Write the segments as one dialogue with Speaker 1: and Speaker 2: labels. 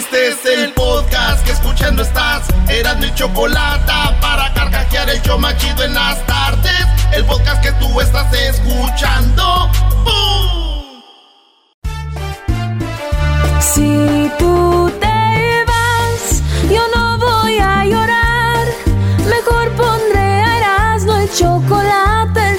Speaker 1: Este es el podcast que escuchando estás. Eran mi chocolate para carcajear el yo machido en las tardes. El podcast que tú estás escuchando. ¡Bum!
Speaker 2: Si tú te vas, yo no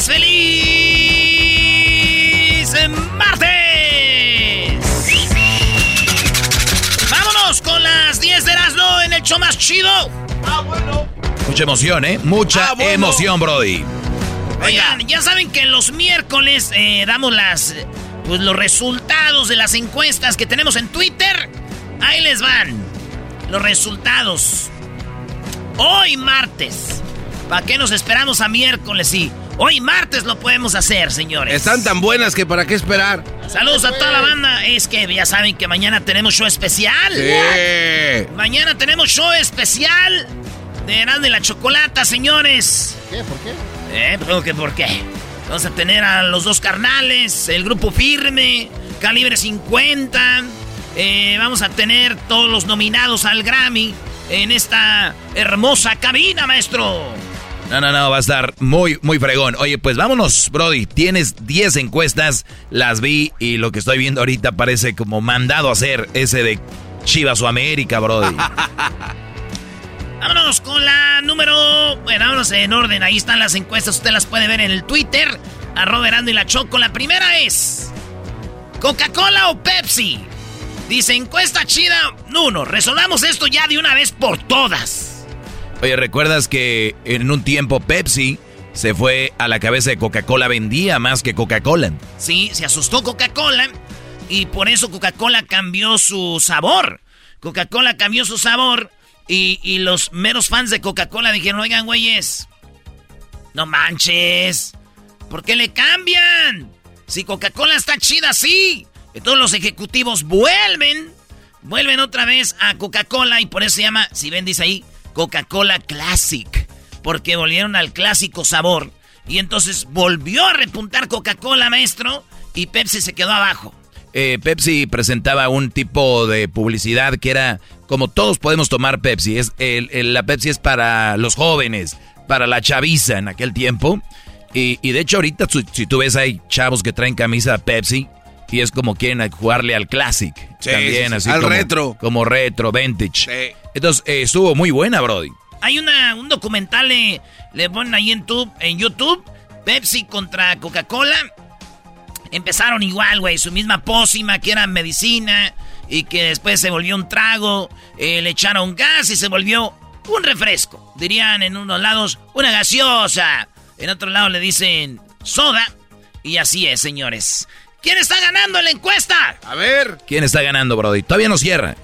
Speaker 3: Señores, feliz martes. Vámonos con las 10 de Erasmo en el show más chido.
Speaker 1: Ah, bueno.
Speaker 4: Mucha emoción, ¿eh? Mucha
Speaker 1: Ah, bueno.
Speaker 4: emoción, Brody.
Speaker 3: Oigan, ya saben que los miércoles eh, damos las pues, los resultados de las encuestas que tenemos en Twitter. Ahí les van los resultados. Hoy martes. ¿Para qué nos esperamos a miércoles? Sí, hoy martes lo podemos hacer, señores.
Speaker 5: Están tan buenas que para qué esperar.
Speaker 3: Saludos a toda la banda. Es que ya saben que mañana tenemos show especial.
Speaker 5: Sí.
Speaker 3: Mañana tenemos show especial de y la Chocolata, señores.
Speaker 1: ¿Qué? ¿Por qué?
Speaker 3: ¿Eh? ¿Pero que por qué? Vamos a tener a los dos carnales, el grupo firme, calibre 50. Eh, vamos a tener todos los nominados al Grammy en esta hermosa cabina, maestro.
Speaker 4: No, no, no, va a estar muy, muy fregón. Oye, pues vámonos, Brody. Tienes 10 encuestas, las vi y lo que estoy viendo ahorita parece como mandado a hacer ese de Chivas o América, Brody.
Speaker 3: Vámonos con la número. Bueno, vámonos en orden. Ahí están las encuestas. Usted las puede ver en el Twitter. Arroba Erasmo y la Choco. La primera es: ¿Coca-Cola o Pepsi? Dice encuesta chida. Uno, resolvamos esto ya de una vez por todas.
Speaker 4: Oye, ¿recuerdas que en un tiempo Pepsi se fue a la cabeza de Coca-Cola? Vendía más que Coca-Cola.
Speaker 3: Sí, se asustó Coca-Cola. Y por eso Coca-Cola cambió su sabor. Coca-Cola cambió su sabor. Y, los meros fans de Coca-Cola dijeron: Oigan, güeyes. No manches. ¿Por qué le cambian? Si Coca-Cola está chida así. Entonces los ejecutivos vuelven. Vuelven otra vez a Coca-Cola. Y por eso se llama, si ven, dice ahí, Coca-Cola Classic. Porque volvieron al clásico sabor. Y entonces volvió a repuntar Coca-Cola, maestro. Y Pepsi se quedó abajo.
Speaker 4: Eh, Pepsi presentaba un tipo de publicidad que era como todos podemos tomar Pepsi. Es, la Pepsi es para los jóvenes, para la chaviza en aquel tiempo. Y, y de hecho ahorita si tú ves hay chavos que traen camisa Pepsi y es como quieren jugarle al Classic.
Speaker 5: Sí,
Speaker 4: también
Speaker 5: sí, sí,
Speaker 4: así
Speaker 5: al
Speaker 4: como,
Speaker 5: retro.
Speaker 4: Como retro, vintage.
Speaker 5: Sí.
Speaker 4: Entonces eh, estuvo muy buena, Brody.
Speaker 3: Hay una, un documental, le, le ponen ahí en YouTube, en YouTube, Pepsi contra Coca-Cola. Empezaron igual, güey, su misma pócima que era medicina y que después se volvió un trago, eh, le echaron gas y se volvió un refresco. Dirían en unos lados una gaseosa, en otro lado le dicen soda y así es, señores. ¿Quién está ganando en la encuesta?
Speaker 5: A ver.
Speaker 4: ¿Quién está ganando, Brody? Todavía no cierra.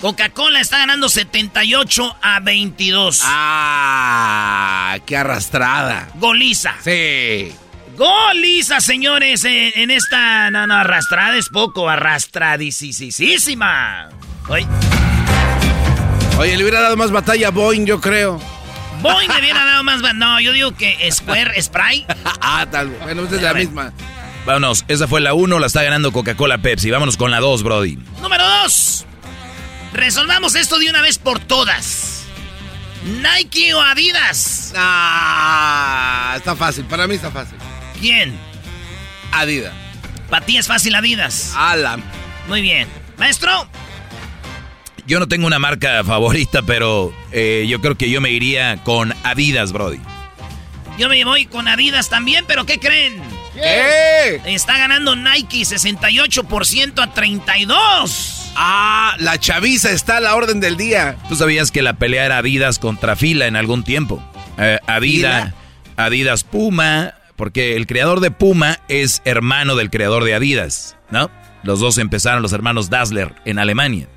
Speaker 3: Coca-Cola está ganando 78 a 22.
Speaker 5: Ah, qué arrastrada.
Speaker 3: Goliza.
Speaker 5: Sí.
Speaker 3: Goliza, señores, en, en esta... No, no, arrastrada es poco, arrastradísima. Oye,
Speaker 5: Oye, le hubiera dado más batalla a Boeing, yo creo.
Speaker 3: Boeing le hubiera dado más... ba- No, yo digo que Square, Spray.
Speaker 5: ah, tal vez. Bueno, esta es la
Speaker 3: Bueno.
Speaker 5: misma.
Speaker 4: Vámonos, esa fue la 1, la está ganando Coca-Cola Pepsi. Vámonos con la 2, Brody.
Speaker 3: Número dos. Resolvamos esto de una vez por todas. Nike o Adidas.
Speaker 5: Ah, está fácil. Para mí está fácil.
Speaker 3: ¿Quién?
Speaker 5: Adidas.
Speaker 3: Para ti es fácil Adidas.
Speaker 5: Alan.
Speaker 3: Muy bien. Maestro,
Speaker 4: Yo no tengo una marca favorita, pero eh, yo creo que yo me iría con Adidas, Brody.
Speaker 3: yo me voy con Adidas también, pero ¿qué creen?
Speaker 5: ¿Qué?
Speaker 3: Está ganando Nike 68% a 32.
Speaker 5: Ah, la chaviza está a la orden del día.
Speaker 4: ¿Tú sabías que la pelea era Adidas contra Fila en algún tiempo? Eh, Adidas, Adidas Puma, Porque el creador de Puma es hermano del creador de Adidas, ¿no? Los dos empezaron los hermanos Dassler en Alemania.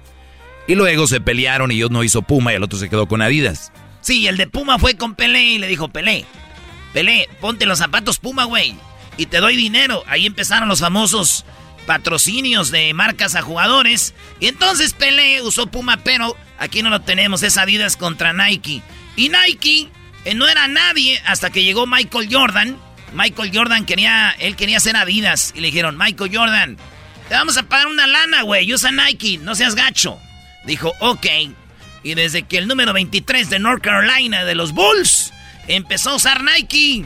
Speaker 4: Y luego se pelearon y uno hizo Puma y el otro se quedó con Adidas.
Speaker 3: Sí, el de Puma fue con Pelé y le dijo, Pelé, Pelé, ponte los zapatos Puma, güey. Y te doy dinero. Ahí empezaron los famosos patrocinios de marcas a jugadores. Y entonces Pelé usó Puma, pero aquí no lo tenemos, es Adidas contra Nike. Y Nike eh, no era nadie hasta que llegó Michael Jordan. Michael Jordan quería, él quería ser Adidas. Y le dijeron, Michael Jordan, te vamos a pagar una lana, güey, usa Nike, no seas gacho. Dijo, ok. Y desde que el número 23 de North Carolina de los Bulls empezó a usar Nike,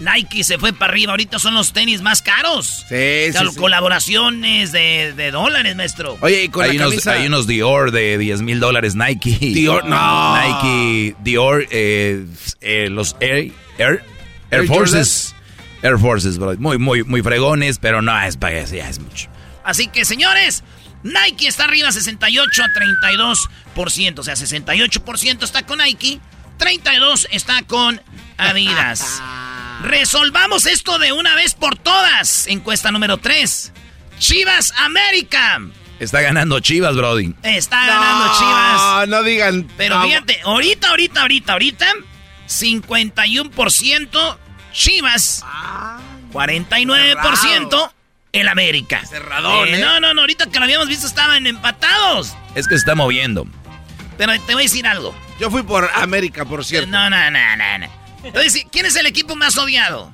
Speaker 3: Nike se fue para arriba. Ahorita son los tenis más caros.
Speaker 5: Sí, sí,
Speaker 3: Colaboraciones de, dólares, maestro.
Speaker 4: Oye, y con hay, unos, hay unos Dior de 10 mil dólares Nike.
Speaker 5: Dior, no.
Speaker 4: Nike, Dior, eh, eh, los Air, Air, Forces. Air Forces, bro. Muy, muy, muy fregones, pero no es para ya es mucho.
Speaker 3: Así que, señores, Nike está arriba 68 a 32%. O sea, 68% está con Nike, 32% está con Adidas. Resolvamos esto de una vez por todas. Encuesta número 3. Chivas América.
Speaker 4: Está ganando Chivas, Brody.
Speaker 3: Está ganando Chivas.
Speaker 5: No, no digan.
Speaker 3: Pero fíjate, ahorita, ahorita, ahorita, ahorita, 51% Chivas. 49% el América.
Speaker 5: Cerrador, eh, ¿eh?
Speaker 3: No, no, no, ahorita que lo habíamos visto estaban empatados.
Speaker 4: Es que se está moviendo.
Speaker 3: Pero te voy a decir algo.
Speaker 5: Yo fui por América, por cierto.
Speaker 3: No, no, no, no, no. Entonces, ¿quién es el equipo más odiado?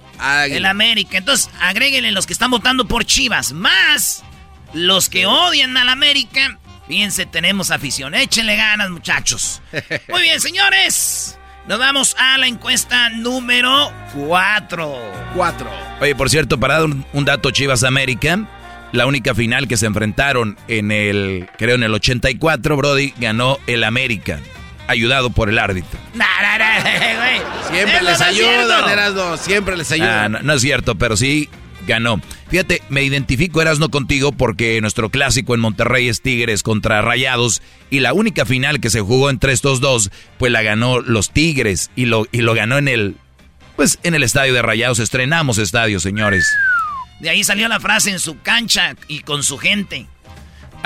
Speaker 3: El América. Entonces, agréguenle los que están votando por Chivas, más los que odian al América. Fíjense, tenemos afición. Échenle ganas, muchachos. Muy bien, señores. Nos vamos a la encuesta número 4.
Speaker 5: 4.
Speaker 4: Oye, por cierto, para dar un, dato Chivas América, la única final que se enfrentaron en el, creo en el 84, Brody, ganó el América ayudado por el árbitro.
Speaker 5: Siempre les ayudan, Erasno, siempre les ayudan.
Speaker 4: Ah, no, es cierto, pero sí ganó. Fíjate, me identifico Erasno contigo porque nuestro clásico en Monterrey es Tigres contra Rayados y la única final que se jugó entre estos dos, pues la ganó los Tigres y lo, y lo ganó en el, pues en el estadio de Rayados. Estrenamos estadio, señores.
Speaker 3: De ahí salió la frase en su cancha y con su gente.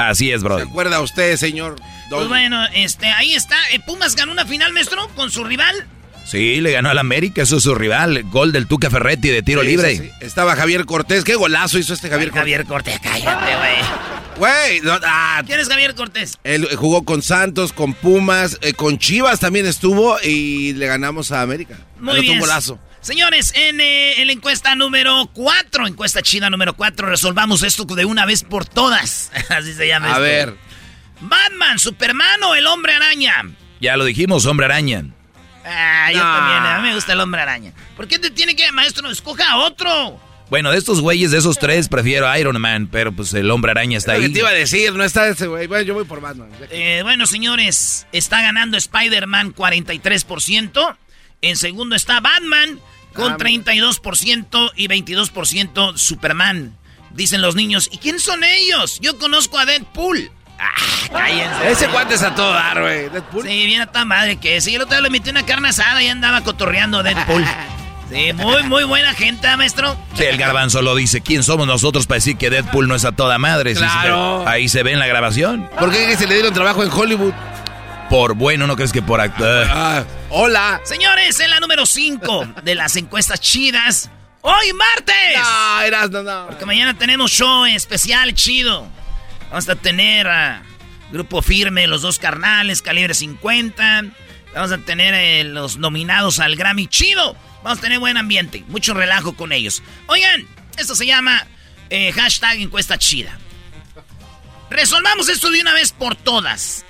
Speaker 4: Así es, bro. ¿Se
Speaker 5: acuerda usted, señor?
Speaker 3: Pues bueno, este, ahí está. Eh, Pumas ganó una final, maestro, con su rival.
Speaker 4: Sí, le ganó al América, eso es su rival. Gol del Tuca Ferretti de tiro libre.
Speaker 5: Estaba Javier Cortés. ¿Qué golazo hizo este Javier
Speaker 3: Cortés? Javier Cortés, cállate, güey.
Speaker 5: Güey, ah.
Speaker 3: ¿quién es Javier Cortés?
Speaker 5: Él jugó con Santos, con Pumas, eh, con Chivas también estuvo y le ganamos a América.
Speaker 3: Muy bien. golazo. Señores, en, eh, en, la encuesta número 4, encuesta china número 4, resolvamos esto de una vez por todas. Así se llama.
Speaker 5: A ver.
Speaker 3: Batman, Superman o el hombre araña.
Speaker 4: Ya lo dijimos, hombre araña.
Speaker 3: Ah, yo también, a mí me gusta el hombre araña. ¿Por qué te tiene que, maestro, escoja a otro?
Speaker 4: Bueno, de estos güeyes, de esos tres, prefiero Iron Man, pero pues el hombre araña está ahí.
Speaker 5: ¿Qué te iba a decir? No está ese güey. Bueno, yo voy por Batman.
Speaker 3: Eh, bueno, señores, está ganando Spider-Man 43%. En segundo está Batman con 32% ah, y 22% Superman. Dicen los niños, ¿y quién son ellos? Yo conozco a Deadpool.
Speaker 5: Ah, cállense. Ese cuate es a todo dar, güey.
Speaker 3: Deadpool. Sí, viene a tan madre que sí. El otro día le metí una carne asada y andaba cotorreando Deadpool. Sí, muy, muy buena gente, ¿eh, maestro.
Speaker 4: Sí, el garbanzo lo dice. ¿Quién somos nosotros para decir que Deadpool no es a toda madre?
Speaker 5: Claro.
Speaker 4: ahí se ve en la grabación.
Speaker 5: ¿Por qué se le dieron trabajo en Hollywood?
Speaker 4: Por bueno, ¿no crees que por actuar?
Speaker 5: Ah, hola.
Speaker 3: Señores, en la número 5 de las encuestas chidas. ¡Hoy martes!
Speaker 5: No, eras, no, no.
Speaker 3: Porque mañana tenemos show especial chido. Vamos a tener a Grupo Firme, los dos carnales, calibre 50. Vamos a tener eh, los nominados al Grammy chido. Vamos a tener buen ambiente, mucho relajo con ellos. Oigan, esto se llama eh, hashtag encuesta chida. Resolvamos esto de una vez por todas.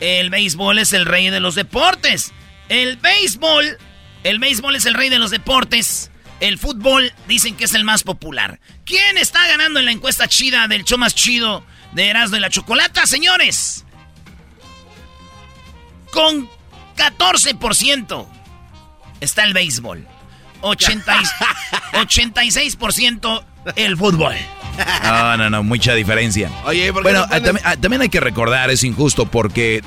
Speaker 3: El béisbol es el rey de los deportes. El béisbol, el béisbol es el rey de los deportes. El fútbol dicen que es el más popular. ¿Quién está ganando en la encuesta chida del show más chido de Erasmo y la Chocolata, señores. Con 14% está el béisbol. 86% el fútbol.
Speaker 4: No, no, no, mucha diferencia.
Speaker 5: Oye,
Speaker 4: bueno, ah, ah, también, hay que recordar, es injusto porque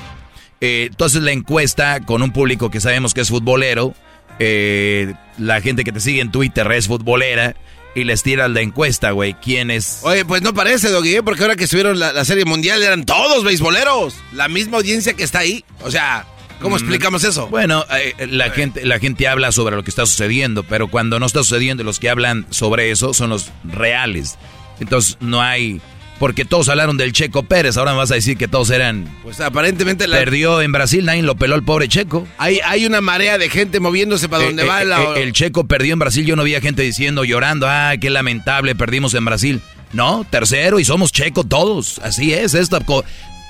Speaker 4: eh, tú haces la encuesta con un público que sabemos que es futbolero eh, la gente que te sigue en Twitter es futbolera y les tiras la encuesta, güey. ¿Quién es?
Speaker 5: Oye, pues no parece, Doggy, ¿eh? porque ahora que subieron la, Serie Mundial eran todos beisboleros. La misma audiencia que está ahí. O sea, ¿cómo mm. explicamos eso?
Speaker 4: Bueno, eh, la, gente, la gente habla sobre lo que está sucediendo, pero cuando no está sucediendo, los que hablan sobre eso son los reales. Entonces no hay porque todos hablaron del Checo Pérez, ahora me vas a decir que todos eran...
Speaker 5: Pues aparentemente...
Speaker 4: La... Perdió en Brasil, nadie lo peló el pobre Checo.
Speaker 5: Hay, hay una marea de gente moviéndose para eh, donde eh, va la...
Speaker 4: Eh, el Checo perdió en Brasil, yo no vi gente diciendo, llorando, ah, qué lamentable, perdimos en Brasil. No, tercero y somos Checo todos, así es. Esto,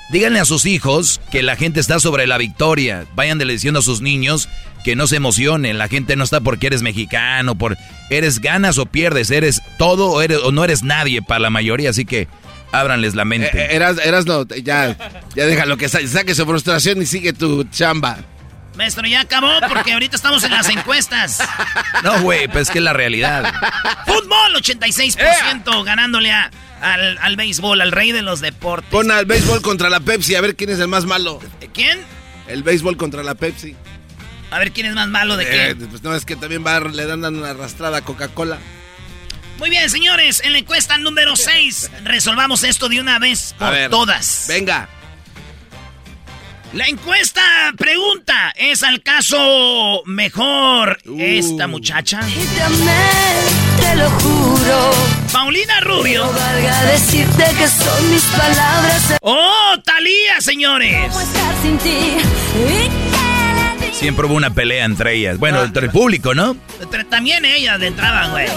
Speaker 4: díganle a sus hijos que la gente está sobre la victoria. Vayan diciendo a sus niños que no se emocionen. La gente no está porque eres mexicano, por eres ganas o pierdes, eres todo o, eres, o no eres nadie para la mayoría. Así que ábranles la mente. Eh,
Speaker 5: eh, eras, eras no, ya, ya déjalo que saque su frustración y sigue tu chamba.
Speaker 3: Maestro, ya acabó porque ahorita estamos en las encuestas.
Speaker 4: No, güey, pues que es la realidad.
Speaker 3: Fútbol, 86% ganándole al, al béisbol, al rey de los deportes.
Speaker 5: Pon al béisbol contra la Pepsi, a ver quién es el más malo.
Speaker 3: ¿Quién?
Speaker 5: El béisbol contra la Pepsi.
Speaker 3: A ver quién es más malo de qué.
Speaker 5: Eh, pues no, es que también va, le dan una arrastrada a Coca-Cola.
Speaker 3: Muy bien, señores, en la encuesta número 6, resolvamos esto de una vez por todas.
Speaker 5: Venga.
Speaker 3: La encuesta pregunta, ¿es al caso mejor uh. esta muchacha?
Speaker 2: Te lo juro.
Speaker 3: Paulina Rubio.
Speaker 2: No valga decirte que son mis palabras.
Speaker 3: ¡Oh, Talía, señores! sin ti?
Speaker 4: Siempre hubo una pelea entre ellas. Bueno, entre el público, ¿no?
Speaker 3: también ellas de entrada, güey.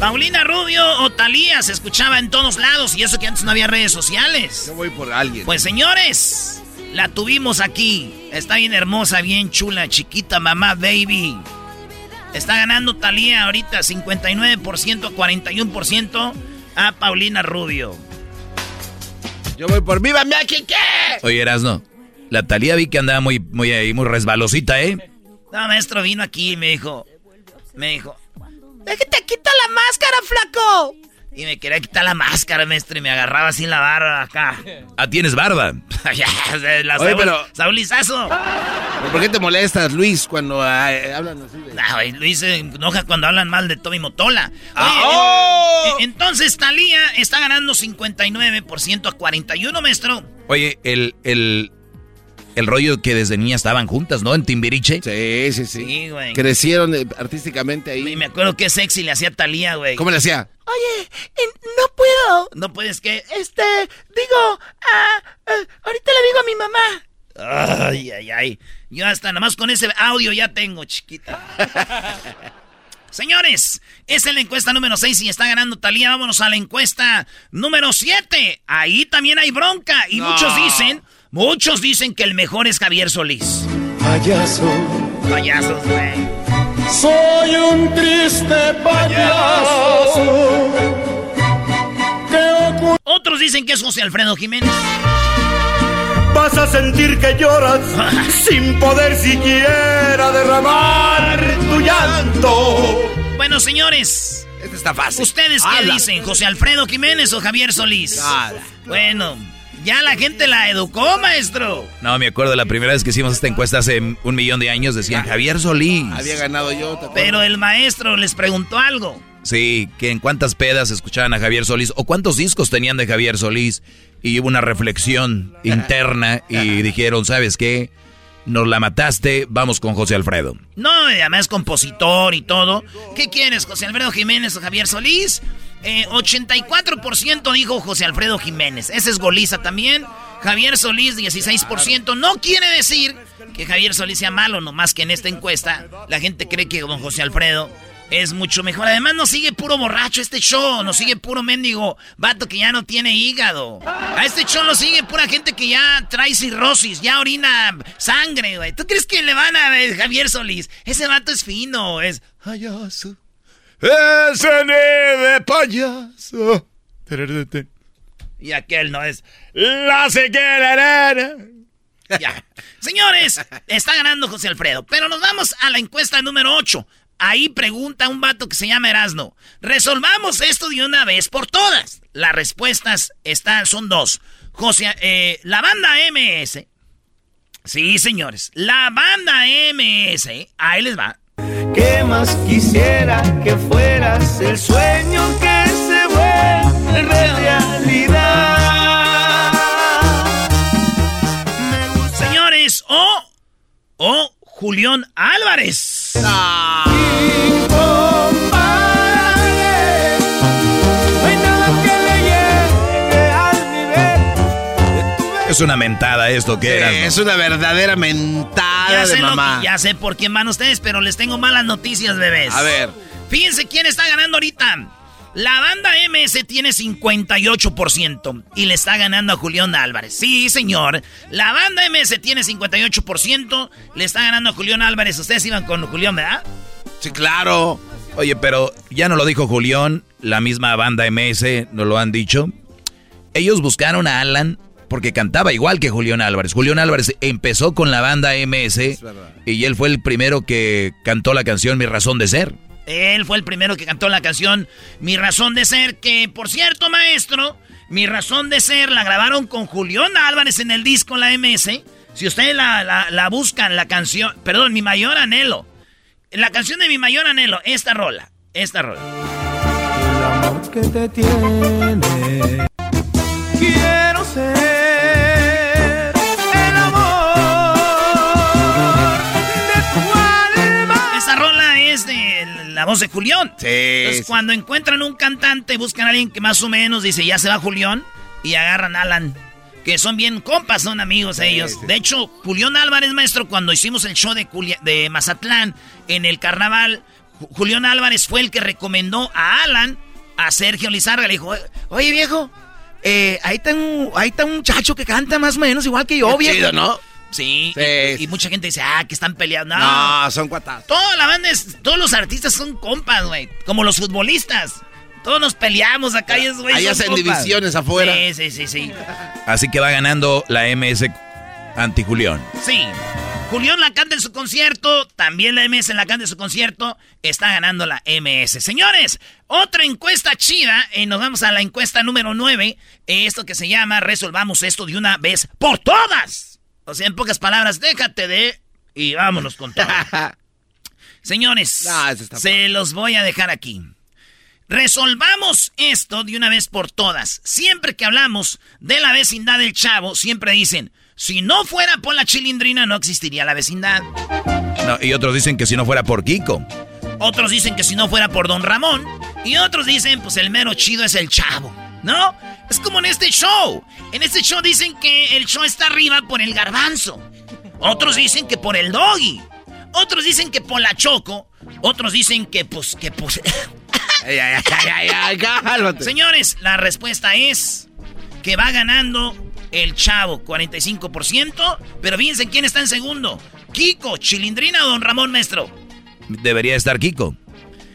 Speaker 3: Paulina Rubio o Talía se escuchaba en todos lados y eso que antes no había redes sociales.
Speaker 5: Yo voy por alguien.
Speaker 3: Pues señores, la tuvimos aquí. Está bien hermosa, bien chula, chiquita, mamá, baby. Está ganando Talía ahorita 59% a 41% a Paulina Rubio.
Speaker 5: Yo voy por Viva México.
Speaker 4: Oye, Erasno, la Talía vi que andaba muy, muy, muy resbalosita, ¿eh?
Speaker 3: No, maestro vino aquí y me dijo, me dijo, te quita la máscara, flaco. Y me quería quitar la máscara, maestro, y me agarraba sin la barba acá.
Speaker 4: Ah, ¿tienes barba?
Speaker 3: la Oye, pero... Saulizazo.
Speaker 5: ¿Por qué te molestas, Luis, cuando hablan así?
Speaker 3: De... Luis se enoja cuando hablan mal de Tommy Motola. Ah, oh. entonces, Talía está ganando 59% a 41, maestro.
Speaker 4: Oye, el, el, el rollo que desde niña estaban juntas, ¿no? En Timbiriche.
Speaker 5: Sí, sí, sí. Sí, güey. Crecieron eh, artísticamente ahí.
Speaker 3: Y me acuerdo que sexy le hacía Talía, güey.
Speaker 5: ¿Cómo le hacía?
Speaker 3: Oye, no puedo. ¿No puedes qué? Este, digo, ah, ah, ahorita le digo a mi mamá. Ay, ay, ay. Yo hasta nomás con ese audio ya tengo, chiquita. Señores, esa es la encuesta número 6 y está ganando Talía. Vámonos a la encuesta número 7. Ahí también hay bronca y muchos dicen Muchos dicen que el mejor es Javier Solís.
Speaker 6: Payaso.
Speaker 3: Payasos, güey.
Speaker 6: Soy un triste payaso.
Speaker 3: Otros dicen que es José Alfredo Jiménez.
Speaker 6: Vas a sentir que lloras sin poder siquiera derramar tu llanto.
Speaker 3: Bueno, señores.
Speaker 5: Este está fácil.
Speaker 3: ¿Ustedes qué dicen? ¿José Alfredo Jiménez o Javier Solís?
Speaker 5: Nada.
Speaker 3: Bueno, ya la gente la educó, maestro.
Speaker 4: No, me acuerdo la primera vez que hicimos esta encuesta hace un millón de años, decían Javier Solís.
Speaker 5: Había ganado yo.
Speaker 3: Pero el maestro les preguntó algo.
Speaker 4: Sí, que en cuántas pedas escuchaban a Javier Solís o cuántos discos tenían de Javier Solís. Y hubo una reflexión interna y dijeron, ¿sabes qué? Nos la mataste, vamos con José Alfredo.
Speaker 3: No, además compositor y todo. ¿Qué quieres, José Alfredo Jiménez o Javier Solís? 84% eh, dijo José Alfredo Jiménez. Ese es goliza también. Javier Solís, 16%. No quiere decir que Javier Solís sea malo, nomás que en esta encuesta la gente cree que don José Alfredo es mucho mejor. Además, nos sigue puro borracho este show. Nos sigue puro mendigo vato que ya no tiene hígado. A este show lo sigue pura gente que ya trae cirrosis, ya orina sangre, güey. ¿Tú crees que le van a ver Javier Solís? Ese vato es fino, es
Speaker 6: ese de payaso.
Speaker 3: Y aquel no es la sequera. Ya. Señores, está ganando José Alfredo. Pero nos vamos a la encuesta número 8. Ahí pregunta un vato que se llama Erasno. Resolvamos esto de una vez por todas. Las respuestas están, son dos. José, eh, la banda MS. Sí, señores. La banda MS. Ahí les va.
Speaker 6: ¿Qué más quisiera que fueras el sueño que se vuelve realidad?
Speaker 3: Señores, o, o Julián Álvarez. Ah.
Speaker 4: Es una mentada esto que era.
Speaker 5: Es una verdadera mentada de mamá.
Speaker 3: ya sé por quién van ustedes, pero les tengo malas noticias, bebés.
Speaker 5: A ver.
Speaker 3: Fíjense quién está ganando ahorita. La banda MS tiene 58% y le está ganando a Julián Álvarez. Sí, señor. La banda MS tiene 58%, le está ganando a Julián Álvarez. Ustedes iban con Julián, ¿verdad?
Speaker 5: Sí, claro.
Speaker 4: Oye, pero ya no lo dijo Julián, la misma banda MS nos lo han dicho. Ellos buscaron a Alan porque cantaba igual que Julián Álvarez. Julián Álvarez empezó con la banda MS y él fue el primero que cantó la canción Mi Razón de Ser.
Speaker 3: Él fue el primero que cantó la canción Mi Razón de Ser, que por cierto, maestro, Mi Razón de Ser la grabaron con Julián Álvarez en el disco La MS. Si ustedes la, la buscan, la canción, perdón, Mi Mayor Anhelo. La canción de Mi Mayor Anhelo, esta rola, esta rola.
Speaker 6: El amor que te tiene, ser
Speaker 3: la voz de Julián. Sí. Entonces, cuando encuentran un cantante, buscan a alguien que más o menos dice, ya se va Julián, y agarran a Alan. Que son bien compas, son amigos ellos. De hecho, Julián Álvarez, maestro, cuando hicimos el show de, de Mazatlán en el carnaval, Julián Álvarez fue el que recomendó a Alan a Sergio Lizarga. Le dijo, oye viejo, eh, ahí, está un, ahí está un muchacho que canta más o menos igual que yo, viejo.
Speaker 5: ¿no?
Speaker 3: Sí, y, mucha gente dice, ah, que están peleando.
Speaker 5: No, son cuatas.
Speaker 3: Toda la banda, todos los artistas son compas, güey. Como los futbolistas. Todos nos peleamos acá y es, güey.
Speaker 5: Ahí hacen divisiones afuera.
Speaker 3: Sí, sí, sí, sí.
Speaker 4: Así que va ganando la MS anti Julián.
Speaker 3: Sí. Julián la canta en su concierto, también la MS la canta en su concierto, está ganando la MS. Señores, otra encuesta chida, y eh, nos vamos a la encuesta número 9, esto que se llama Resolvamos esto de una vez por todas. O sea, en pocas palabras, déjate de... Y vámonos con todo. Señores, se los voy a dejar aquí. Resolvamos esto de una vez por todas. Siempre que hablamos de la vecindad del chavo, siempre dicen, si no fuera por la chilindrina no existiría la vecindad.
Speaker 4: y otros dicen que si no fuera por Kiko.
Speaker 3: Otros dicen que si no fuera por Don Ramón. Y otros dicen, pues el mero chido es el chavo. ¿No? Es como en este show. En este show dicen que el show está arriba por el garbanzo. Otros dicen que por el doggy. Otros dicen que por la choco. Otros dicen que pues, que pues... Señores, la respuesta es que va ganando el chavo, 45%. Pero fíjense quién está en segundo. Kiko, Chilindrina o Don Ramón Maestro.
Speaker 4: Debería estar Kiko.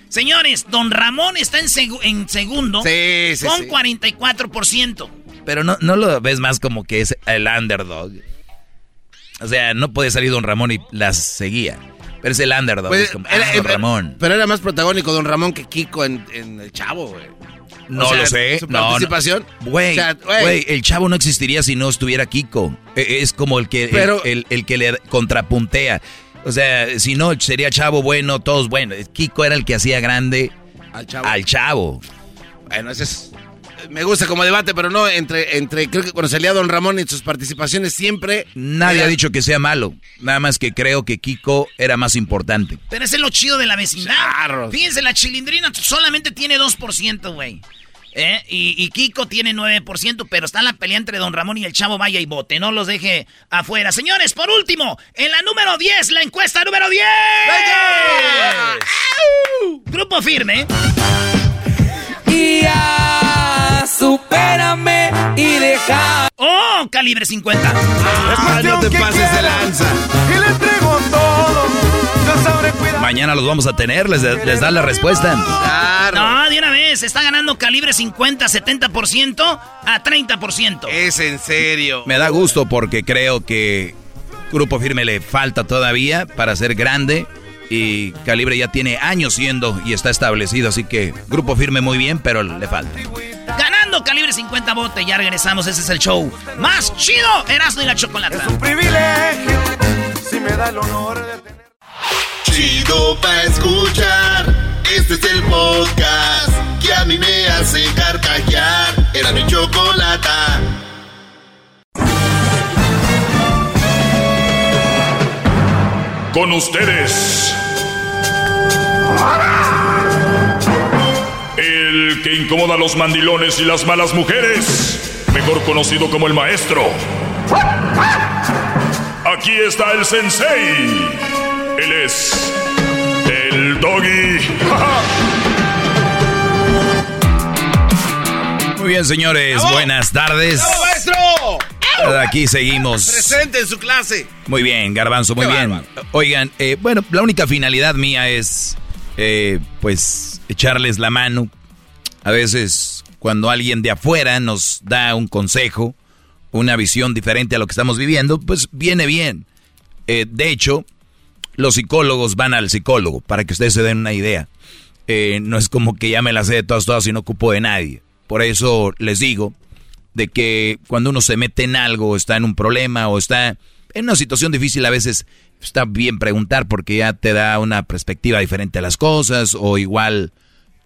Speaker 3: Señores, don Ramón está en, en segundo
Speaker 5: sí, sí,
Speaker 3: con 44%.
Speaker 4: Pero no, no lo ves más como que es el underdog. O sea, no puede salir don Ramón y las seguía. Pero es el underdog. Pues, era, ah, don Ramón.
Speaker 5: Pero era más protagónico don Ramón que Kiko en, El Chavo, güey.
Speaker 4: No lo sé.
Speaker 5: Su participación.
Speaker 4: Güey, el chavo no existiría si no estuviera Kiko. E, es como el que, el, el, que le contrapuntea. O sea, si no, sería Chavo bueno, todos buenos. Kiko era el que hacía grande al Chavo. Al chavo.
Speaker 5: Bueno, ese es... Me gusta como debate, pero no entre, entre, creo que cuando salía Don Ramón y sus participaciones siempre...
Speaker 4: Nadie ha dicho que sea malo, nada más que creo que Kiko era más importante.
Speaker 3: Pero ese es lo chido de la vecindad. Fíjense, la chilindrina solamente tiene 2%, güey. ¿Eh? Y, Kiko tiene 9%, pero está la pelea entre Don Ramón y el Chavo Vaya y Bote. No los deje afuera. Señores, por último, en la número 10, la encuesta número 10. Grupo firme.
Speaker 6: Y ya, supérame y deja.
Speaker 3: ¡Oh! Calibre 50.
Speaker 5: Ah, no te pases de lanza.
Speaker 6: Y le entrego todo
Speaker 4: Mañana los vamos a tener, les, les da la respuesta.
Speaker 3: No, de una vez, está ganando calibre 50, 70% a 30%.
Speaker 5: Es en serio.
Speaker 4: Me da gusto porque creo que Grupo Firme le falta todavía para ser grande. Y Calibre ya tiene años siendo y está establecido, así que Grupo Firme muy bien, pero le falta.
Speaker 3: Ganando Calibre 50 bote, ya regresamos, ese es el show más chido, Erasmo y la Chocolata.
Speaker 6: Es un privilegio, si me da el honor de tener...
Speaker 1: chido pa' escuchar. Este es el podcast que a mí me hace carcajear. Era mi chocolata.
Speaker 7: Con ustedes. El que incomoda a los mandilones y las malas mujeres. Mejor conocido como el maestro. Aquí está el sensei. Él es el doggy.
Speaker 4: Muy bien, señores, buenas tardes.
Speaker 5: ¡Bravo, maestro!
Speaker 4: Aquí seguimos.
Speaker 5: Presente en su clase.
Speaker 4: Muy bien, Garbanzo, muy
Speaker 5: Qué
Speaker 4: bien.
Speaker 5: bárbaro.
Speaker 4: Oigan, eh, bueno, la única finalidad mía es, eh, pues, echarles la mano. A veces, cuando alguien de afuera nos da un consejo, una visión diferente a lo que estamos viviendo, pues viene bien. Eh, de hecho, los psicólogos van al psicólogo, para que ustedes se den una idea. Eh, no es como que ya me la sé de todas, todas y no ocupo de nadie. Por eso les digo de que cuando uno se mete en algo, está en un problema o está en una situación difícil, a veces está bien preguntar porque ya te da una perspectiva diferente a las cosas o igual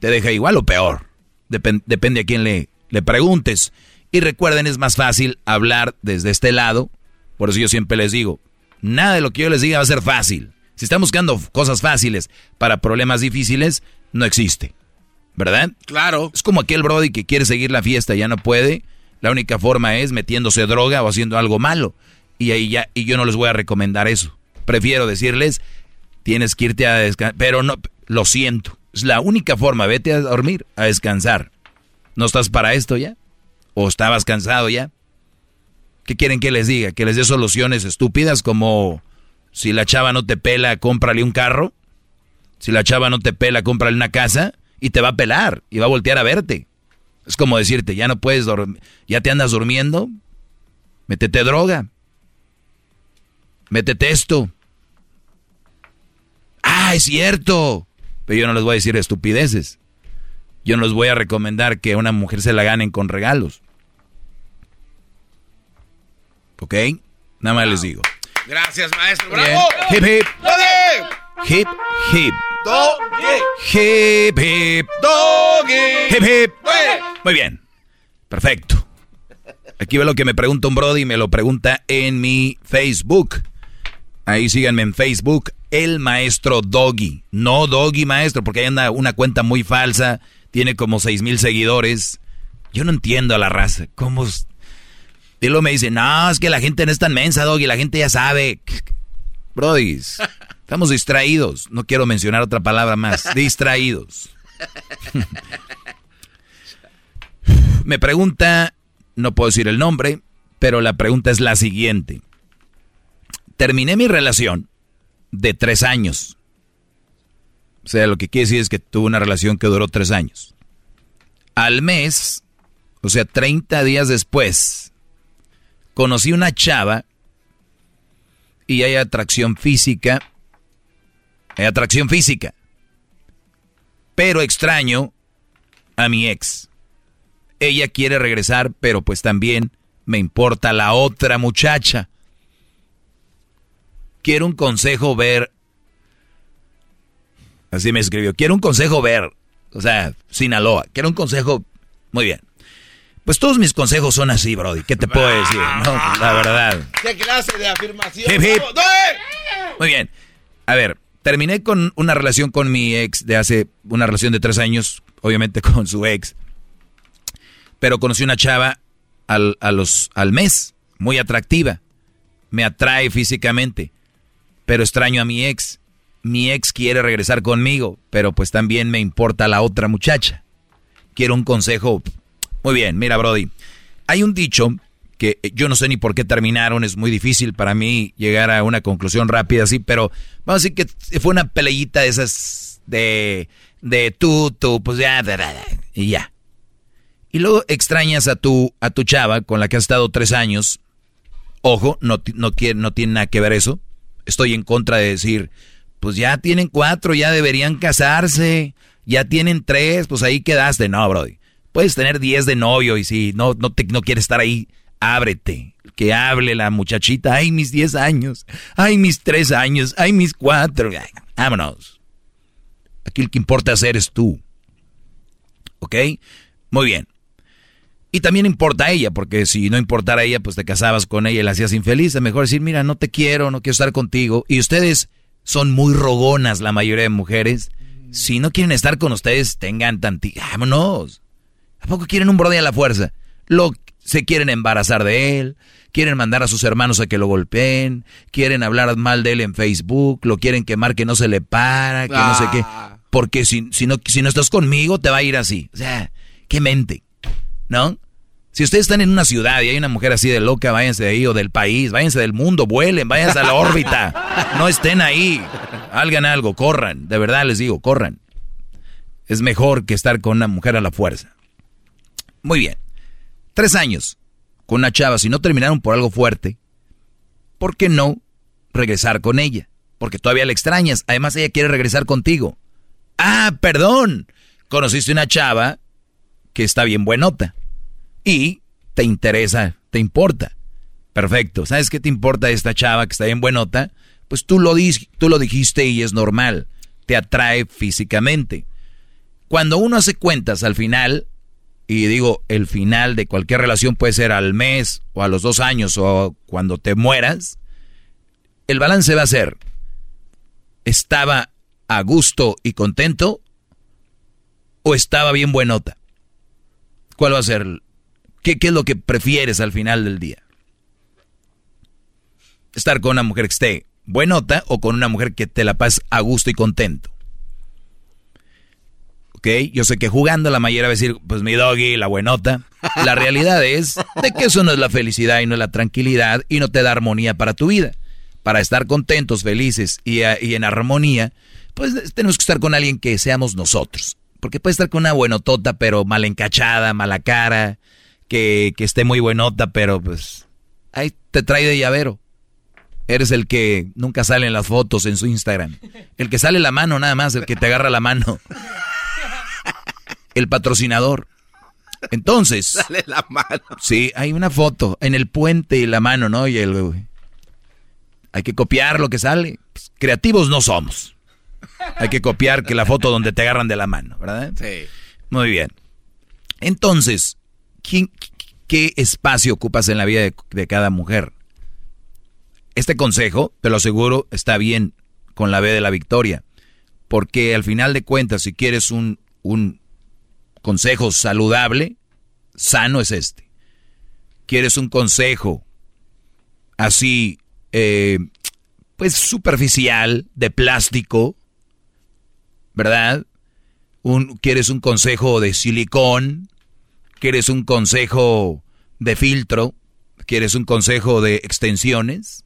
Speaker 4: te deja igual o peor. Depen- depende a quién le, le preguntes. Y recuerden, es más fácil hablar desde este lado. Por eso yo siempre les digo, nada de lo que yo les diga va a ser fácil. Si están buscando cosas fáciles para problemas difíciles, no existe. ¿Verdad?
Speaker 5: Claro.
Speaker 4: Es como aquel Brody que quiere seguir la fiesta, ya no puede. La única forma es metiéndose droga o haciendo algo malo. Y ahí ya, y yo no les voy a recomendar eso. Prefiero decirles, tienes que irte a descansar. Pero no, lo siento. Es la única forma, vete a dormir, a descansar. ¿No estás para esto ya? ¿O estabas cansado ya? ¿Qué quieren que les diga? ¿Que les dé soluciones estúpidas como si la chava no te pela, cómprale un carro? Si la chava no te pela, cómprale una casa y te va a pelar y va a voltear a verte. Es como decirte, ya no puedes dormir, ya te andas durmiendo, métete droga, métete esto. Ah, es cierto. Pero yo no les voy a decir estupideces. Yo no les voy a recomendar que a una mujer se la ganen con regalos. ¿Ok? Nada más les digo.
Speaker 5: Gracias, maestro.
Speaker 4: Bien.
Speaker 5: ¡Bravo!
Speaker 4: Hip, hip,
Speaker 5: ¡Doggy!
Speaker 4: hip, hip,
Speaker 5: ¡Doggy!
Speaker 4: hip, hip,
Speaker 5: ¡Doggy!
Speaker 4: hip, hip. Muy bien. Perfecto. Aquí ve lo que me pregunta un Brody y me lo pregunta en mi Facebook. Ahí síganme en Facebook, el maestro Doggy. No Doggy maestro, porque ahí anda una cuenta muy falsa. Tiene como seis mil seguidores. Yo no entiendo a la raza. ¿Cómo? Y luego me dice, no, es que la gente no es tan mensa, Doggy. La gente ya sabe. Brody, estamos distraídos. No quiero mencionar otra palabra más. Distraídos. Me pregunta, no puedo decir el nombre, pero la pregunta es la siguiente. Terminé mi relación de tres años. O sea, lo que quiere decir es que tuve una relación que duró tres años. Al mes, o sea, 30 días después, conocí una chava y hay atracción física. Hay atracción física. Pero extraño a mi ex. Ella quiere regresar, pero pues también me importa la otra muchacha. Quiero un consejo ver. Así me escribió. Quiero un consejo ver. O sea, Sinaloa. Quiero un consejo. Muy bien. Pues todos mis consejos son así, Brody. ¿Qué te puedo decir? No, la verdad.
Speaker 5: ¿Qué clase de afirmación?
Speaker 4: Hip, hip. Muy bien. A ver, terminé con una relación con mi ex de hace una relación de tres años, obviamente con su ex. Pero conocí una chava al, a los, al mes, muy atractiva. Me atrae físicamente, pero extraño a mi ex. Mi ex quiere regresar conmigo, pero pues también me importa la otra muchacha. Quiero un consejo. Muy bien, mira, Brody. Hay un dicho que yo no sé ni por qué terminaron, es muy difícil para mí llegar a una conclusión rápida así, pero vamos a decir que fue una peleita de esas de, de tú, tú, pues ya, y ya. Y luego extrañas a tu, a tu chava con la que has estado tres años. Ojo, no, no, no tiene nada que ver eso. Estoy en contra de decir, pues ya tienen cuatro, ya deberían casarse. Ya tienen tres, pues ahí quedaste. No, Brody. Puedes tener diez de novio y si no, no, te, no quieres estar ahí, ábrete. que hable la muchachita, ay, mis 10 años, ay, mis 3 años, ay, mis 4, vámonos. Aquí el que importa hacer es tú. ¿Ok? Muy bien. Y también importa a ella, porque si no importara a ella, pues te casabas con ella y la hacías infeliz. Es mejor decir, mira, no te quiero, no quiero estar contigo. Y ustedes son muy rogonas, la mayoría de mujeres. Si no quieren estar con ustedes, tengan tantito. Vámonos. ¿A poco quieren un brody a la fuerza? Lo, se quieren embarazar de él, quieren mandar a sus hermanos a que lo golpeen, quieren hablar mal de él en Facebook, lo quieren quemar que no se le para, que no sé qué. Ah. Porque si, si, no, si no estás conmigo, te va a ir así. O sea, qué mente. ¿No? Si ustedes están en una ciudad y hay una mujer así de loca, váyanse de ahí o del país, váyanse del mundo, vuelen, váyanse a la órbita. No estén ahí. Hagan algo, corran. De verdad les digo, corran. Es mejor que estar con una mujer a la fuerza. Muy bien. Tres años con una chava, si no terminaron por algo fuerte, ¿por qué no regresar con ella? Porque todavía la extrañas. Además, ella quiere regresar contigo. Ah, perdón. Conociste una chava que está bien buenota y te interesa, te importa. Perfecto. ¿Sabes qué te importa esta chava que está bien buenota? Pues tú lo, tú lo dijiste y es normal. Te atrae físicamente. Cuando uno hace cuentas al final, y digo, el final de cualquier relación puede ser al mes o a los dos años o cuando te mueras, el balance va a ser, ¿estaba a gusto y contento o estaba bien buenota? ¿Cuál va a ser ¿Qué, es lo que prefieres al final del día? Estar con una mujer que esté buenota o con una mujer que te la pases a gusto y contento. ¿Ok? Yo sé que jugando la mayoría va a decir, pues mi doggy, la buenota. La realidad es de que eso no es la felicidad y no es la tranquilidad y no te da armonía para tu vida. Para estar contentos, felices y, y en armonía, pues tenemos que estar con alguien que seamos nosotros. Porque puede estar con una buenotota, pero mal encachada, mala cara, que, esté muy buenota, pero pues ahí te trae de llavero. Eres el que nunca sale en las fotos en su Instagram. El que sale la mano nada más, el que te agarra la mano. El patrocinador. Entonces.
Speaker 5: Sale la mano.
Speaker 4: Sí, hay una foto en el puente y la mano, ¿no? Y el. Hay que copiar lo que sale. Pues, creativos no somos. Hay que copiar que la foto donde te agarran de la mano, ¿verdad?
Speaker 5: Sí.
Speaker 4: Muy bien. Entonces, ¿qué espacio ocupas en la vida de, cada mujer? Este consejo, te lo aseguro, está bien con la B de la victoria. Porque al final de cuentas, si quieres un, un consejo saludable, sano es este. Quieres un consejo así, eh, pues superficial, de plástico, ¿verdad? Un, quieres un consejo de silicón, ¿Quieres un consejo de filtro? ¿Quieres un consejo de extensiones?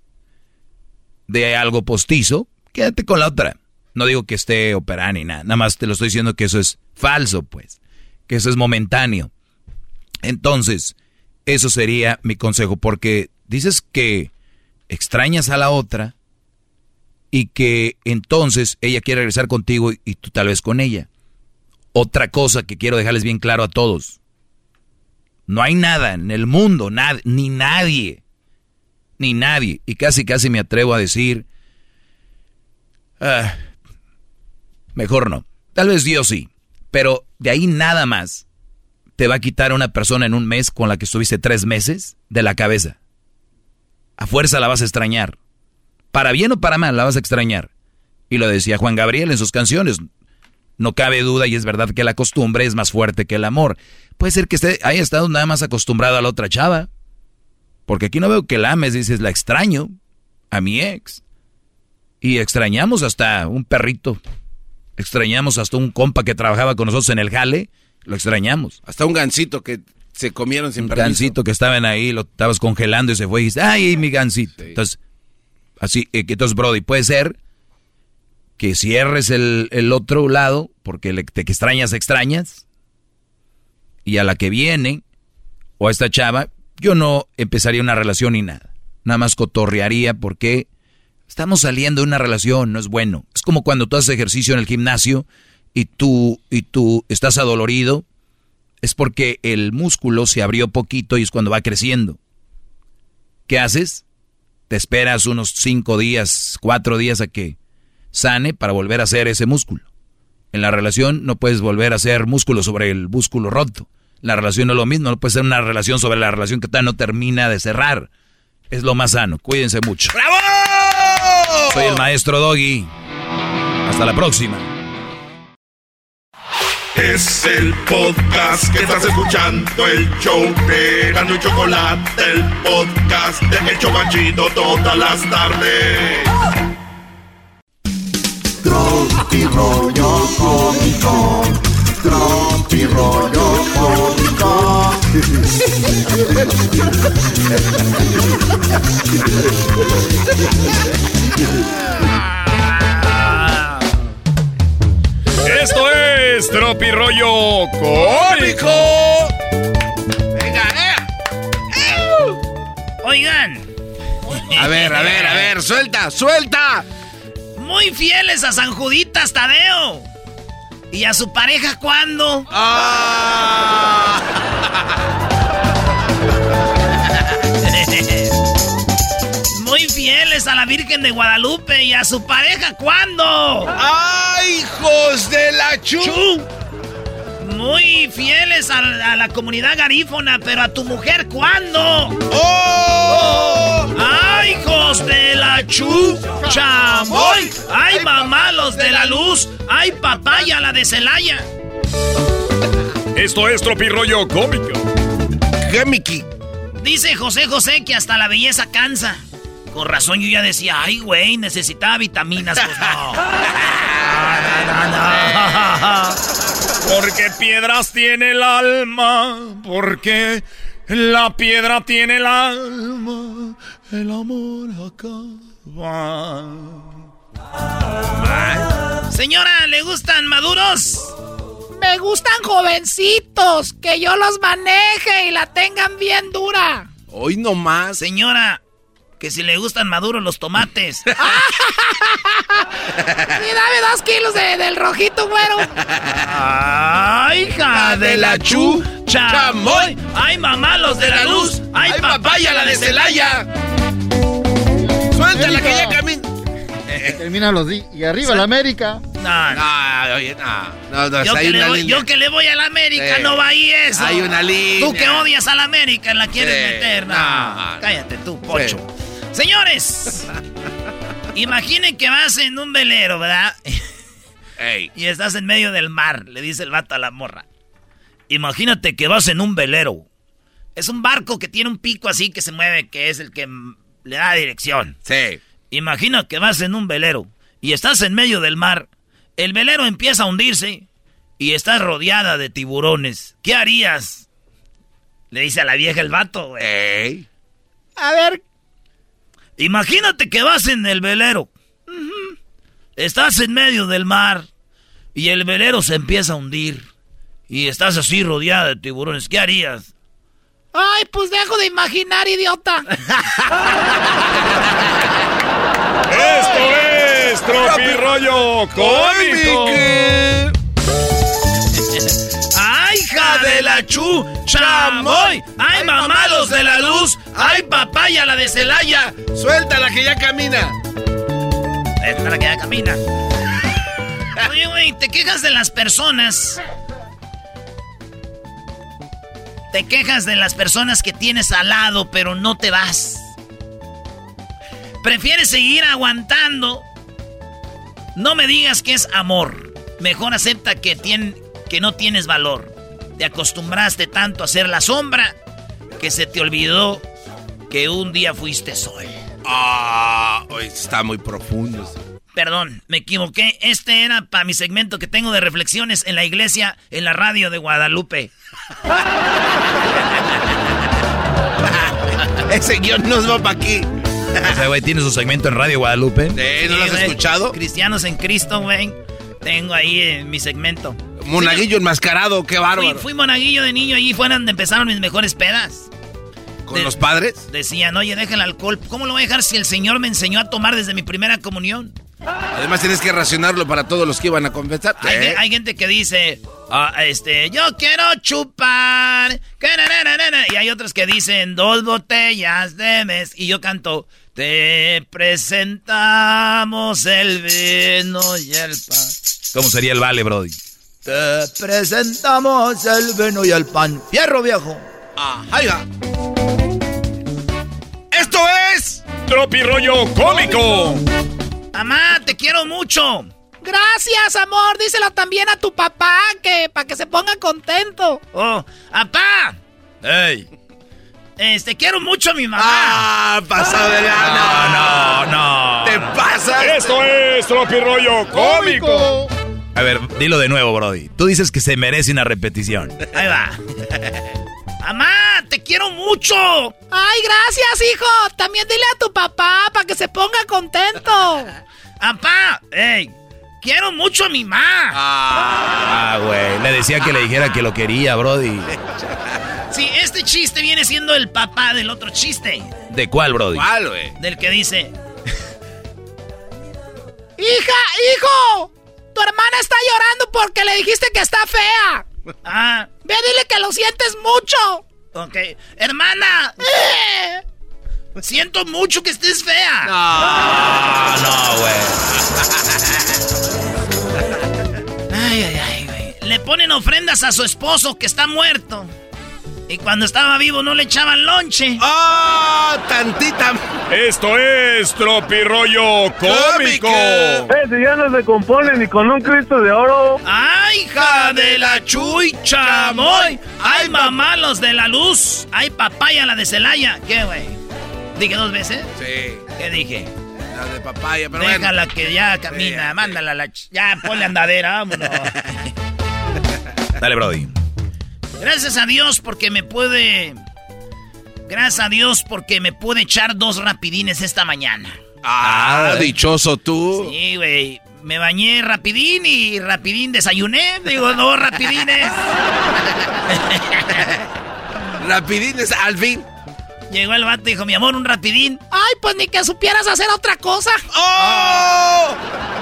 Speaker 4: ¿De algo postizo? Quédate con la otra. No digo que esté operando ni nada. Nada más te lo estoy diciendo que eso es falso, pues. Que eso es momentáneo. Entonces, eso sería mi consejo. Porque dices que extrañas a la otra y que entonces ella quiere regresar contigo y tú tal vez con ella. Otra cosa que quiero dejarles bien claro a todos. No hay nada en el mundo, ni nadie, ni nadie. Y casi, casi me atrevo a decir, ah, mejor no. Tal vez Dios sí, pero de ahí nada más te va a quitar a una persona en un mes con la que estuviste tres meses de la cabeza. A fuerza la vas a extrañar. Para bien o para mal la vas a extrañar. Y lo decía Juan Gabriel en sus canciones. No cabe duda y es verdad que la costumbre es más fuerte que el amor. Puede ser que esté, haya estado nada más acostumbrado a la otra chava. Porque aquí no veo que la ames, dices, la extraño a mi ex. Y extrañamos hasta un perrito. Extrañamos hasta un compa que trabajaba con nosotros en el jale. Lo extrañamos.
Speaker 5: Hasta un gansito que se comieron sin
Speaker 4: un gansito que estaban ahí, lo estabas congelando y se fue y dice, ay, mi gansito. Entonces, así, eh, entonces, Brody, puede ser que cierres el, el otro lado porque te extrañas, extrañas y a la que viene, o a esta chava, yo no empezaría una relación ni nada. Nada más cotorrearía porque estamos saliendo de una relación, no es bueno. Es como cuando tú haces ejercicio en el gimnasio y tú, y tú estás adolorido, es porque el músculo se abrió poquito y es cuando va creciendo. ¿qué haces? Te esperas unos cinco días, cuatro días a que sane para volver a hacer ese músculo. En la relación no puedes volver a hacer músculo sobre el músculo roto. La relación no es lo mismo, no puede ser una relación sobre la relación que todavía no termina de cerrar. Es lo más sano. Cuídense mucho.
Speaker 5: ¡Bravo!
Speaker 4: Soy el maestro Doggy. Hasta la próxima.
Speaker 1: Es el podcast que estás escuchando, el show de Gano y Chocolate, el podcast de El Chocachito todas las tardes.
Speaker 8: Tropi rollo cómico, tropi rollo cómico.
Speaker 7: Esto es Tropi Rollo Cómico.
Speaker 5: Venga, eh.
Speaker 3: Oigan.
Speaker 5: A ver, a ver, a ver, suelta, suelta.
Speaker 3: Muy fieles a San Juditas Tadeo. ¿Y a su pareja cuándo?
Speaker 5: Ah.
Speaker 3: Fieles a la Virgen de Guadalupe. ¿Y a su pareja cuándo?
Speaker 5: ¡Ay, hijos de la chu!
Speaker 3: Chu. Muy fieles a, a la comunidad garífona, pero a tu mujer cuándo?
Speaker 5: ¡Oh!
Speaker 3: ¡Ay, hijos de la chu! ¡Chamoy! ¡Ay, mamá, los de la luz! ¡Ay, papaya, la de Celaya!
Speaker 7: Esto es Tropi Rollo Cómico.
Speaker 5: ¿Qué, Mickey?
Speaker 3: Dice José José que hasta la belleza cansa. Con razón yo ya decía, ay, güey, necesitaba vitaminas. Pues no. No, no, no.
Speaker 7: Porque piedras tiene el alma. Porque la piedra tiene el alma. El amor acaba.
Speaker 3: Señora, ¿le gustan maduros?
Speaker 9: Me gustan jovencitos, que yo los maneje y la tengan bien dura.
Speaker 5: Hoy nomás.
Speaker 3: Señora, que si le gustan maduros los tomates.
Speaker 9: Y dame dos kilos de- del rojito, güero.
Speaker 3: ¡Ay, hija de la chu! ¡Chamoy! ¡Ay, mamá, los de la luz! ¡Ay, papaya, la de Celaya!
Speaker 5: Suéltala que ya camina.
Speaker 10: Termina los di y arriba la América.
Speaker 3: No, no.
Speaker 5: No, oye, no. No, no,
Speaker 3: Yo
Speaker 5: hay
Speaker 3: que, le
Speaker 5: una
Speaker 3: voy,
Speaker 5: línea.
Speaker 3: yo que le voy a la América,
Speaker 5: Sí.
Speaker 3: no va ahí eso.
Speaker 5: Hay una línea.
Speaker 3: Tú que odias a la América, la quieres
Speaker 5: Sí.
Speaker 3: meter. No,
Speaker 5: No.
Speaker 3: cállate tú, pocho. Señores, imaginen que vas en un velero, ¿verdad?
Speaker 5: Ey.
Speaker 3: Y estás en medio del mar, le dice el vato a la morra. Imagínate que vas en un velero. Es un barco que tiene un pico así que se mueve, que es el que le da dirección.
Speaker 5: Sí.
Speaker 3: Imagina que vas en un velero y estás en medio del mar. El velero empieza a hundirse y estás rodeada de tiburones. ¿Qué harías? Le dice a la vieja el vato, güey.
Speaker 5: Ey.
Speaker 9: A ver,
Speaker 3: Imagínate que vas en el velero. Estás en medio del mar y el velero se empieza a hundir. Y estás así rodeada de tiburones. ¿Qué harías?
Speaker 9: ay, pues dejo de imaginar, idiota.
Speaker 7: Esto es Tropi Rollo Cómico.
Speaker 3: ¡Ay, hija de la chu! ¡Chamoy! ¡Ay, mamá, los de la luz! ¡Ay, papaya, la de Celaya!
Speaker 5: Suéltala que ya camina.
Speaker 3: Esta es la que ya camina. Oye, güey, te quejas de las personas. Te quejas de las personas que tienes al lado, pero no te vas. Prefieres seguir aguantando. No me digas que es amor. Mejor acepta que, tien- que no tienes valor. Te acostumbraste tanto a ser la sombra que se te olvidó que un día fuiste sol.
Speaker 5: Ah, hoy está muy profundo.
Speaker 3: Perdón, me equivoqué. Este era para mi segmento que tengo de reflexiones en la iglesia, en la radio de Guadalupe.
Speaker 5: Ese guion nos va para aquí.
Speaker 4: O sea, güey, tiene su segmento en Radio Guadalupe.
Speaker 5: Eh, ¿No lo has escuchado?
Speaker 3: Cristianos en Cristo, güey. Tengo ahí eh, mi segmento.
Speaker 5: Monaguillo enmascarado, qué
Speaker 3: Fui,
Speaker 5: bárbaro.
Speaker 3: fui monaguillo de niño, allí fue donde empezaron mis mejores pedas.
Speaker 5: ¿Con
Speaker 3: de-
Speaker 5: los padres?
Speaker 3: Decían, oye, deja el alcohol. ¿Cómo lo voy a dejar si el Señor me enseñó a tomar desde mi primera comunión?
Speaker 5: Además tienes que racionarlo para todos los que iban a confesar.
Speaker 3: Hay,
Speaker 5: ¿Eh?
Speaker 3: hay gente que dice, ah, este, yo quiero chupar. Y hay otros que dicen dos botellas de mes. Y yo canto, te presentamos el vino y el pan.
Speaker 4: ¿Cómo sería el vale, Brody?
Speaker 3: Te presentamos el vino y el pan. Fierro viejo.
Speaker 5: Ah, aiga. Esto es
Speaker 7: Tropirollo Cómico.
Speaker 3: Mamá, te quiero mucho.
Speaker 9: Gracias, amor. Díselo también a tu papá, que para que se ponga contento.
Speaker 3: Oh, papá.
Speaker 4: ¡Ey!
Speaker 3: Este, quiero mucho a mi mamá.
Speaker 5: Ah, pasado de gana.
Speaker 4: No, no, no.
Speaker 5: Te pasas.
Speaker 7: Esto es Tropirollo Cómico.
Speaker 4: A ver, dilo de nuevo, Brody. Tú dices que se merece una repetición.
Speaker 3: Ahí va. Mamá, te quiero mucho.
Speaker 9: Ay, gracias, hijo. También dile a tu papá para que se ponga contento.
Speaker 3: Papá, ey, quiero mucho a mi mamá.
Speaker 4: Ah, güey. Le decía que le dijera que lo quería, Brody.
Speaker 3: Sí, este chiste viene siendo el papá del otro chiste.
Speaker 4: ¿De cuál, Brody?
Speaker 5: ¿Cuál, güey?
Speaker 3: Del que dice,
Speaker 9: Hija, hijo. Tu hermana está llorando porque le dijiste que está fea.
Speaker 3: ah,
Speaker 9: Ve, dile que lo sientes mucho.
Speaker 3: ok, hermana,
Speaker 9: Eh.
Speaker 3: siento mucho que estés fea.
Speaker 4: Ah, no, güey.
Speaker 3: Ay, ay, ay, güey. Le ponen ofrendas a su esposo que está muerto. Y cuando estaba vivo no le echaban lonche.
Speaker 5: ¡Ah! tantita.
Speaker 7: Esto es Tropirollo Cómico.
Speaker 6: Ese ya no se compone ni con un Cristo de oro.
Speaker 3: ¡Ay, hija de la chucha, moy! ¡Ay, mamá, los de la luz! ¡Ay, papaya, la de Celaya! ¿Qué, güey? ¿Dije dos veces?
Speaker 5: Sí,
Speaker 3: ¿Qué dije?
Speaker 5: la de papaya, pero bueno.
Speaker 3: Déjala que ya camina, mándala a la... Ya, ponle andadera, vámonos.
Speaker 4: Dale, Brody.
Speaker 3: Gracias a Dios porque me puede... Gracias a Dios porque me pude echar dos rapidines esta mañana.
Speaker 5: Ah, dichoso tú.
Speaker 3: Sí, güey. Me bañé rapidín y rapidín desayuné. Digo, dos rapidines.
Speaker 5: Rapidines, al fin.
Speaker 3: Llegó el vato y dijo, mi amor, un rapidín.
Speaker 9: Ay, pues ni que supieras hacer otra cosa.
Speaker 5: ¡Oh!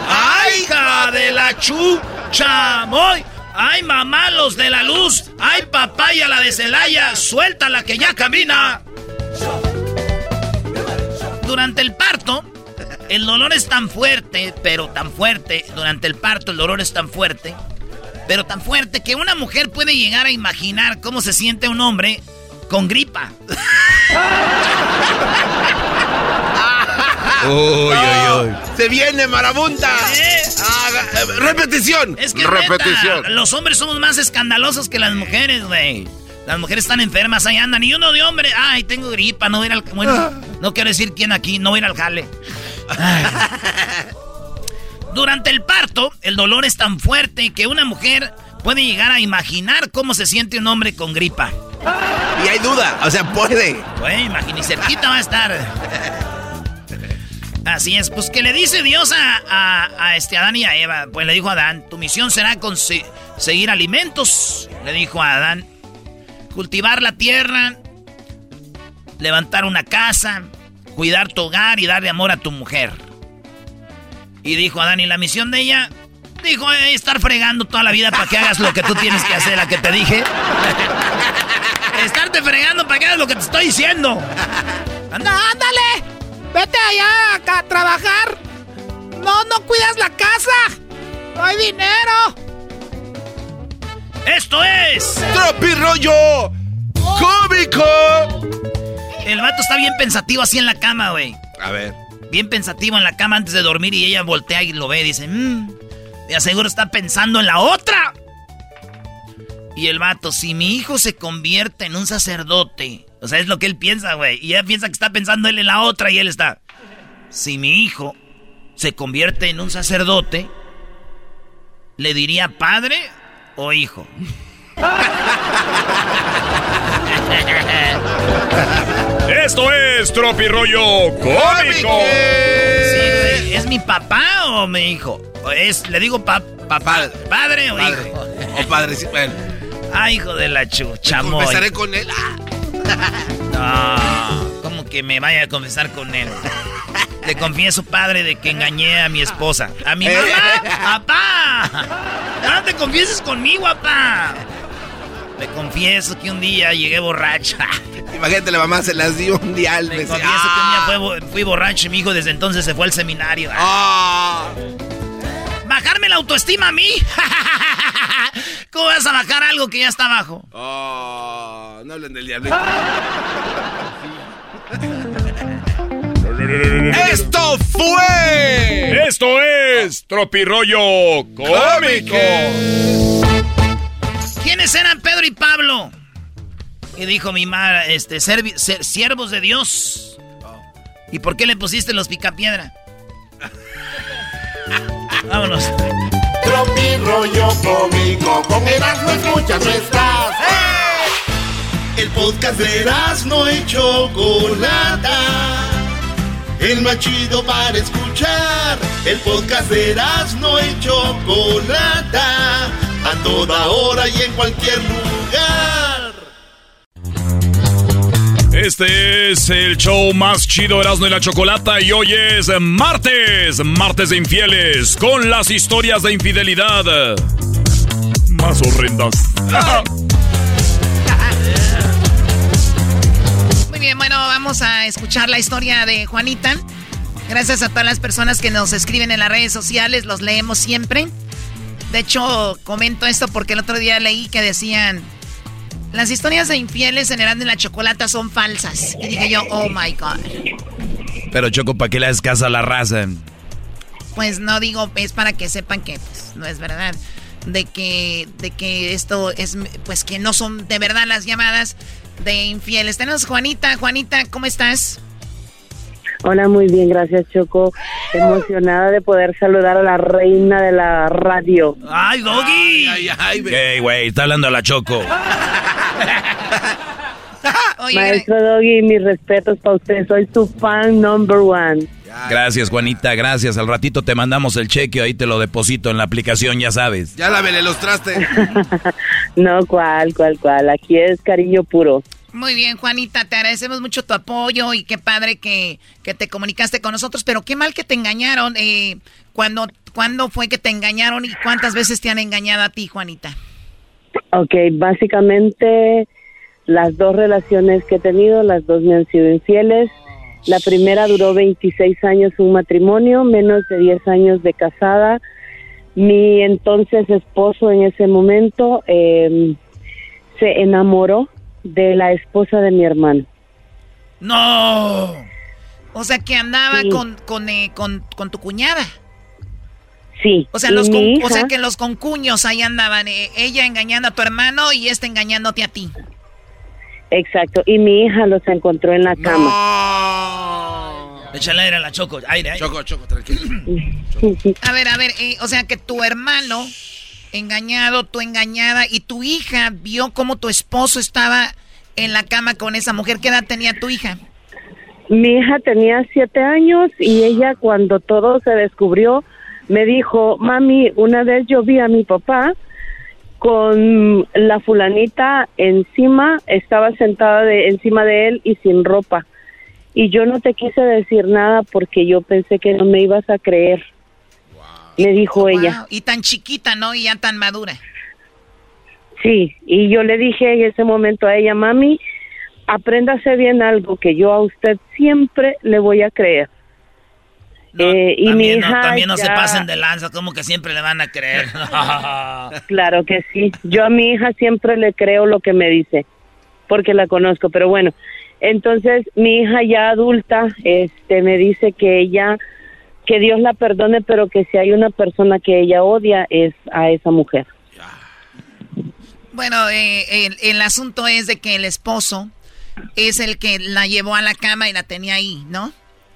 Speaker 3: ¡Ay, hija de la chuchamoy! ¡Ay, mamá, los de la luz! ¡Ay, papaya, la de Celaya! ¡Suéltala que ya camina! Durante el parto, el dolor es tan fuerte, pero tan fuerte. Durante el parto, el dolor es tan fuerte, pero tan fuerte que una mujer puede llegar a imaginar cómo se siente un hombre con gripa.
Speaker 4: Uy, uy, uy.
Speaker 5: Se viene marabunta.
Speaker 3: ¿Eh?
Speaker 5: Haga- eh, repetición.
Speaker 3: Es que
Speaker 5: repetición.
Speaker 3: neta, los hombres somos más escandalosos que las mujeres, güey. Las mujeres están enfermas, ahí andan. Y uno de hombre, ay, tengo gripa, no voy a ir al... Bueno, no quiero decir quién aquí, no voy a ir al jale. Ay. Durante el parto, el dolor es tan fuerte que una mujer puede llegar a imaginar cómo se siente un hombre con gripa.
Speaker 5: Y hay duda, o sea, puede.
Speaker 3: Güey, imagínate, cerquita va a estar. Así es, pues que le dice Dios a, a- este Adán y a Eva. Pues le dijo a Adán, tu misión será conseguir alimentos. Le dijo a Adán, cultivar la tierra, levantar una casa, cuidar tu hogar y darle amor a tu mujer. Y dijo Adán, ¿y la misión de ella? Dijo, "Eh, estar fregando toda la vida para que hagas lo que tú tienes que hacer, la que te dije. Estarte fregando para que hagas lo que te estoy diciendo.
Speaker 9: Anda, ándale. Vete allá a trabajar. No, no cuidas la casa. No hay dinero.
Speaker 3: Esto es.
Speaker 5: ¡Tropirollo cómico!
Speaker 3: El vato está bien pensativo así en la cama, güey.
Speaker 5: A ver.
Speaker 3: Bien pensativo en la cama antes de dormir y ella voltea y lo ve y dice, mmm, de aseguro está pensando en la otra. Y el vato, si mi hijo se convierte en un sacerdote, o sea, es lo que él piensa, güey. Y ella piensa que está pensando él en la otra y él está, si mi hijo se convierte en un sacerdote, ¿le diría padre o hijo?
Speaker 7: Esto es Tropirollo Cómico.
Speaker 3: Sí, güey, ¿Es mi papá o mi hijo? ¿O es, le digo pa- papá, padre o
Speaker 5: Padre.
Speaker 3: hijo?
Speaker 5: O padrecito. Bueno,
Speaker 3: Ay, hijo de la chucha, moy.
Speaker 5: confesaré con él. Ah,
Speaker 3: No, ¿cómo que me vaya a confesar con él? Le confieso, padre, de que engañé a mi esposa. ¿A mi mamá? ¡Papá! No te confieses conmigo, papá. Le confieso que un día llegué borracha.
Speaker 5: Imagínate, la mamá se las dio un día al
Speaker 3: Le confieso que un día fue- fui borracho y mi hijo desde entonces se fue al seminario.
Speaker 5: Ah.
Speaker 3: ¿Bajarme la autoestima a mí? ¿Cómo vas a bajar algo que ya está abajo?
Speaker 5: Oh, no hablen del diablito. ¡Esto fue!
Speaker 7: Esto es Tropirollo Cómico.
Speaker 3: ¿Quiénes eran Pedro y Pablo? Y dijo mi madre, este, siervos de Dios. ¿Y por qué le pusiste los picapiedra? Vámonos.
Speaker 8: Tropi rollo cómico, con Erasmo escuchas no estás.
Speaker 1: El podcast de no y Chocolata. El más chido para escuchar. El podcast de no y Chocolata. A toda hora y en cualquier lugar.
Speaker 7: Este es el show más chido Erasmo y la Chocolata y hoy es martes, martes de infieles, con las historias de infidelidad más horrendas.
Speaker 11: Muy bien, bueno, vamos a escuchar la historia de Juanita. Gracias a todas las personas que nos escriben en las redes sociales, los leemos siempre. De hecho, comento esto porque el otro día leí que decían, las historias de infieles en Erasmo y la Chocolata son falsas. Y dije yo, oh my God.
Speaker 4: Pero Choco, ¿para qué le das caso a la raza?
Speaker 11: Pues no digo, es para que sepan que pues, no es verdad. De que, de que esto es, pues que no son de verdad las llamadas de infieles. Tenemos Juanita. Juanita, ¿cómo estás?
Speaker 12: Hola, muy bien, gracias Choco. Emocionada de poder saludar a la reina de la radio.
Speaker 3: ¡Ay, Doggy!
Speaker 5: Ay, ay,
Speaker 4: güey, está hablando a la Choco.
Speaker 11: Oye,
Speaker 12: Maestro Doggy, mis respetos para usted, soy su fan number one.
Speaker 4: Gracias, Juanita, gracias. Al ratito te mandamos el cheque, ahí te lo deposito en la aplicación, ya sabes.
Speaker 5: Ya lávele los trastes.
Speaker 12: No, cuál, cuál, cuál, aquí es cariño puro.
Speaker 11: Muy bien, Juanita, te agradecemos mucho tu apoyo y qué padre que, que te comunicaste con nosotros, pero qué mal que te engañaron. Eh, ¿cuándo, ¿Cuándo fue que te engañaron y cuántas veces te han engañado a ti, Juanita?
Speaker 12: Ok, básicamente las dos relaciones que he tenido, las dos me han sido infieles. La primera duró 26 años un matrimonio, menos de 10 años de casada. Mi entonces esposo en ese momento eh, se enamoró de la esposa de mi hermano.
Speaker 3: ¡No!
Speaker 11: O sea, que andaba
Speaker 12: Sí.
Speaker 11: con, con, eh, con, con tu cuñada.
Speaker 12: Sí.
Speaker 11: O sea, los con- o sea que los concuños ahí andaban, eh, ella engañando a tu hermano y este engañándote a ti.
Speaker 12: Exacto, y mi hija los encontró en la cama.
Speaker 3: Échale aire a la Choco. Aire, aire.
Speaker 5: Choco, choco, tranquilo.
Speaker 11: A ver, a ver, eh, o sea que tu hermano engañado, tú engañada y tu hija vio cómo tu esposo estaba en la cama con esa mujer. ¿Qué edad tenía tu hija?
Speaker 12: Mi hija tenía siete años y ella cuando todo se descubrió me dijo, mami, una vez yo vi a mi papá con la fulanita encima, estaba sentada de, encima de él y sin ropa. Y yo no te quise decir nada porque yo pensé que no me ibas a creer. Me dijo ella.
Speaker 11: Wow, Y tan chiquita, ¿no? Y ya tan madura.
Speaker 12: Sí, y yo le dije en ese momento a ella, mami, apréndase bien algo que yo a usted siempre le voy a creer. Eh, y mi
Speaker 3: no,
Speaker 12: hija
Speaker 3: también no se
Speaker 12: ya-
Speaker 3: pasen de lanza, como que siempre le van a creer.
Speaker 12: Claro que sí. Yo a mi hija siempre le creo lo que me dice, porque la conozco. Pero bueno, entonces mi hija ya adulta, este, me dice que ella, que Dios la perdone, pero que si hay una persona que ella odia es a esa mujer.
Speaker 11: Bueno, eh, el, el asunto es de que el esposo es el que la llevó a la cama y la tenía ahí, ¿no?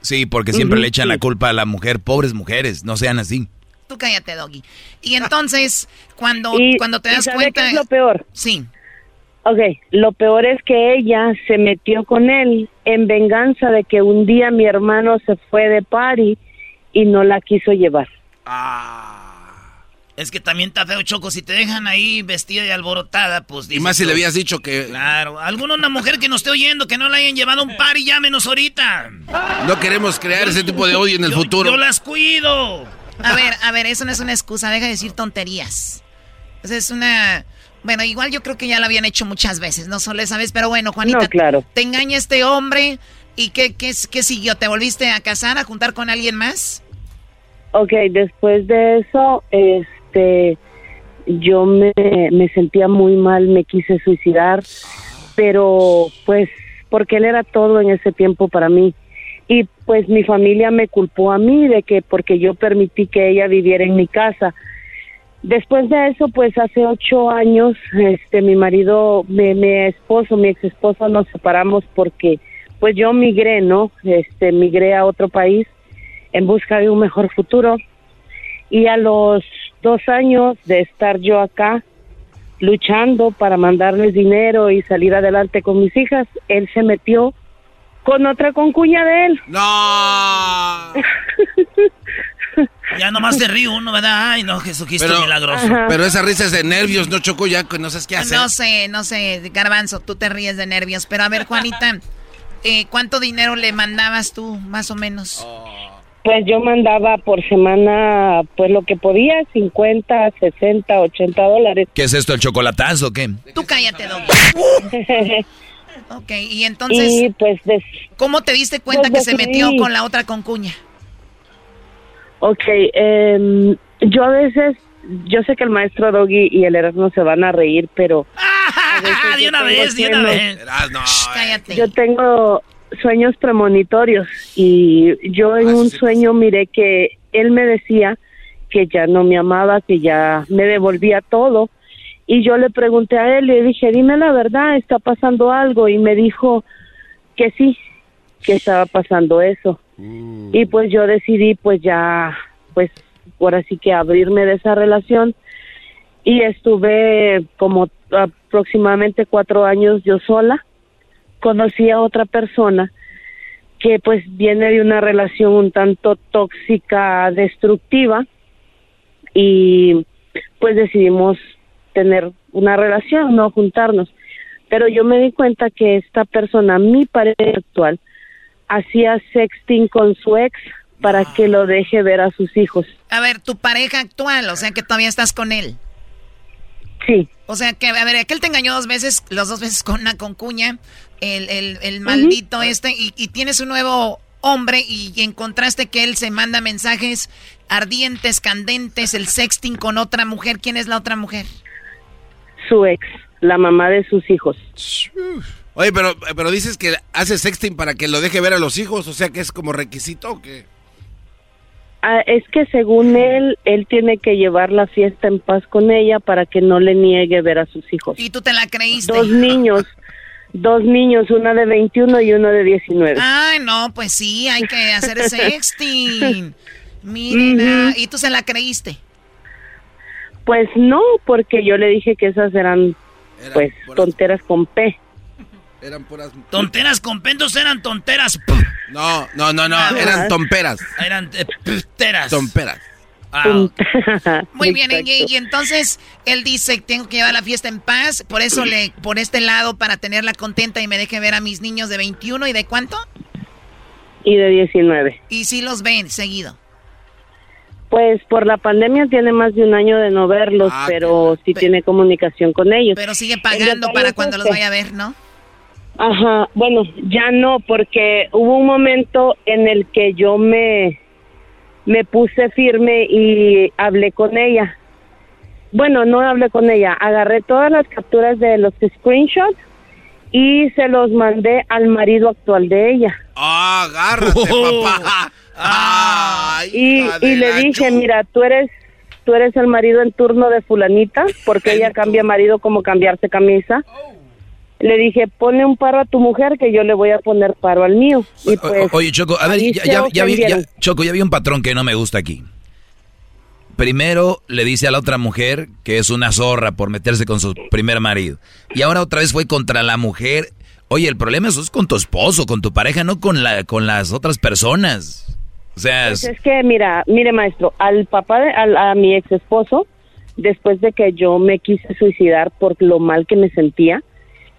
Speaker 4: Sí, porque siempre le echan la culpa a la mujer. Pobres mujeres, no sean así.
Speaker 11: Tú cállate, Doggy. Y entonces, cuando,
Speaker 12: Y-
Speaker 11: cuando te
Speaker 12: ¿y
Speaker 11: das cuenta...
Speaker 12: qué es lo peor?
Speaker 11: Sí.
Speaker 12: Ok, lo peor es que ella se metió con él en venganza de que un día mi hermano se fue de party y no la quiso llevar.
Speaker 3: Es que también está feo, Choco. Si te dejan ahí vestida y alborotada, pues...
Speaker 5: Y más si
Speaker 3: tú,
Speaker 5: le habías dicho que
Speaker 3: Claro. ¿Alguna una mujer que nos esté oyendo que no la hayan llevado a un par y llámenos ahorita?
Speaker 5: no queremos crear ese tipo de odio en el
Speaker 3: Yo-
Speaker 5: futuro.
Speaker 3: Yo las cuido.
Speaker 11: A ver, a ver, eso no es una excusa, deja de decir tonterías. Esa es una, Bueno, igual yo creo que ya lo habían hecho muchas veces, no solo esa vez, pero bueno, Juanita,
Speaker 12: No, claro.
Speaker 11: te engaña este hombre y ¿qué, qué, qué siguió? ¿Te volviste a casar, a juntar con alguien más?
Speaker 12: Ok, después de eso, yo me, me sentía muy mal, me quise suicidar, pero pues porque él era todo en ese tiempo para mí. Y pues mi familia me culpó a mí de que porque yo permití que ella viviera en mi casa. Después de eso, pues hace ocho años, este, mi marido, mi, mi esposo, mi ex esposo, nos separamos porque, pues yo migré, ¿no? Este, migré a otro país en busca de un mejor futuro. Y a los dos años de estar yo acá, luchando para mandarles dinero y salir adelante con mis hijas, él se metió con otra concuña de él.
Speaker 5: ¡No!
Speaker 3: Ya nomás te río uno, ¿verdad? Ay, no, Jesucristo
Speaker 5: Pero,
Speaker 3: milagroso.
Speaker 5: pero esa risa es de nervios, no choco ya, que no sabes qué hacer.
Speaker 11: No sé, no sé, Garbanzo, tú te ríes de nervios. Pero a ver, Juanita, eh, ¿cuánto dinero le mandabas tú, más o menos?
Speaker 12: Pues yo mandaba por semana, pues lo que podía, 50, 60, 80 dólares.
Speaker 4: ¿Qué es esto, el chocolatazo o qué?
Speaker 11: Tú cállate, Don. ok, y entonces,
Speaker 12: y pues des-
Speaker 11: ¿cómo te diste cuenta
Speaker 12: pues
Speaker 11: que se metió con la otra concuña?
Speaker 12: Ok, em, yo a veces, yo sé que el maestro Doggy y el Erasmo se van a reír, pero...
Speaker 3: Ah, de una vez, de una vez.
Speaker 11: Shh, cállate.
Speaker 12: Yo tengo sueños premonitorios y yo en un sueño miré que él me decía que ya no me amaba, que ya me devolvía todo. Y yo le pregunté a él y le dije, dime la verdad, ¿está pasando algo? Y me dijo que sí, que estaba pasando eso. Y pues yo decidí pues ya, pues ahora sí que abrirme de esa relación y estuve como aproximadamente cuatro años yo sola. Conocí a otra persona que pues viene de una relación un tanto tóxica, destructiva y pues decidimos tener una relación, no juntarnos. Pero yo me di cuenta que esta persona, mi pareja actual, hacía sexting con su ex para que lo deje ver a sus hijos.
Speaker 11: A ver, tu pareja actual, o sea que todavía estás con él.
Speaker 12: Sí.
Speaker 11: O sea que, a ver, aquel te engañó dos veces, las dos veces con una concuña, el, el, el maldito este, y, y tienes un nuevo hombre y encontraste que él se manda mensajes ardientes, candentes, el sexting con otra mujer. ¿Quién es la otra mujer?
Speaker 12: Su ex, la mamá de sus hijos.
Speaker 5: Oye, pero, pero dices que hace sexting para que lo deje ver a los hijos, o sea que es como requisito o qué?
Speaker 12: Ah, es que según él, él tiene que llevar la fiesta en paz con ella para que no le niegue ver a sus hijos.
Speaker 11: Y tú te la creíste.
Speaker 12: Dos niños, dos niños, una de 21 y uno de 19.
Speaker 11: Ay, no, pues sí, hay que hacer sexting. Miren, ah, y tú se la creíste.
Speaker 12: Pues no, porque yo le dije que esas eran, pues, tonteras con P.
Speaker 5: Eran puras...
Speaker 3: Tonteras con pendos eran tonteras.
Speaker 5: No, no, no, no,
Speaker 3: Ah,
Speaker 5: eran tomperas.
Speaker 3: Eran eh, pteras.
Speaker 5: Tomperas.
Speaker 3: Ah.
Speaker 11: Muy bien, y, y entonces él dice, tengo que llevar la fiesta en paz, por eso le, por este lado, para tenerla contenta y me deje ver a mis niños de 21 y de cuánto?
Speaker 12: Y de 19.
Speaker 11: Y sí los ven seguido.
Speaker 12: Pues por la pandemia tiene más de un año de no verlos,
Speaker 11: Ah,
Speaker 12: pero sí tiene comunicación con ellos.
Speaker 11: Pero sigue pagando para cuando los vaya a ver, ¿no?
Speaker 12: Ajá, bueno, ya no, porque hubo un momento en el que yo me, me puse firme y hablé con ella. Bueno, no hablé con ella, agarré todas las capturas de los screenshots y se los mandé al marido actual de ella.
Speaker 5: Ah, agárrate, papá. Ay,
Speaker 12: Y, y le dije,
Speaker 5: chu-
Speaker 12: mira, tú eres, tú eres el marido en turno de fulanita, porque ella cambia marido como cambiarse camisa. Le dije, ponle un paro a tu mujer que yo le voy a poner paro al mío. Y pues,
Speaker 4: Oye, Choco, a ver, ya, ya- ya vi, ya-. Choco, ya vi un patrón que no me gusta aquí. Primero le dice a la otra mujer que es una zorra por meterse con su primer marido. Y ahora otra vez fue contra la mujer. Oye, el problema eso es con tu esposo, con tu pareja, no con, la, con las otras personas. O sea,
Speaker 12: Pues
Speaker 4: es-
Speaker 12: es que, mira, mire, maestro, al papá, de, al- a mi ex esposo, después de que yo me quise suicidar por lo mal que me sentía,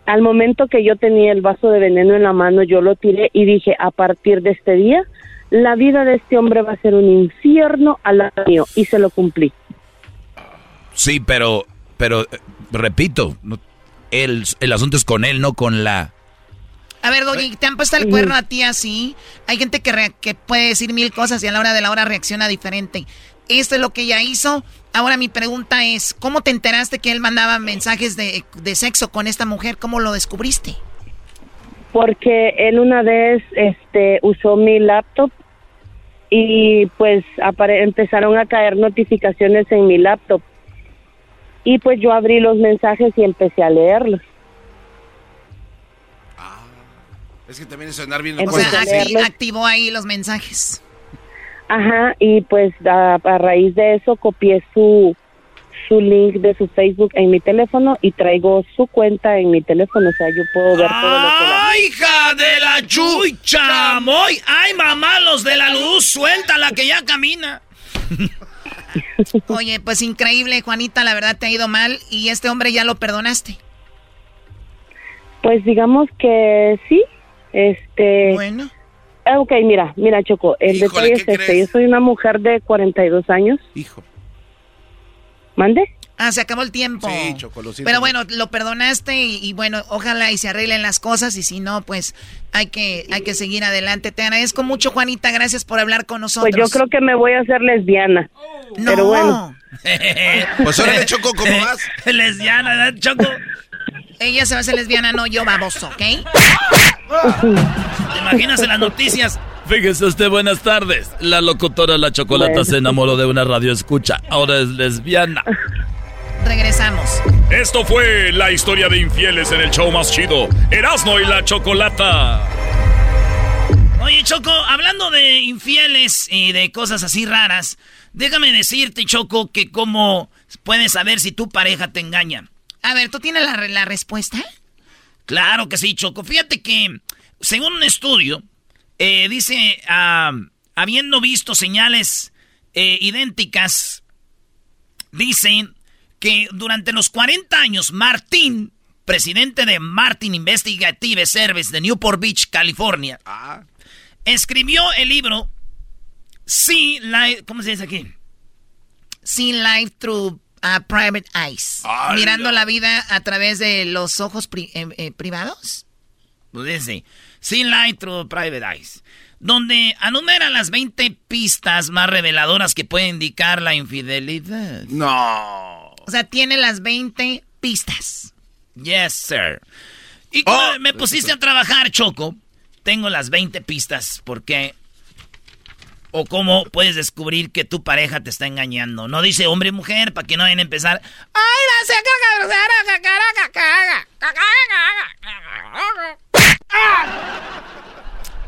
Speaker 12: al momento que yo tenía el vaso de veneno en la mano, yo lo tiré y dije, a partir de este día, la vida de este hombre va a ser un infierno al lado mío, y se lo cumplí.
Speaker 4: sí, pero pero eh, repito, el, el asunto es con él, no con la...
Speaker 11: A ver, Doggy, ¿te han puesto el cuerno a ti así? Hay gente que, que puede decir mil cosas y a la hora de la hora reacciona diferente. Esto es lo que ella hizo. Ahora mi pregunta es, ¿cómo te enteraste que él mandaba mensajes de, de sexo con esta mujer? ¿Cómo lo descubriste?
Speaker 12: Porque él una vez este, usó mi laptop y pues empezaron a caer notificaciones en mi laptop. Y pues yo abrí los mensajes y empecé a leerlos.
Speaker 5: Ah, es que también es sonar bien.
Speaker 11: O sea, activó ahí los mensajes.
Speaker 12: Ajá, y pues a, raíz de eso copié su, su link de su Facebook en mi teléfono y traigo su cuenta en mi teléfono, o sea, yo puedo ver todo lo que
Speaker 3: ¡Ay, hija de la chucha! ¡Moy! ¡Ay, mamá, los de la luz! ¡Suéltala que ya camina!
Speaker 11: Oye, pues increíble, Juanita, la verdad te ha ido mal y este hombre ya lo perdonaste.
Speaker 12: Pues digamos que sí, este...
Speaker 11: Bueno.
Speaker 12: Ah, ok, mira, mira, Choco, el detalle es este. Yo soy una mujer de 42 años.
Speaker 5: Hijo.
Speaker 12: ¿Mande?
Speaker 11: Ah, se acabó el tiempo.
Speaker 5: Sí, Choco, lo
Speaker 11: Pero bueno, lo perdonaste y, bueno, ojalá y se arreglen las cosas y si no, pues hay que, hay que seguir adelante. Te agradezco mucho, Juanita, gracias por hablar con nosotros.
Speaker 12: Pues yo creo que me voy a hacer lesbiana. No. Pero bueno.
Speaker 5: pues ahora le Choco, ¿cómo vas?
Speaker 3: lesbiana, ¿verdad, Choco?
Speaker 11: Ella se va a hacer lesbiana, no yo, baboso, ¿ok?
Speaker 3: ¿Te imaginas en las noticias?
Speaker 7: Fíjese usted, buenas tardes. La locutora La Chocolata se enamoró de una radio escucha. Ahora es lesbiana.
Speaker 11: Regresamos.
Speaker 7: Esto fue la historia de infieles en el show más chido. Erasmo y la Chocolata.
Speaker 3: Oye, Choco, hablando de infieles y de cosas así raras, déjame decirte, Choco, que cómo puedes saber si tu pareja te engaña.
Speaker 11: A ver, ¿tú tienes la, respuesta?
Speaker 3: Claro que sí, Choco. Fíjate que, según un estudio, eh, dice, habiendo visto señales eh, idénticas, dicen que durante los 40 años, Martín, presidente de Martin Investigative Service de Newport Beach, California, ah. escribió el libro See Life, ¿cómo se dice aquí?
Speaker 11: See Life Through a Private Eyes. mirando la vida a través de los ojos eh, eh, privados.
Speaker 3: Pues dice, Sin Light Through Private Eyes. Donde anumera las 20 pistas más reveladoras que pueden indicar la infidelidad.
Speaker 5: No.
Speaker 11: O sea, tiene las 20 pistas.
Speaker 3: Yes, sir. Y cuando oh. me pusiste a trabajar, Choco, tengo las 20 pistas porque o cómo puedes descubrir que tu pareja te está engañando. No dice hombre mujer para que no vayan a empezar.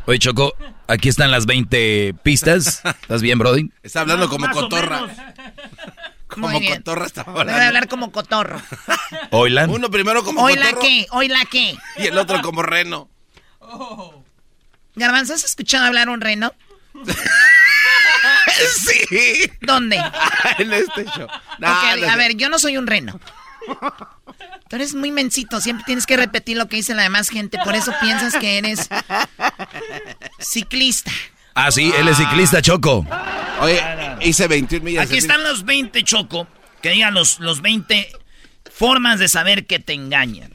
Speaker 4: Oye, Choco, aquí están las 20 pistas. ¿Estás bien, Brody?
Speaker 5: Está hablando como cotorra. Como cotorra está hablando.
Speaker 11: Debe hablar como cotorro.
Speaker 4: ¿Oilan?
Speaker 5: Uno primero como
Speaker 11: ¿Hoy la qué? ¿Hoy la qué?
Speaker 5: Y el otro como reno.
Speaker 11: Garbanzo, ¿has escuchado hablar un reno?
Speaker 5: sí.
Speaker 11: ¿Dónde?
Speaker 5: en este show.
Speaker 11: a ver, yo no soy un reno. Tú eres muy mensito, siempre tienes que repetir lo que dice la demás gente, por eso piensas que eres ciclista.
Speaker 4: Ah, sí, él es ciclista, Choco.
Speaker 5: Oye, hice 21 millas.
Speaker 3: Aquí están los 20, Choco, que digan los, los 20 formas de saber que te engañan.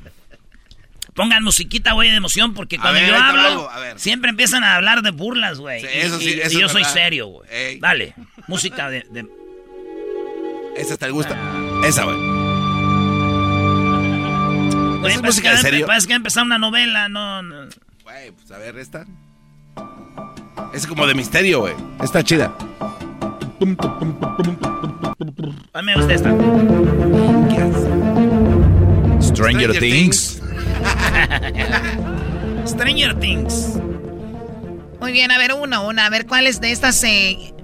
Speaker 3: Pongan musiquita, güey, de emoción, porque cuando yo hablo, siempre empiezan a hablar de burlas, güey. Sí, eso sí, y, yo soy serio, güey. Dale, música de, de...
Speaker 5: Esa te gusta. Esa, güey.
Speaker 3: Güey, parece, que, serio? parece que empezar una novela, no, no.
Speaker 5: Güey, pues a ver, esta. Es como de misterio, güey. Está chida.
Speaker 3: A mí me gusta esta.
Speaker 4: Stranger, Things.
Speaker 3: Stranger Things.
Speaker 11: Muy bien, a ver, uno, una. A ver, ¿cuáles de estas, eh,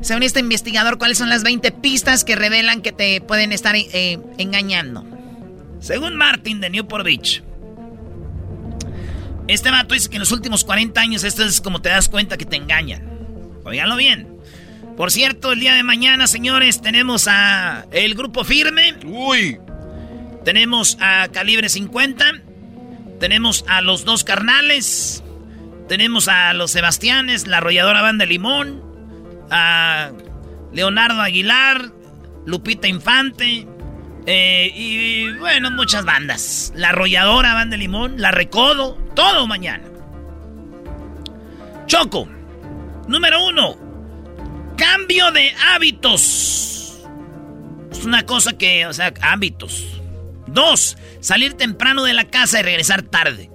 Speaker 11: según este investigador, cuáles son las 20 pistas que revelan que te pueden estar eh, engañando?
Speaker 3: Según Martin de Newport Beach. Este vato dice que en los últimos 40 años esto es como te das cuenta que te engañan. Oiganlo bien. Por cierto, el día de mañana, señores, tenemos a el grupo firme.
Speaker 5: Uy.
Speaker 3: Tenemos a Calibre 50. Tenemos a los dos carnales. Tenemos a los Sebastianes, la arrolladora banda Limón. A Leonardo Aguilar. Lupita Infante. Eh, y bueno, muchas bandas. La Arrolladora, Banda Limón, La Recodo, todo mañana. Choco. Número uno. Cambio de hábitos. Es una cosa que, o sea, hábitos. Dos, salir temprano de la casa y regresar tarde.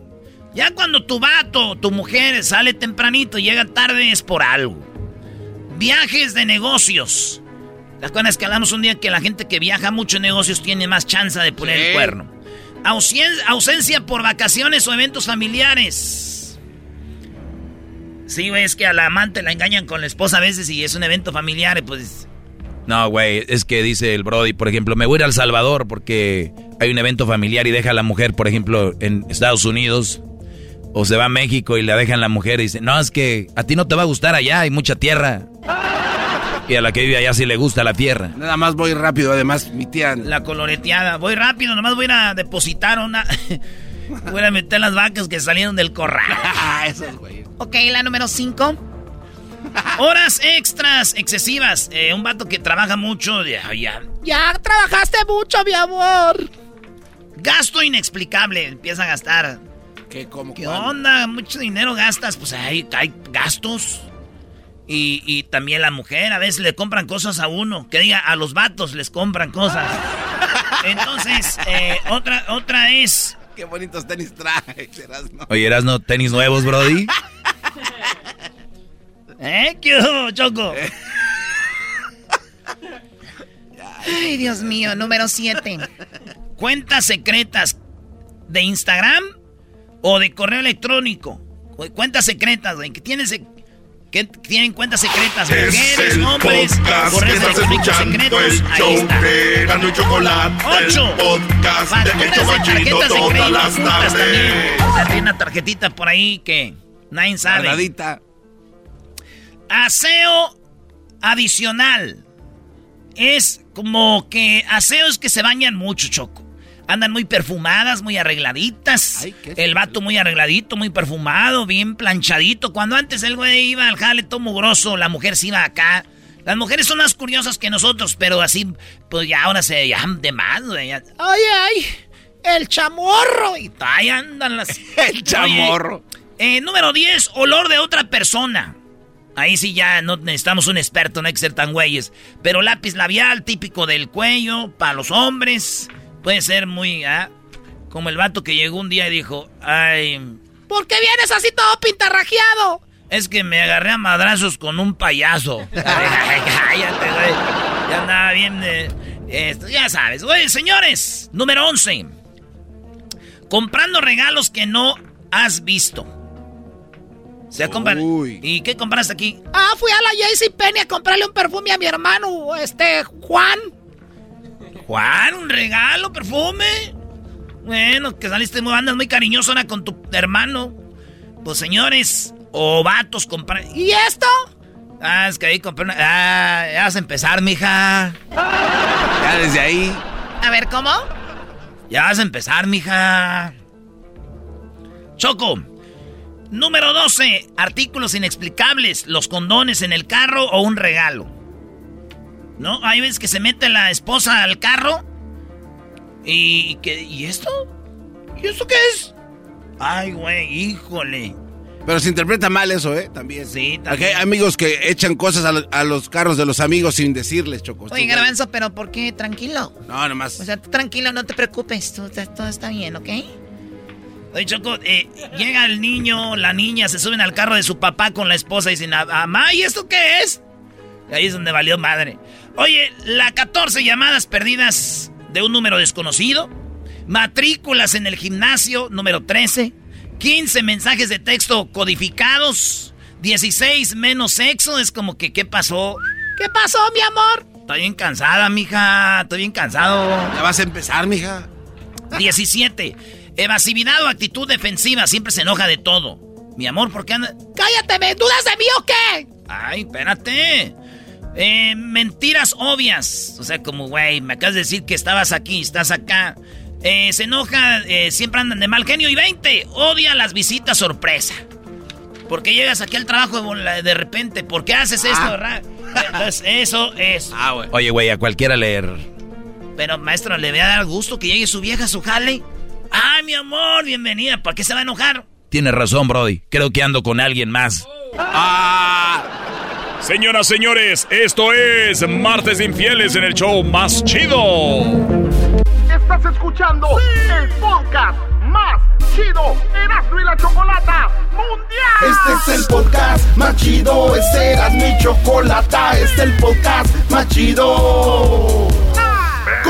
Speaker 3: Ya cuando tu vato, tu mujer sale tempranito y llega tarde es por algo. Viajes de negocios. ¿Te acuerdas que hablamos un día que la gente que viaja mucho en negocios tiene más chance de poner el cuerno? ausencia por vacaciones o eventos familiares. Sí, güey, es que a la amante la engañan con la esposa a veces y es un evento familiar, pues...
Speaker 4: No, güey, es que dice el Brody, por ejemplo, me voy a ir a El Salvador porque hay un evento familiar y deja a la mujer, por ejemplo, en Estados Unidos o se va a México y le dejan la mujer y dice, no, es que a ti no te va a gustar allá, hay mucha tierra. Y a la que vive allá sí le gusta la tierra.
Speaker 5: Nada más voy rápido, además, mi tía.
Speaker 3: La coloreteada, voy rápido, nomás voy a depositar una. voy a meter las vacas que salieron del corral.
Speaker 11: Esos güey. Ok, la número 5.
Speaker 3: Horas extras excesivas. Eh, un vato que trabaja mucho. Ya, ya.
Speaker 9: Ya trabajaste mucho, mi amor.
Speaker 3: Gasto inexplicable. Empieza a gastar.
Speaker 5: ¿Qué, cómo,
Speaker 3: ¿Qué onda? Mucho dinero gastas. Pues hay, hay gastos. Y, y, también la mujer, a veces le compran cosas a uno. Que diga, a los vatos les compran cosas. Entonces, eh, otra, otra es.
Speaker 5: Qué bonitos tenis traes, Erasno.
Speaker 4: Oye, Erasno, tenis nuevos, Brody.
Speaker 3: ¿Eh? ¿Qué Choco?
Speaker 11: Ay, Dios mío, número 7.
Speaker 3: Cuentas secretas de Instagram o de correo electrónico. Cuentas secretas, güey. Que tienes que tienen cuentas secretas, mujeres, hombres, correos electrónicos secretos. Ahí está.
Speaker 1: y chocolate.
Speaker 3: Ocho.
Speaker 1: podcast de Hecho Machito todas las tardes.
Speaker 3: O sea, tiene una tarjetita por ahí que nadie sabe.
Speaker 5: Guardadita.
Speaker 3: Aseo adicional. Es como que aseo es que se bañan mucho, Choco. Andan muy perfumadas, muy arregladitas. el vato muy arregladito, muy perfumado, bien planchadito. Cuando antes el güey iba al jale todo mugroso, la mujer se iba acá. Las mujeres son más curiosas que nosotros, pero así, pues ya ahora se llaman de más, güey.
Speaker 9: ¡Ay, ay! ¡El chamorro!
Speaker 3: Y ahí andan las...
Speaker 5: el chamorro.
Speaker 3: eh, número 10, olor de otra persona. Ahí sí ya no necesitamos un experto, no hay que ser tan güeyes. Pero lápiz labial, típico del cuello, para los hombres. Puede ser muy, ¿ah? Como el vato que llegó un día y dijo, ay...
Speaker 9: ¿Por qué vienes así todo pintarrajeado?
Speaker 3: Es que me agarré a madrazos con un payaso. Cállate, güey. Ya andaba bien... esto, ya sabes. Oye, señores, número 11. Comprando regalos que no has visto. Se compran. ¿Y qué compraste aquí?
Speaker 9: Ah, fui a la JCPenney a comprarle un perfume a mi hermano, este, Juan.
Speaker 3: Juan, un regalo, perfume. Bueno, que saliste muy, andas muy cariñoso ahora con tu hermano. Pues señores, o vatos comprar.
Speaker 9: ¿Y esto?
Speaker 3: Ah, es que ahí compré una. Ah, ya vas a empezar, mija.
Speaker 5: Ya desde ahí.
Speaker 11: A ver, ¿cómo?
Speaker 3: Ya vas a empezar, mija. Choco. Número 12. Artículos inexplicables. Los condones en el carro o un regalo. ¿No? Hay veces que se mete la esposa al carro. ¿Y, qué, ¿y esto? ¿Y esto qué es? Ay, güey, híjole.
Speaker 5: Pero se interpreta mal eso, ¿eh? También.
Speaker 3: Sí,
Speaker 5: también. hay amigos que echan cosas a, los carros de los amigos sin decirles, Choco.
Speaker 11: Oye, Garbanzo, pero ¿por qué? Tranquilo.
Speaker 5: No, nomás.
Speaker 11: O sea, tranquilo, no te preocupes. Todo, todo está bien, ¿ok?
Speaker 3: Oye, Choco, eh, llega el niño, la niña, se suben al carro de su papá con la esposa y dicen, mamá, ¿y esto qué es? Ahí es donde valió madre. Oye, la 14 llamadas perdidas de un número desconocido. Matrículas en el gimnasio, número 13. 15 mensajes de texto codificados. 16 menos sexo. Es como que, ¿qué pasó?
Speaker 9: ¿Qué pasó, mi amor?
Speaker 3: Estoy bien cansada, mija. Estoy bien cansado.
Speaker 5: Ya vas a empezar, mija.
Speaker 3: 17. Evasividad o actitud defensiva. Siempre se enoja de todo. Mi amor, ¿por qué anda...?
Speaker 9: ¡Cállate! ¿Me dudas de mí o qué?
Speaker 3: Ay, espérate. Eh, mentiras obvias. O sea, como, güey, me acabas de decir que estabas aquí, estás acá. Eh, se enoja, eh, siempre andan de mal genio. Y 20, odia las visitas sorpresa. ¿Por qué llegas aquí al trabajo de repente? ¿Por qué haces esto,
Speaker 5: ah.
Speaker 3: Entonces, eso es.
Speaker 5: Ah, güey.
Speaker 4: Oye, güey, a cualquiera leer.
Speaker 3: Pero maestro, le voy a dar gusto que llegue su vieja su jale. Ay, mi amor, bienvenida. ¿Por qué se va a enojar?
Speaker 4: Tienes razón, Brody. Creo que ando con alguien más.
Speaker 7: Ah. Señoras, señores, esto es Martes de Infieles en el show más chido.
Speaker 1: Estás escuchando el podcast más chido Erasmo y la Chocolata Mundial. Este es el podcast más chido, este es mi Chocolata, este es el podcast más chido.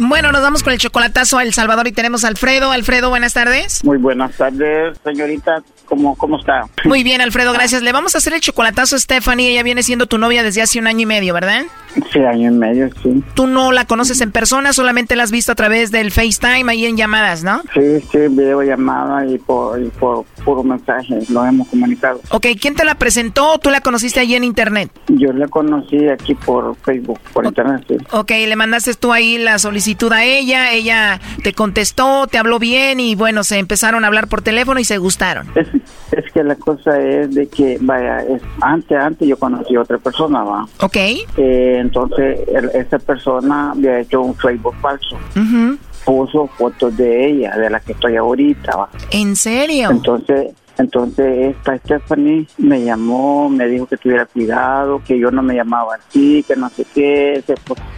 Speaker 11: Bueno, nos vamos con el chocolatazo a El Salvador y tenemos a Alfredo. Alfredo, buenas tardes.
Speaker 13: Muy buenas tardes, señorita. ¿Cómo, ¿Cómo está?
Speaker 11: Muy bien, Alfredo, gracias. Le vamos a hacer el chocolatazo a Stephanie. Ella viene siendo tu novia desde hace un año y medio, ¿verdad?
Speaker 13: Sí, año y medio, sí.
Speaker 11: Tú no la conoces en persona, solamente la has visto a través del FaceTime ahí en llamadas, ¿no?
Speaker 13: Sí, sí, videollamada y por, y por puro mensaje lo hemos comunicado.
Speaker 11: Ok, ¿quién te la presentó o tú la conociste allí en internet?
Speaker 13: Yo la conocí aquí por Facebook, por internet, sí.
Speaker 11: Ok, le mandaste tú ahí la solicitud a ella, ella te contestó, te habló bien y bueno, se empezaron a hablar por teléfono y se gustaron.
Speaker 13: Es, es que la cosa es de que, vaya, es, antes, antes yo conocí a otra persona, va.
Speaker 11: Ok.
Speaker 13: Eh, entonces, el- esa persona había hecho un Facebook falso.
Speaker 11: Ujú.
Speaker 13: Puso fotos de ella, de la que estoy ahorita, va.
Speaker 11: ¿En serio?
Speaker 13: Entonces, entonces esta Stephanie me llamó, me dijo que tuviera cuidado, que yo no me llamaba así, que no sé qué, ese,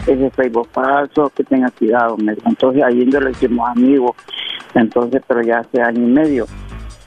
Speaker 13: ese Facebook falso, que tenga cuidado. Entonces ahí yo le hicimos amigos, entonces, pero ya hace año y medio.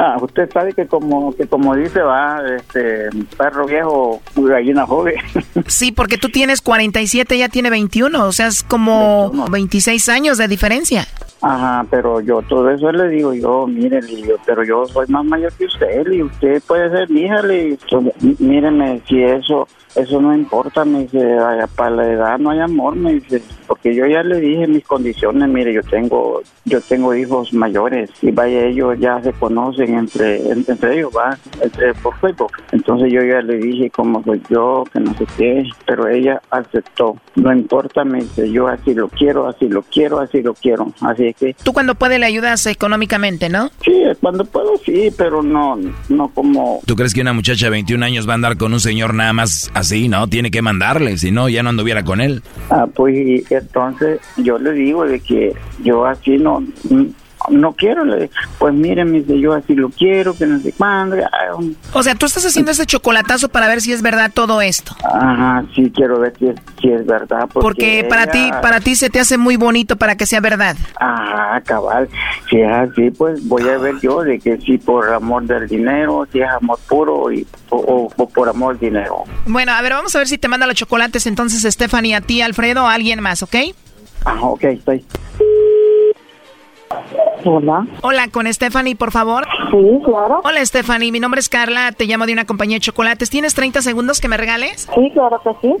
Speaker 13: Ah, usted sabe que como que como dice va, este perro viejo, gallina joven.
Speaker 11: Sí, porque tú tienes 47, ella tiene 21, o sea, es como 26 años de diferencia.
Speaker 13: Ajá, pero yo todo eso le digo yo, mire, pero yo soy más mayor que usted, y usted puede ser mi hija, mí- míreme, si eso, eso no importa, me dice, "Vaya, para la edad no hay amor, me dice, porque yo ya le dije mis condiciones, mire, yo tengo, yo tengo hijos mayores, y vaya, ellos ya se conocen entre, entre, entre ellos, va, entre, por Facebook, entonces yo ya le dije como soy yo, que no sé qué, pero ella aceptó, no importa, me dice, yo así lo quiero, así lo quiero, así lo quiero, así es que
Speaker 11: Tú cuando puedes le ayudas económicamente, ¿no?
Speaker 13: Sí, cuando puedo sí, pero no, no como...
Speaker 4: ¿Tú crees que una muchacha de 21 años va a andar con un señor nada más así, no? Tiene que mandarle, si no, ya no anduviera con él.
Speaker 13: Ah, pues entonces yo le digo de que yo así no no quiero, le pues mire, me dice, yo así lo quiero, que no sé cuándo. ah,
Speaker 11: O sea, tú estás haciendo ese chocolatazo para ver si es verdad todo esto.
Speaker 13: Ajá, sí quiero ver si es, si es verdad. Porque,
Speaker 11: Porque para
Speaker 13: ella-
Speaker 11: ti, para ti se te hace muy bonito para que sea verdad.
Speaker 13: Ajá, cabal. Si es así, pues voy a ver yo de que si por amor del dinero, si es amor puro y, o, o por amor del dinero.
Speaker 11: Bueno, a ver, vamos a ver si te manda los chocolates entonces Stephanie a ti, Alfredo, o a alguien más, ¿ok?
Speaker 13: Ajá, ok, estoy. Hola.
Speaker 11: Hola, con Stephanie, por favor.
Speaker 14: Sí, claro.
Speaker 11: Hola, Stephanie. Mi nombre es Carla. Te llamo de una compañía de chocolates. ¿Tienes 30 segundos que me regales?
Speaker 14: Sí, claro que sí.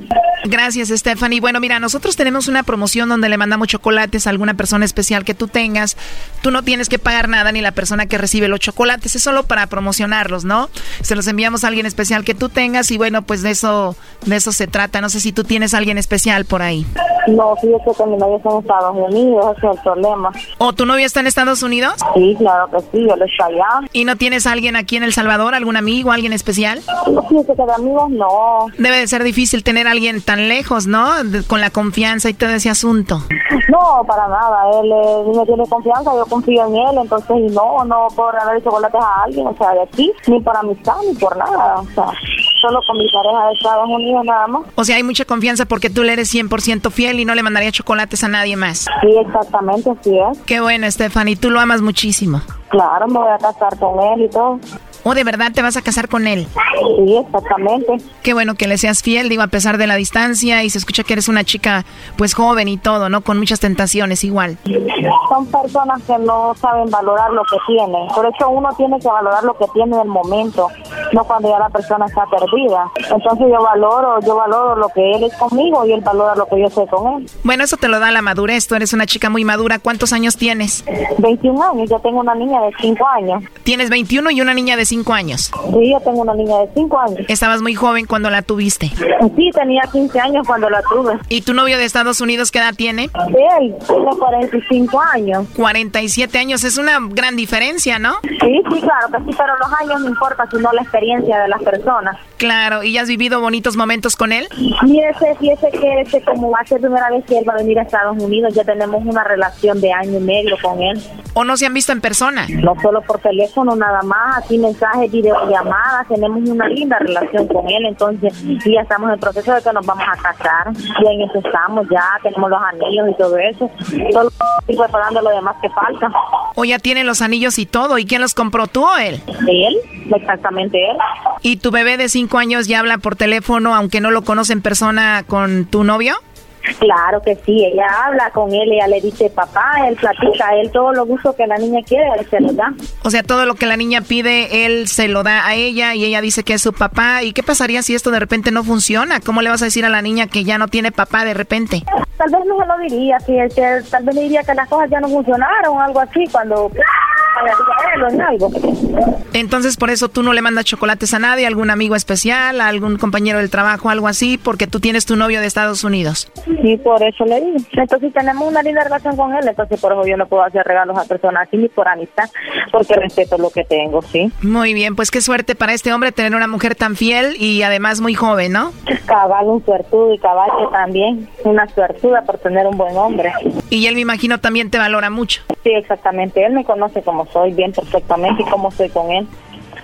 Speaker 11: Gracias, Stephanie. Bueno, mira, nosotros tenemos una promoción donde le mandamos chocolates a alguna persona especial que tú tengas. Tú no tienes que pagar nada ni la persona que recibe los chocolates. Es solo para promocionarlos, ¿no? Se los enviamos a alguien especial que tú tengas y bueno, pues de eso, de eso se trata. No sé si tú tienes a alguien especial por ahí.
Speaker 14: No, fíjate que mi novio está en Estados Unidos, ese es el problema.
Speaker 11: ¿O tu novio está en Estados Unidos?
Speaker 14: Sí, claro que sí, él está allá.
Speaker 11: ¿Y no tienes a alguien aquí en El Salvador, algún amigo, alguien especial?
Speaker 14: No, que de amigos no.
Speaker 11: Debe de ser difícil tener a alguien tan lejos, ¿no? De- con la confianza y todo ese asunto.
Speaker 14: No, para nada, él eh, me tiene confianza, yo confío en él, entonces no, no por darle chocolates a alguien, o sea, de aquí, ni por amistad, ni por nada, o sea, solo con mi pareja de Estados Unidos nada más.
Speaker 11: O sea, hay mucha confianza porque tú le eres 100% fiel y no le mandaría chocolates a nadie más.
Speaker 14: Sí, exactamente, así es.
Speaker 11: Qué bueno, Stephanie, tú lo amas muchísimo.
Speaker 14: Claro, me voy a casar con él y todo.
Speaker 11: ¿O de verdad te vas a casar con él?
Speaker 14: Sí, exactamente.
Speaker 11: Qué bueno que le seas fiel, digo, a pesar de la distancia y se escucha que eres una chica pues joven y todo, ¿no? Con muchas tentaciones igual.
Speaker 14: Son personas que no saben valorar lo que tienen. Por eso uno tiene que valorar lo que tiene en el momento, no cuando ya la persona está perdida. Entonces yo valoro, yo valoro lo que él es conmigo y él valora lo que yo soy con él.
Speaker 11: Bueno, eso te lo da la madurez, tú eres una chica muy madura. ¿Cuántos años tienes?
Speaker 14: 21 años, yo tengo una niña de 5 años.
Speaker 11: Tienes 21 y una niña de 5 años.
Speaker 14: Sí, yo tengo una niña de 5 años.
Speaker 11: Estabas muy joven cuando la tuviste.
Speaker 14: Sí, tenía 15 años cuando la tuve.
Speaker 11: ¿Y tu novio de Estados Unidos qué edad tiene?
Speaker 14: Él tiene 45 años.
Speaker 11: 47 años, es una gran diferencia, ¿no?
Speaker 14: Sí, sí, claro que sí, pero los años no importa, sino la experiencia de las personas.
Speaker 11: Claro, ¿y ya has vivido bonitos momentos con él?
Speaker 14: Fíjese, fíjese que ese, como va a ser primera vez que él va a venir a Estados Unidos, ya tenemos una relación de año y medio con él.
Speaker 11: ¿O no se han visto en persona?
Speaker 14: No solo por teléfono, nada más, así mensajes, videollamadas, tenemos una linda relación con él, entonces y ya estamos en el proceso de que nos vamos a casar, y en eso estamos ya, tenemos los anillos y todo eso, solo estoy preparando lo demás que falta.
Speaker 11: ¿O ya tiene los anillos y todo? ¿Y quién los compró, tú o él?
Speaker 14: Él, exactamente él.
Speaker 11: ¿Y tu bebé de 5 años ya habla por teléfono, aunque no lo conoce en persona, con tu novio?
Speaker 14: Claro que sí, ella habla con él, ella le dice papá, él platica, él todo lo gusto que la niña quiere, él se lo da.
Speaker 11: O sea, todo lo que la niña pide, él se lo da a ella y ella dice que es su papá. ¿Y qué pasaría si esto de repente no funciona? ¿Cómo le vas a decir a la niña que ya no tiene papá de repente?
Speaker 14: Tal vez no se lo diría, que tal vez le diría que las cosas ya no funcionaron o algo así, cuando a en algo.
Speaker 11: Entonces, por eso tú no le mandas chocolates a nadie, algún amigo especial, a algún compañero del trabajo, algo así, porque tú tienes tu novio de Estados Unidos.
Speaker 14: Sí, por eso le digo. Entonces tenemos una linda relación con él, entonces por eso yo no puedo hacer regalos a personas así ni por amistad, porque respeto lo que tengo, sí.
Speaker 11: Muy bien, pues qué suerte para este hombre tener una mujer tan fiel y además muy joven, ¿no?
Speaker 14: Cabal, un suertudo y cabal que también, una suertuda por tener un buen hombre.
Speaker 11: Y él me imagino también te valora mucho.
Speaker 14: Sí, exactamente. Él me conoce como soy, bien perfectamente y cómo soy con él.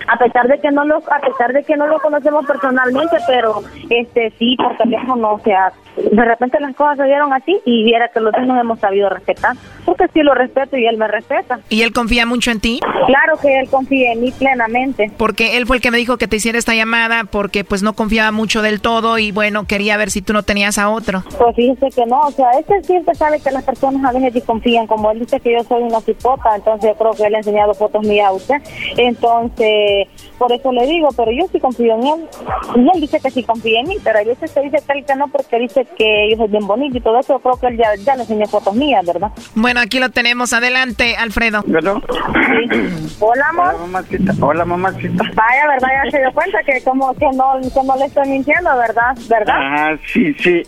Speaker 14: A pesar de que no lo, a pesar de que no lo conocemos personalmente, pero este sí por teléfono, o sea, de repente las cosas se dieron así y viera que los dos nos hemos sabido respetar, porque sí lo respeto y él me respeta.
Speaker 11: ¿Y él confía mucho en ti?
Speaker 14: Claro que él confía en mí plenamente.
Speaker 11: Porque él fue el que me dijo que te hiciera esta llamada porque pues no confiaba mucho del todo y bueno, quería ver si tú no tenías a otro.
Speaker 14: Pues fíjese que no, o sea, este siempre sabe que las personas a veces desconfían, como él dice que yo soy una cipota, entonces yo creo que él ha enseñado fotos mías a usted, entonces por eso le digo, pero yo sí confío en él, y él dice que sí confía en mí, pero hay veces que dice que él que no porque dice que yo soy bien bonito y todo eso, yo creo que él ya, ya le enseñó fotos mías, ¿verdad?
Speaker 11: Bueno, aquí lo tenemos. Adelante, Alfredo.
Speaker 13: ¿Verdad?
Speaker 14: Sí. Hola, amor.
Speaker 13: Hola, mamacita. Hola, mamacita.
Speaker 14: Vaya, ¿verdad? Ya se dio cuenta que como que no, que no le estoy mintiendo, ¿verdad? ¿Verdad?
Speaker 13: Ajá, sí, sí.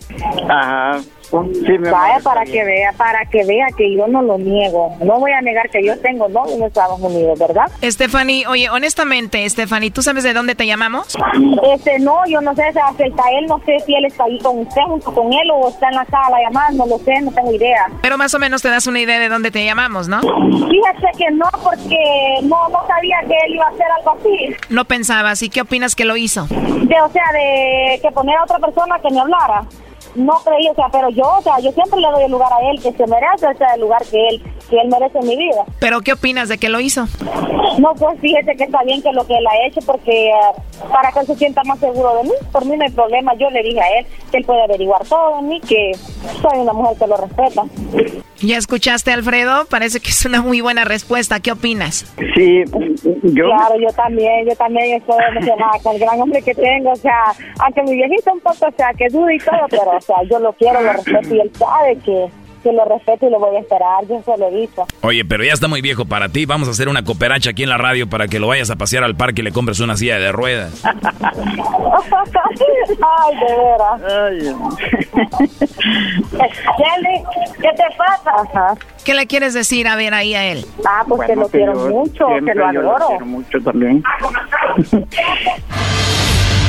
Speaker 13: Ajá. Sí,
Speaker 14: Vaya
Speaker 13: amor,
Speaker 14: para que
Speaker 13: bien.
Speaker 14: vea, para que vea que yo no lo niego. No voy a negar que yo tengo novio en Estados Unidos, ¿verdad?
Speaker 11: Stephanie, oye, honestamente, Stephanie, ¿tú sabes de dónde te llamamos?
Speaker 14: Este, no, yo no sé, o sea, que está él, no sé si él está ahí con usted, junto con él, o está en la sala llamando, no lo sé, no tengo idea.
Speaker 11: Pero más o menos te das una idea de dónde te llamamos, ¿no?
Speaker 14: Fíjate que no, porque no, no sabía que él iba a hacer algo así.
Speaker 11: No pensabas. ¿Y qué opinas que lo hizo?
Speaker 14: De, o sea, de que poner a otra persona que me hablara. No creí, o sea, pero yo, o sea, yo siempre le doy el lugar a él que se merece, o sea, el lugar que él, que él merece en mi vida.
Speaker 11: ¿Pero qué opinas de que lo hizo?
Speaker 14: No, pues fíjese que está bien que lo que él ha hecho, porque eh, para que él se sienta más seguro de mí, por mí no hay problema. Yo le dije a él que él puede averiguar todo de mí, que soy una mujer que lo respeta.
Speaker 11: ¿Ya escuchaste, Alfredo? Parece que es una muy buena respuesta. ¿Qué opinas?
Speaker 13: Sí, yo.
Speaker 14: Claro, yo también, yo también estoy emocionada con el gran hombre que tengo, o sea, aunque mi viejito un poco, o sea, que duda y todo, pero, o sea, yo lo quiero, lo respeto y él sabe que que lo respeto y lo voy a esperar, yo se lo he dicho.
Speaker 4: Oye, pero ya está muy viejo para ti. Vamos a hacer una cooperacha aquí en la radio para que lo vayas a pasear al parque y le compres una silla de ruedas.
Speaker 14: Ay, de veras. Kelly, ¿qué te pasa?
Speaker 11: ¿Qué le quieres decir a ver ahí a él?
Speaker 14: Ah, pues que lo quiero mucho, que lo adoro.
Speaker 13: quiero mucho también.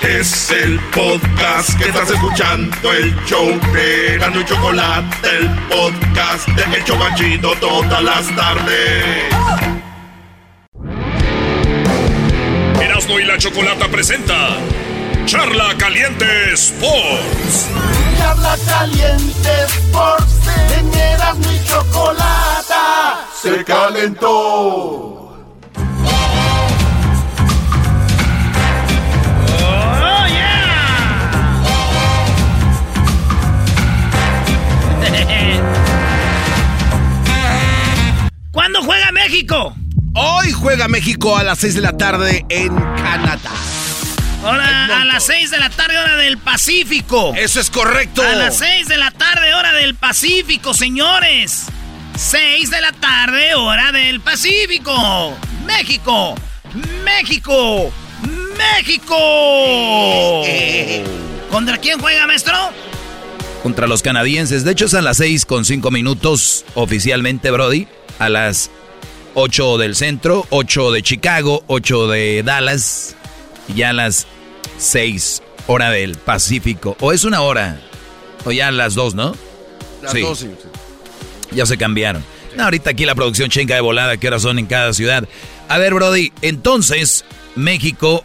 Speaker 1: Es el podcast que estás escuchando, el show de Gano y Chocolate, el podcast de El Chocachito todas las tardes.
Speaker 7: Erasno y la chocolata presenta Charla Caliente Sports.
Speaker 1: Charla Caliente Sports, en Erasno y Chocolata se calentó.
Speaker 3: ¿Cuándo juega México?
Speaker 5: Hoy juega México a las 6 de la tarde en Canadá.
Speaker 3: Ahora a las 6 de la tarde, hora del Pacífico.
Speaker 5: Eso es correcto.
Speaker 3: A las 6 de la tarde, hora del Pacífico, señores. 6 de la tarde, hora del Pacífico. México. México. México. ¿Contra quién juega, maestro?
Speaker 4: Contra los canadienses. De hecho, es a las 6 con 5 minutos oficialmente, Brody. A las 8 del centro, 8 de Chicago, 8 de Dallas. Y ya a las 6, hora del Pacífico. ¿O es una hora? O ya a las 2, ¿no?
Speaker 5: Las
Speaker 4: Sí.
Speaker 5: dos, sí.
Speaker 4: Ya se cambiaron. No, ahorita aquí la producción chenca de volada, ¿qué horas son en cada ciudad? A ver, Brody, entonces México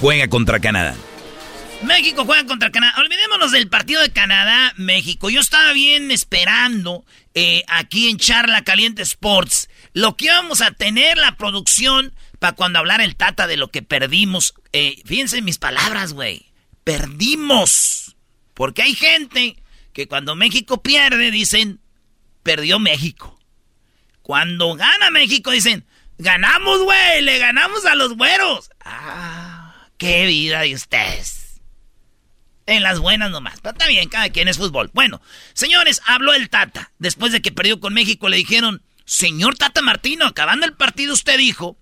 Speaker 4: juega contra Canadá.
Speaker 3: México juega contra Canadá. Olvidémonos del partido de Canadá-México. Yo estaba bien esperando eh, aquí en Charla Caliente Sports lo que íbamos a tener la producción para cuando hablara el Tata de lo que perdimos. Eh, fíjense en mis palabras, güey. Perdimos. Porque hay gente que cuando México pierde dicen, perdió México. Cuando gana México dicen, ganamos, güey, le ganamos a los güeros. Ah, qué vida de ustedes. En las buenas nomás. Pero está bien, cada quien es fútbol. Bueno, señores, habló el Tata. Después de que perdió con México, le dijeron, señor Tata Martino, acabando el partido usted dijo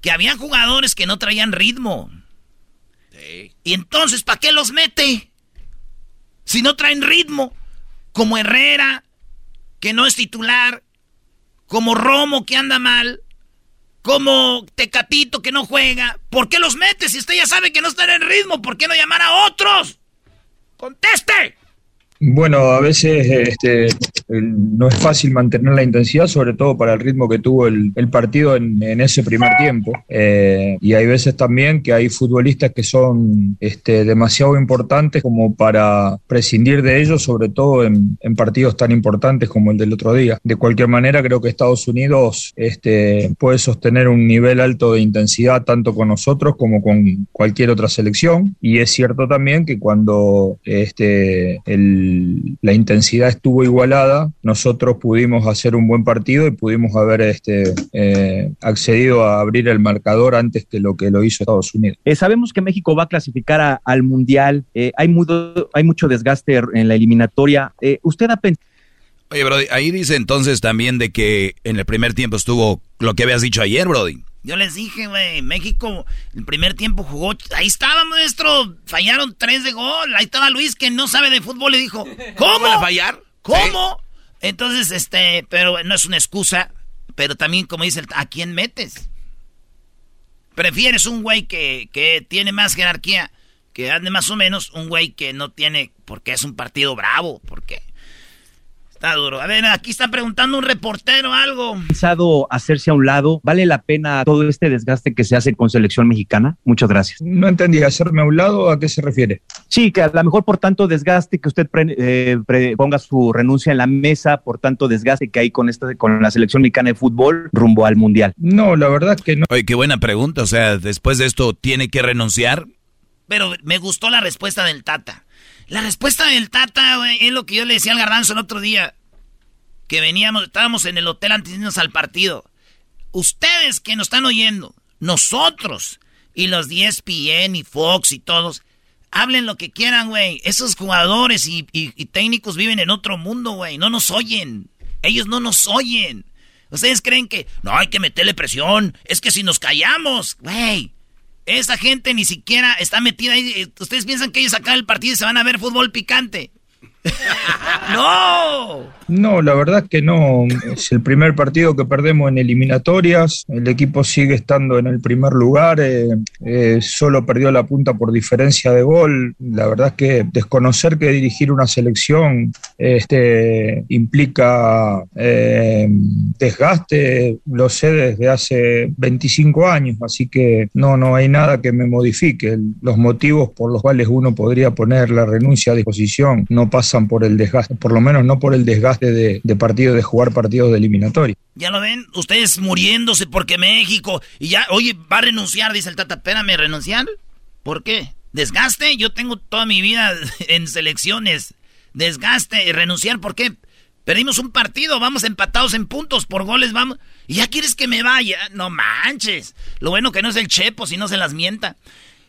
Speaker 3: que habían jugadores que no traían ritmo. Y entonces, ¿para qué los mete? Si no traen ritmo. Como Herrera, que no es titular. Como Romo, que anda mal. Como Tecatito, que no juega. ¿Por qué los mete si usted ya sabe que no están en ritmo? ¿Por qué no llamar a otros? ¡Conteste!
Speaker 15: Bueno, a veces este, no es fácil mantener la intensidad, sobre todo para el ritmo que tuvo el, partido en, ese primer tiempo. Eh, y hay veces también que hay futbolistas que son este, demasiado importantes como para prescindir de ellos, sobre todo en, en partidos tan importantes como el del otro día. De cualquier manera, creo que Estados Unidos este, puede sostener un nivel alto de intensidad tanto con nosotros como con cualquier otra selección. Y es cierto también que cuando este, el- la intensidad estuvo igualada, nosotros pudimos hacer un buen partido y pudimos haber este, eh, accedido a abrir el marcador antes que lo que lo hizo Estados Unidos.
Speaker 16: Eh, sabemos que México va a clasificar al Mundial. eh, hay, mucho, hay mucho desgaste en la eliminatoria. Eh, ¿Usted ha pensado
Speaker 4: Oye, Brody, ahí dice entonces también de que en el primer tiempo estuvo lo que habías dicho ayer, Brody.
Speaker 3: Yo les dije, güey, México el primer tiempo jugó. Ahí estaba, maestro. Fallaron tres de gol. Ahí estaba Luis, que no sabe de fútbol. Le dijo, ¿cómo?
Speaker 5: a fallar?
Speaker 3: ¿Cómo? Entonces, este, pero no es una excusa. Pero también, como dice, el- ¿a quién metes? Prefieres un güey que, que tiene más jerarquía, que ande más o menos, un güey que no tiene, porque es un partido bravo, porque Está duro. A ver, aquí está preguntando un reportero algo.
Speaker 16: pensado hacerse a un lado? ¿Vale la pena todo este desgaste que se hace con selección mexicana? Muchas gracias.
Speaker 15: No entendí, ¿hacerme a un lado a qué se refiere?
Speaker 16: Sí, que a lo mejor por tanto desgaste que usted pre- eh, pre- ponga su renuncia en la mesa, por tanto desgaste que hay con, esta, con la selección mexicana de fútbol rumbo al Mundial.
Speaker 15: No, la verdad que no.
Speaker 4: Oye, qué buena pregunta. O sea, después de esto, ¿tiene que renunciar?
Speaker 3: Pero me gustó la respuesta del Tata. La respuesta del Tata, güey, es lo que yo le decía al garbanzo el otro día. Que veníamos, estábamos en el hotel antes de irnos al partido. Ustedes que nos están oyendo, nosotros y los de E ESPN y Fox y todos, hablen lo que quieran, güey. Esos jugadores y, y- y técnicos viven en otro mundo, güey. No nos oyen. Ellos no nos oyen. Ustedes creen que no hay que meterle presión. Es que si nos callamos, güey. Esa gente ni siquiera está metida ahí. Eh, Ustedes piensan que ellos acá el partido y se van a ver fútbol picante. ¡No!
Speaker 15: No, la verdad que no. Es el primer partido que perdemos en eliminatorias. El equipo sigue estando en el primer lugar. eh, eh, solo perdió la punta por diferencia de gol. La verdad es que desconocer que dirigir una selección este, implica eh, desgaste, lo sé desde hace 25 años. Así que no, no hay nada que me modifique. Los motivos por los cuales uno podría poner la renuncia a disposición no pasan por el desgaste, por lo menos no por el desgaste de, de partido, de jugar partidos de eliminatoria.
Speaker 3: Ya lo ven, ustedes muriéndose porque México. Y ya, oye, va a renunciar, dice el Tata. Espérame, ¿renunciar? ¿Por qué? ¿Desgaste? Yo tengo toda mi vida en selecciones. Desgaste, renunciar, ¿por qué? Perdimos un partido, vamos empatados en puntos, por goles vamos. ¿Y ya quieres que me vaya? No manches. Lo bueno que no es el Chepo, si no se las mienta.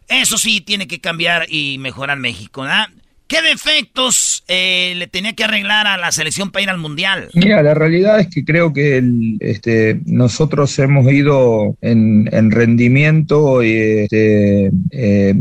Speaker 3: Eso sí, tiene que cambiar y mejorar México, ¿verdad? ¿Qué defectos eh, le tenía que arreglar a la selección para ir al Mundial?
Speaker 15: Mira, la realidad es que creo que el- este, nosotros hemos ido en, en rendimiento y, este, eh,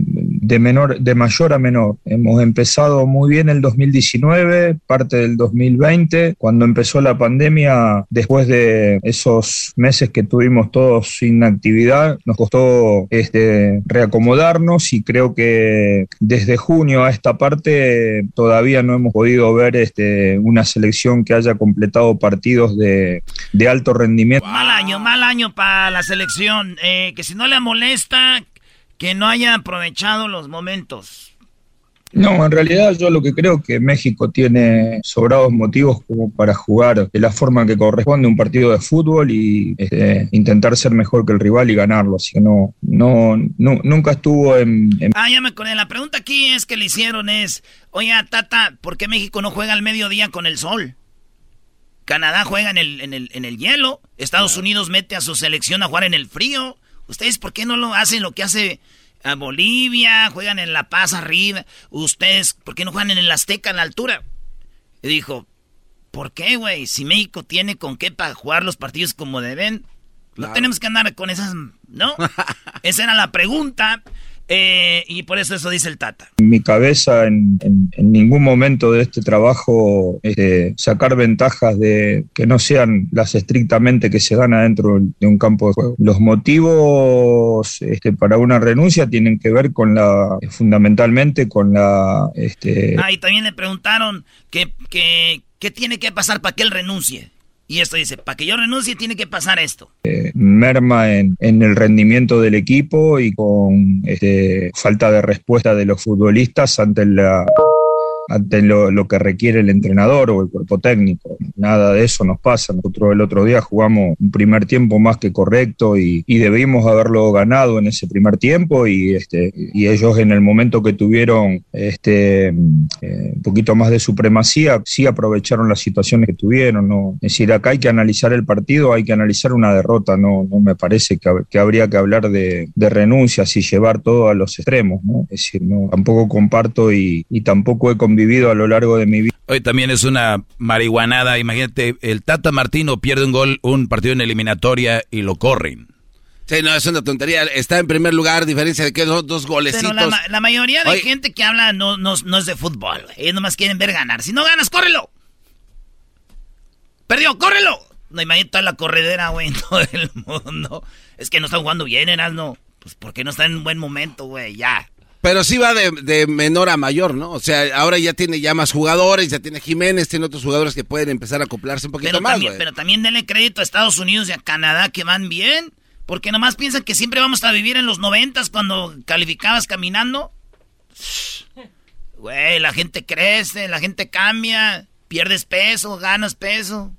Speaker 15: de, menor, de mayor a menor. Hemos empezado muy bien el 2019, parte del 2020, cuando empezó la pandemia, después de esos meses que tuvimos todos sin actividad, nos costó este, reacomodarnos y creo que desde junio a esta parte todavía no hemos podido ver este, una selección que haya completado partidos de, de alto rendimiento.
Speaker 3: Mal año, mal año para la selección. Eh, que si no le molesta, que no haya aprovechado los momentos.
Speaker 15: No, en realidad yo lo que creo que México tiene sobrados motivos como para jugar de la forma que corresponde un partido de fútbol y este, intentar ser mejor que el rival y ganarlo. Así que no, no, nu- nunca estuvo en, en
Speaker 3: Ah, ya me acordé. La pregunta aquí es que le hicieron es, oye, Tata, ¿por qué México no juega al mediodía con el sol? Canadá juega en el, en el, en el hielo. Estados Unidos mete a su selección a jugar en el frío. ¿Ustedes por qué no lo hacen lo que hace a Bolivia? Juegan en La Paz arriba. ¿Ustedes por qué no juegan en el Azteca en la altura? Y dijo, ¿por qué, güey? Si México tiene con qué para jugar los partidos como deben, no tenemos que andar con esas, ¿no? Esa era la pregunta. Eh, y por eso eso dice el Tata.
Speaker 15: mi cabeza en, en- en ningún momento de este trabajo este, sacar ventajas de que no sean las estrictamente que se dan adentro de un campo de juego. Los motivos este, para una renuncia tienen que ver con la, fundamentalmente con la, este,
Speaker 3: Ah, y también le preguntaron que, que, qué tiene que pasar para que él renuncie. Y esto dice, para que yo renuncie tiene que pasar esto.
Speaker 15: eh, merma en, en el rendimiento del equipo y con este, falta de respuesta de los futbolistas ante la ante lo, lo que requiere el entrenador o el cuerpo técnico. Nada de eso nos pasa. Nosotros el otro día jugamos un primer tiempo más que correcto y, y debimos haberlo ganado en ese primer tiempo y, este, y ellos en el momento que tuvieron este, eh, un poquito más de supremacía, sí aprovecharon las situaciones que tuvieron. ¿no? Es decir, acá hay que analizar el partido, hay que analizar una derrota, no, no me parece que, que habría que hablar de, de renuncias y llevar todo a los extremos. ¿no? Es decir, no, tampoco comparto y, y tampoco he convivido a lo largo de mi vida.
Speaker 4: Hoy también es una marihuanada. Imagínate, el Tata Martino pierde un gol, un partido en eliminatoria y lo corren.
Speaker 5: Sí, no, es una tontería. Está en primer lugar, diferencia de que dos, dos golecitos.
Speaker 3: Pero la, ma- la mayoría de
Speaker 5: Oye.
Speaker 3: gente que habla no, no, no es de fútbol. Ellos nomás quieren ver ganar. Si no ganas, córrelo. Perdió, córrelo. No, imagínate toda la corredera, güey, en todo el mundo. Es que no están jugando bien, Erasmo. Pues porque no están en un buen momento, güey, ya.
Speaker 5: Pero sí va de, de, menor a mayor, ¿no? O sea, ahora ya tiene ya más jugadores, ya tiene Jiménez, tiene otros jugadores que pueden empezar a acoplarse un poquito
Speaker 3: pero
Speaker 5: más.
Speaker 3: También, pero también denle crédito a Estados Unidos y a Canadá que van bien. Porque nomás piensan que siempre vamos a vivir en los noventas cuando calificabas caminando. Güey, la gente crece, la gente cambia, pierdes peso, ganas peso.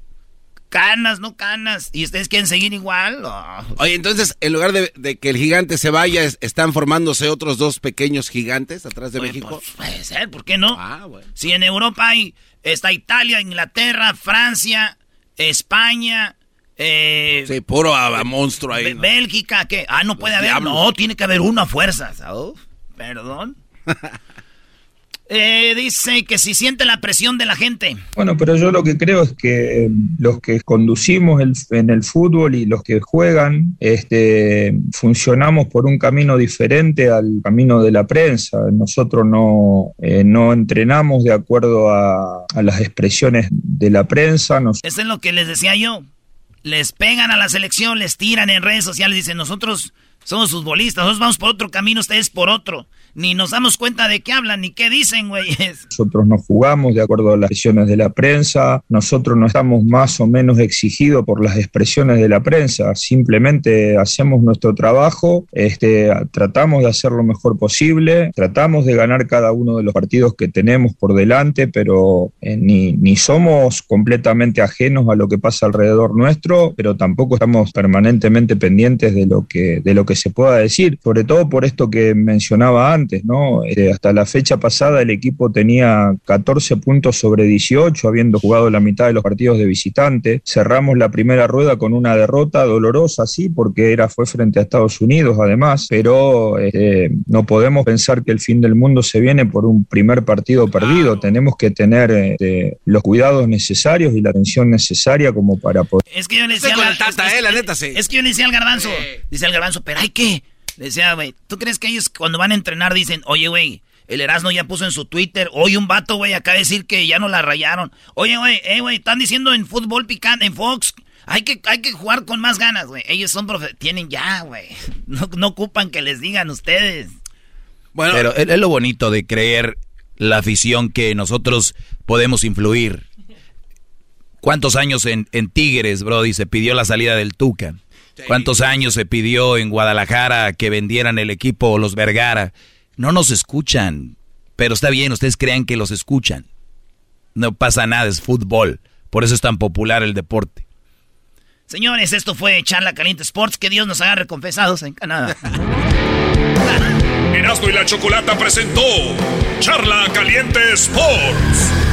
Speaker 3: Canas, no canas. ¿Y ustedes quieren seguir igual? Oh.
Speaker 5: Oye, entonces, en lugar de, de, que el gigante se vaya, están formándose otros dos pequeños gigantes atrás de
Speaker 3: Oye,
Speaker 5: México.
Speaker 3: Pues, puede ser, ¿por qué no?
Speaker 5: Ah, bueno.
Speaker 3: Si en Europa hay, está Italia, Inglaterra, Francia, España, eh,
Speaker 5: sí, puro a, monstruo ahí.
Speaker 3: Bélgica, ¿qué? Ah, no puede haber.
Speaker 5: diablos.
Speaker 3: No, tiene que haber uno a fuerzas. Oh, perdón. Eh, dice que si siente la presión de la gente.
Speaker 15: Bueno, pero yo lo que creo es que eh, los que conducimos el, en el fútbol y los que juegan, este, funcionamos por un camino diferente al camino de la prensa. Nosotros no, eh, no entrenamos de acuerdo a, a, las expresiones de la prensa. Nos...
Speaker 3: Eso es lo que les decía yo. Les pegan a la selección, les tiran en redes sociales, dicen nosotros somos futbolistas, nosotros vamos por otro camino, ustedes por otro. Ni nos damos cuenta de qué hablan, ni qué dicen, güeyes.
Speaker 15: Nosotros no jugamos de acuerdo a las expresiones de la prensa, nosotros no estamos más o menos exigidos por las expresiones de la prensa, simplemente hacemos nuestro trabajo, este, tratamos de hacer lo mejor posible, tratamos de ganar cada uno de los partidos que tenemos por delante, pero eh, ni, ni somos completamente ajenos a lo que pasa alrededor nuestro, pero tampoco estamos permanentemente pendientes de lo que, de lo que se pueda decir, sobre todo por esto que mencionaba antes. ¿No? Eh, hasta la fecha pasada el equipo tenía 14 puntos sobre 18, habiendo jugado la mitad de los partidos de visitante. Cerramos la primera rueda con una derrota dolorosa, sí, porque era, fue frente a Estados Unidos además, pero eh, no podemos pensar que el fin del mundo se viene por un primer partido perdido. Tenemos que tener eh, los cuidados necesarios y la atención necesaria como para poder...
Speaker 3: Es que yo le decía,
Speaker 5: al, tata, es,
Speaker 3: es,
Speaker 5: la neta, sí.
Speaker 3: es que yo le decía al garbanzo, dice el garbanzo, pero hay que... Le decía, güey, ¿tú crees que ellos cuando van a entrenar dicen, oye, güey, el Erasmo ya puso en su Twitter, hoy un vato, güey, acá decir que ya no la rayaron. Oye, güey, eh, güey, están diciendo en fútbol picante, en Fox, hay que, hay que jugar con más ganas, güey. Ellos son profe tienen ya, güey. No, no, ocupan que les digan ustedes.
Speaker 4: Bueno, pero es, es lo bonito de creer la afición que nosotros podemos influir. ¿Cuántos años en, en Tigres, Brody, se pidió la salida del Tuca? ¿Cuántos años se pidió en Guadalajara que vendieran el equipo los Vergara? No nos escuchan, pero está bien, ustedes crean que los escuchan. No pasa nada, es fútbol. Por eso es tan popular el deporte.
Speaker 3: Señores, esto fue Charla Caliente Sports. Que Dios nos haga recompensados en Canadá.
Speaker 7: Erasmo y la Chocolata presentó Charla Caliente Sports.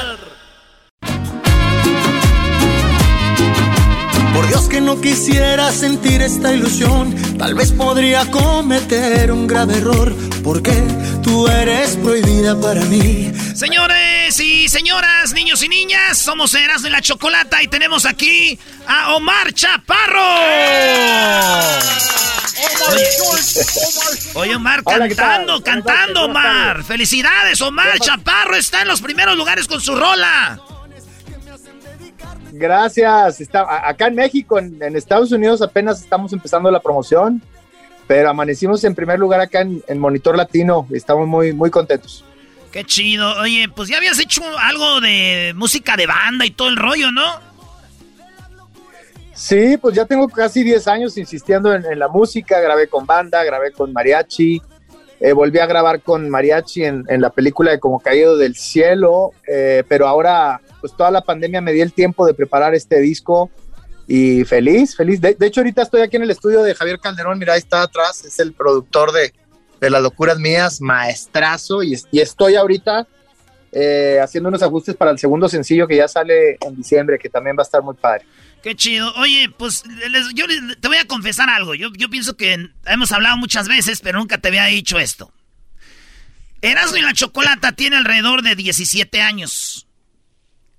Speaker 6: Por Dios que no quisiera sentir esta ilusión. Tal vez podría cometer un grave error. Porque tú eres prohibida para mí.
Speaker 3: Señores y señoras, niños y niñas, somos Erasmo y la Chocolata y tenemos aquí a Omar Chaparro. Oye, oye Omar,
Speaker 17: Hola, ¿qué
Speaker 3: cantando, cantando, Omar. Felicidades, Omar Chaparro está en los primeros lugares con su rola.
Speaker 17: Gracias. Está, acá en México, en, en Estados Unidos apenas estamos empezando la promoción, pero amanecimos en primer lugar acá en, en Monitor Latino y estamos muy, muy contentos.
Speaker 3: Qué chido. Oye, pues ya habías hecho algo de música de banda y todo el rollo, ¿no?
Speaker 17: Sí, pues ya tengo casi 10 años insistiendo en, en la música, grabé con banda, grabé con mariachi, eh, volví a grabar con mariachi en, la película de Como Caído del Cielo, eh, pero ahora pues toda la pandemia me di el tiempo de preparar este disco y feliz, feliz. De, de hecho ahorita estoy aquí en el estudio de Javier Calderón, mira, ahí está atrás, es el productor de, de Las Locuras Mías, maestrazo, y, es- y estoy ahorita eh, haciendo unos ajustes para el segundo sencillo que ya sale en diciembre, que también va a estar muy padre.
Speaker 3: Qué chido. Oye, pues les- yo les- te voy a confesar algo. Yo, yo pienso que hemos hablado muchas veces, pero nunca te había dicho esto. Erasmo y la Chocolata tiene alrededor de 17 años.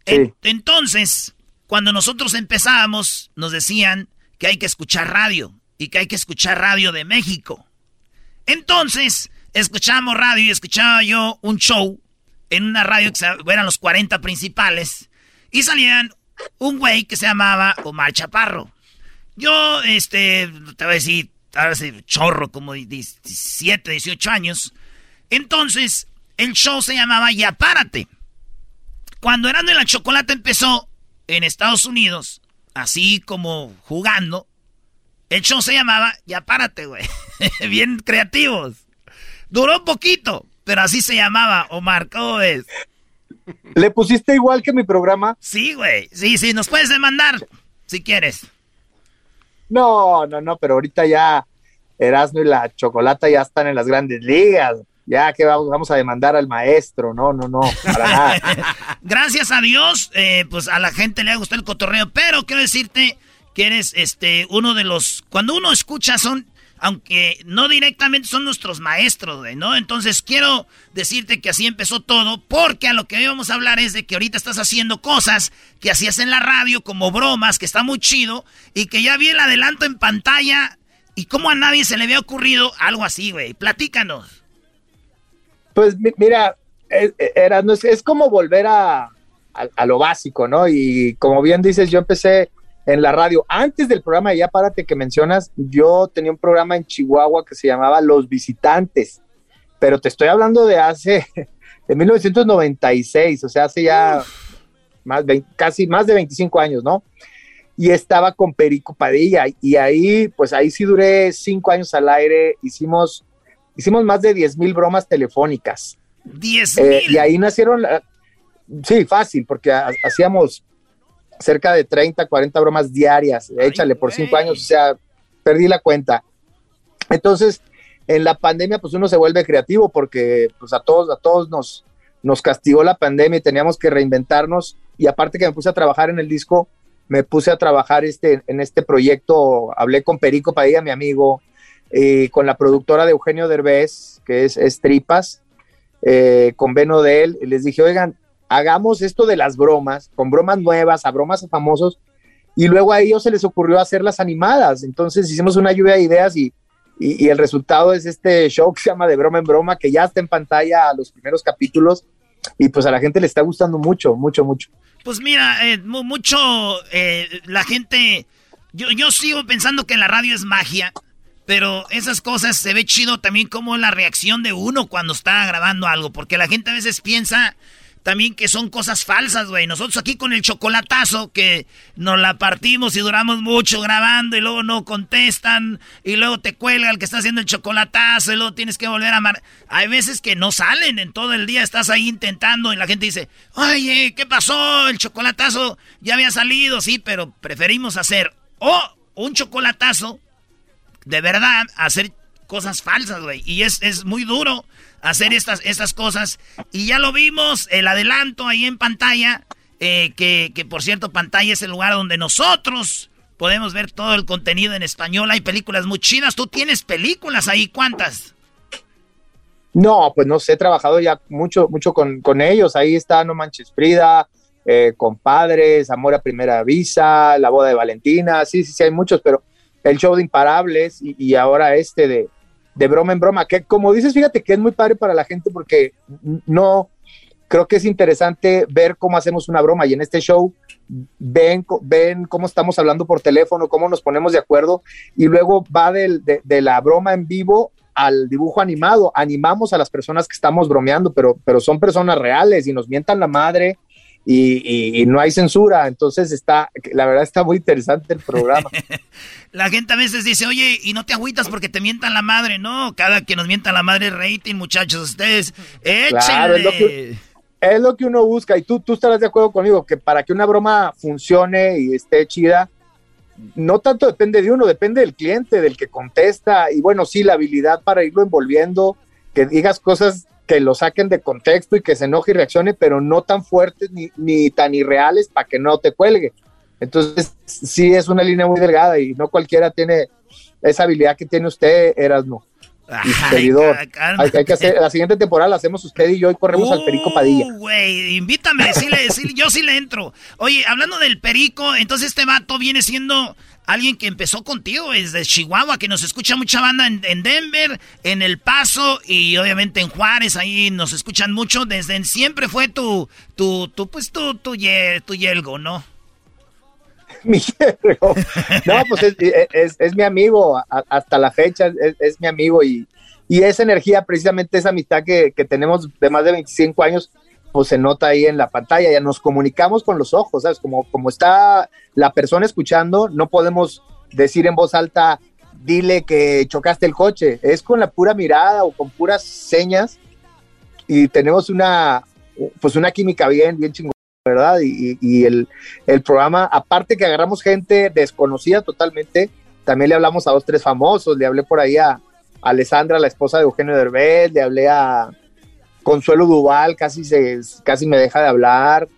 Speaker 3: En- entonces, cuando nosotros empezábamos, nos decían que hay que escuchar radio y que hay que escuchar radio de México. Entonces, escuchábamos radio y escuchaba yo un show en una radio que eran los 40 principales y salían un güey que se llamaba Omar Chaparro. Yo, este, te voy a decir, ahora chorro, como 17, 18 años. Entonces, el show se llamaba Ya Párate. Cuando Erasmo y la Chocolate empezó en Estados Unidos, así como jugando, el show se llamaba Ya Párate, güey. Bien creativos. Duró un poquito, pero así se llamaba, Omar, ¿cómo ves?
Speaker 17: ¿Le pusiste igual que mi programa?
Speaker 3: Sí, güey. Sí, sí, nos puedes demandar si quieres.
Speaker 17: No, no, no, pero ahorita ya Erasmo y la Chocolata ya están en las grandes ligas. Ya que vamos, a demandar al maestro, no, no, no, para nada.
Speaker 3: Gracias a Dios, eh, pues a la gente le ha gustado el cotorreo, pero quiero decirte que eres este uno de los cuando uno escucha son aunque no directamente son nuestros maestros, ¿no? Entonces quiero decirte que así empezó todo, porque a lo que hoy vamos a hablar es de que ahorita estás haciendo cosas que hacías en la radio como bromas, que está muy chido, y que ya vi el adelanto en pantalla, y cómo a nadie se le había ocurrido algo así, güey. Platícanos.
Speaker 17: Pues mira, era, no, es, es como volver a, a lo básico, ¿no? Y como bien dices, yo empecé en la radio. Antes del programa Ya Párate que mencionas, yo tenía un programa en Chihuahua que se llamaba Los Visitantes, pero te estoy hablando de hace, de 1996, o sea, hace ya más, casi más de 25 años, ¿no? Y estaba con Perico Padilla y ahí, pues ahí sí duré cinco años al aire, hicimos, hicimos más de 10 mil bromas telefónicas.
Speaker 3: 10 eh,
Speaker 17: mil. y ahí nacieron, sí, fácil, porque hacíamos cerca de 30, 40 bromas diarias, échale por cinco años, o sea, perdí la cuenta. Entonces, en la pandemia, pues uno se vuelve creativo porque pues a todos, a todos nos, nos castigó la pandemia y teníamos que reinventarnos. Y aparte que me puse a trabajar en el disco, me puse a trabajar este, en este proyecto, hablé con Perico Padilla, mi amigo, y con la productora de Eugenio Derbez, que es, Tripas, eh, con Beno de él, y les dije, oigan, hagamos esto de las bromas, con bromas nuevas, a bromas a famosos, y luego a ellos se les ocurrió hacer las animadas. Entonces hicimos una lluvia de ideas y, y, el resultado es este show que se llama De Broma en Broma, que ya está en pantalla a los primeros capítulos y pues a la gente le está gustando mucho, mucho, mucho.
Speaker 3: Pues mira, eh, mucho eh, la gente, yo, yo sigo pensando que la radio es magia, pero esas cosas se ve chido también como la reacción de uno cuando está grabando algo, porque la gente a veces piensa también que son cosas falsas, güey. Nosotros aquí con el chocolatazo que nos la partimos y duramos mucho grabando y luego no contestan y luego te cuelga el que está haciendo el chocolatazo y luego tienes que volver a amar. Hay veces que no salen en todo el día, estás ahí intentando y la gente dice, oye, ¿qué pasó? El chocolatazo ya había salido, sí, pero preferimos hacer o un chocolatazo de verdad, hacer cosas falsas, güey. Y es, es muy duro hacer estas, estas cosas. Y ya lo vimos, el adelanto ahí en pantalla, eh, que, que por cierto, pantalla es el lugar donde nosotros podemos ver todo el contenido en español. Hay películas muy chidas. ¿Tú tienes películas ahí? ¿Cuántas?
Speaker 17: No, pues no sé, he trabajado ya mucho, mucho con, con ellos. Ahí está No Manches Frida, eh, Compadres, Amor a Primera Visa, La Boda de Valentina. Sí, sí, sí, hay muchos, pero el show de Imparables y ahora este de, de broma en broma, que como dices, fíjate que es muy padre para la gente porque no, creo que es interesante ver cómo hacemos una broma y en este show ven, ven cómo estamos hablando por teléfono, cómo nos ponemos de acuerdo y luego va de, de, la broma en vivo al dibujo animado. Animamos a las personas que estamos bromeando, pero, pero son personas reales y nos mientan la madre y, no hay censura. Entonces está, la verdad está muy interesante el programa.
Speaker 3: la gente a veces dice, oye, y no te agüitas porque te mientan la madre. No, cada que nos mientan la madre rating, muchachos, ustedes, échenle.
Speaker 17: es, lo que, es lo que uno busca. Y tú, tú estarás de acuerdo conmigo que para que una broma funcione y esté chida, no tanto depende de uno, depende del cliente, del que contesta. Y bueno, sí, la habilidad para irlo envolviendo, que digas cosas que lo saquen de contexto y que se enoje y reaccione, pero no tan fuertes ni, ni tan irreales para que no te cuelgue. Entonces, sí es una línea muy delgada y no cualquiera tiene esa habilidad que tiene usted, Erasmo. servidor. Hay, hay, que hacer, la siguiente temporada la hacemos usted y yo y corremos al Perico Padilla.
Speaker 3: Uh, güey, invítame, sí le, sí, yo sí le entro. Oye, hablando del Perico, entonces este vato viene siendo alguien que empezó contigo desde Chihuahua, que nos escucha mucha banda en, Denver, en El Paso y obviamente en Juárez, ahí nos escuchan mucho. Desde siempre fue tu, tu, tu pues tu, tu, tu yelgo, ¿no?
Speaker 17: mi yelgo. No, pues es, es, mi amigo, hasta la fecha es, es mi amigo y, y, esa energía, precisamente esa amistad que, que tenemos de más de 25 años, pues se nota ahí en la pantalla, ya nos comunicamos con los ojos, ¿sabes? Como, como está la persona escuchando, no podemos decir en voz alta, dile que chocaste el coche, es con la pura mirada o con puras señas y tenemos una, pues una química bien, bien chingona, ¿verdad? Y, y el, el, programa, aparte que agarramos gente desconocida totalmente, también le hablamos a dos, tres famosos, le hablé por ahí a, a Alessandra, la esposa de Eugenio Derbez, le hablé a Consuelo Duval casi, se, casi me deja de hablar.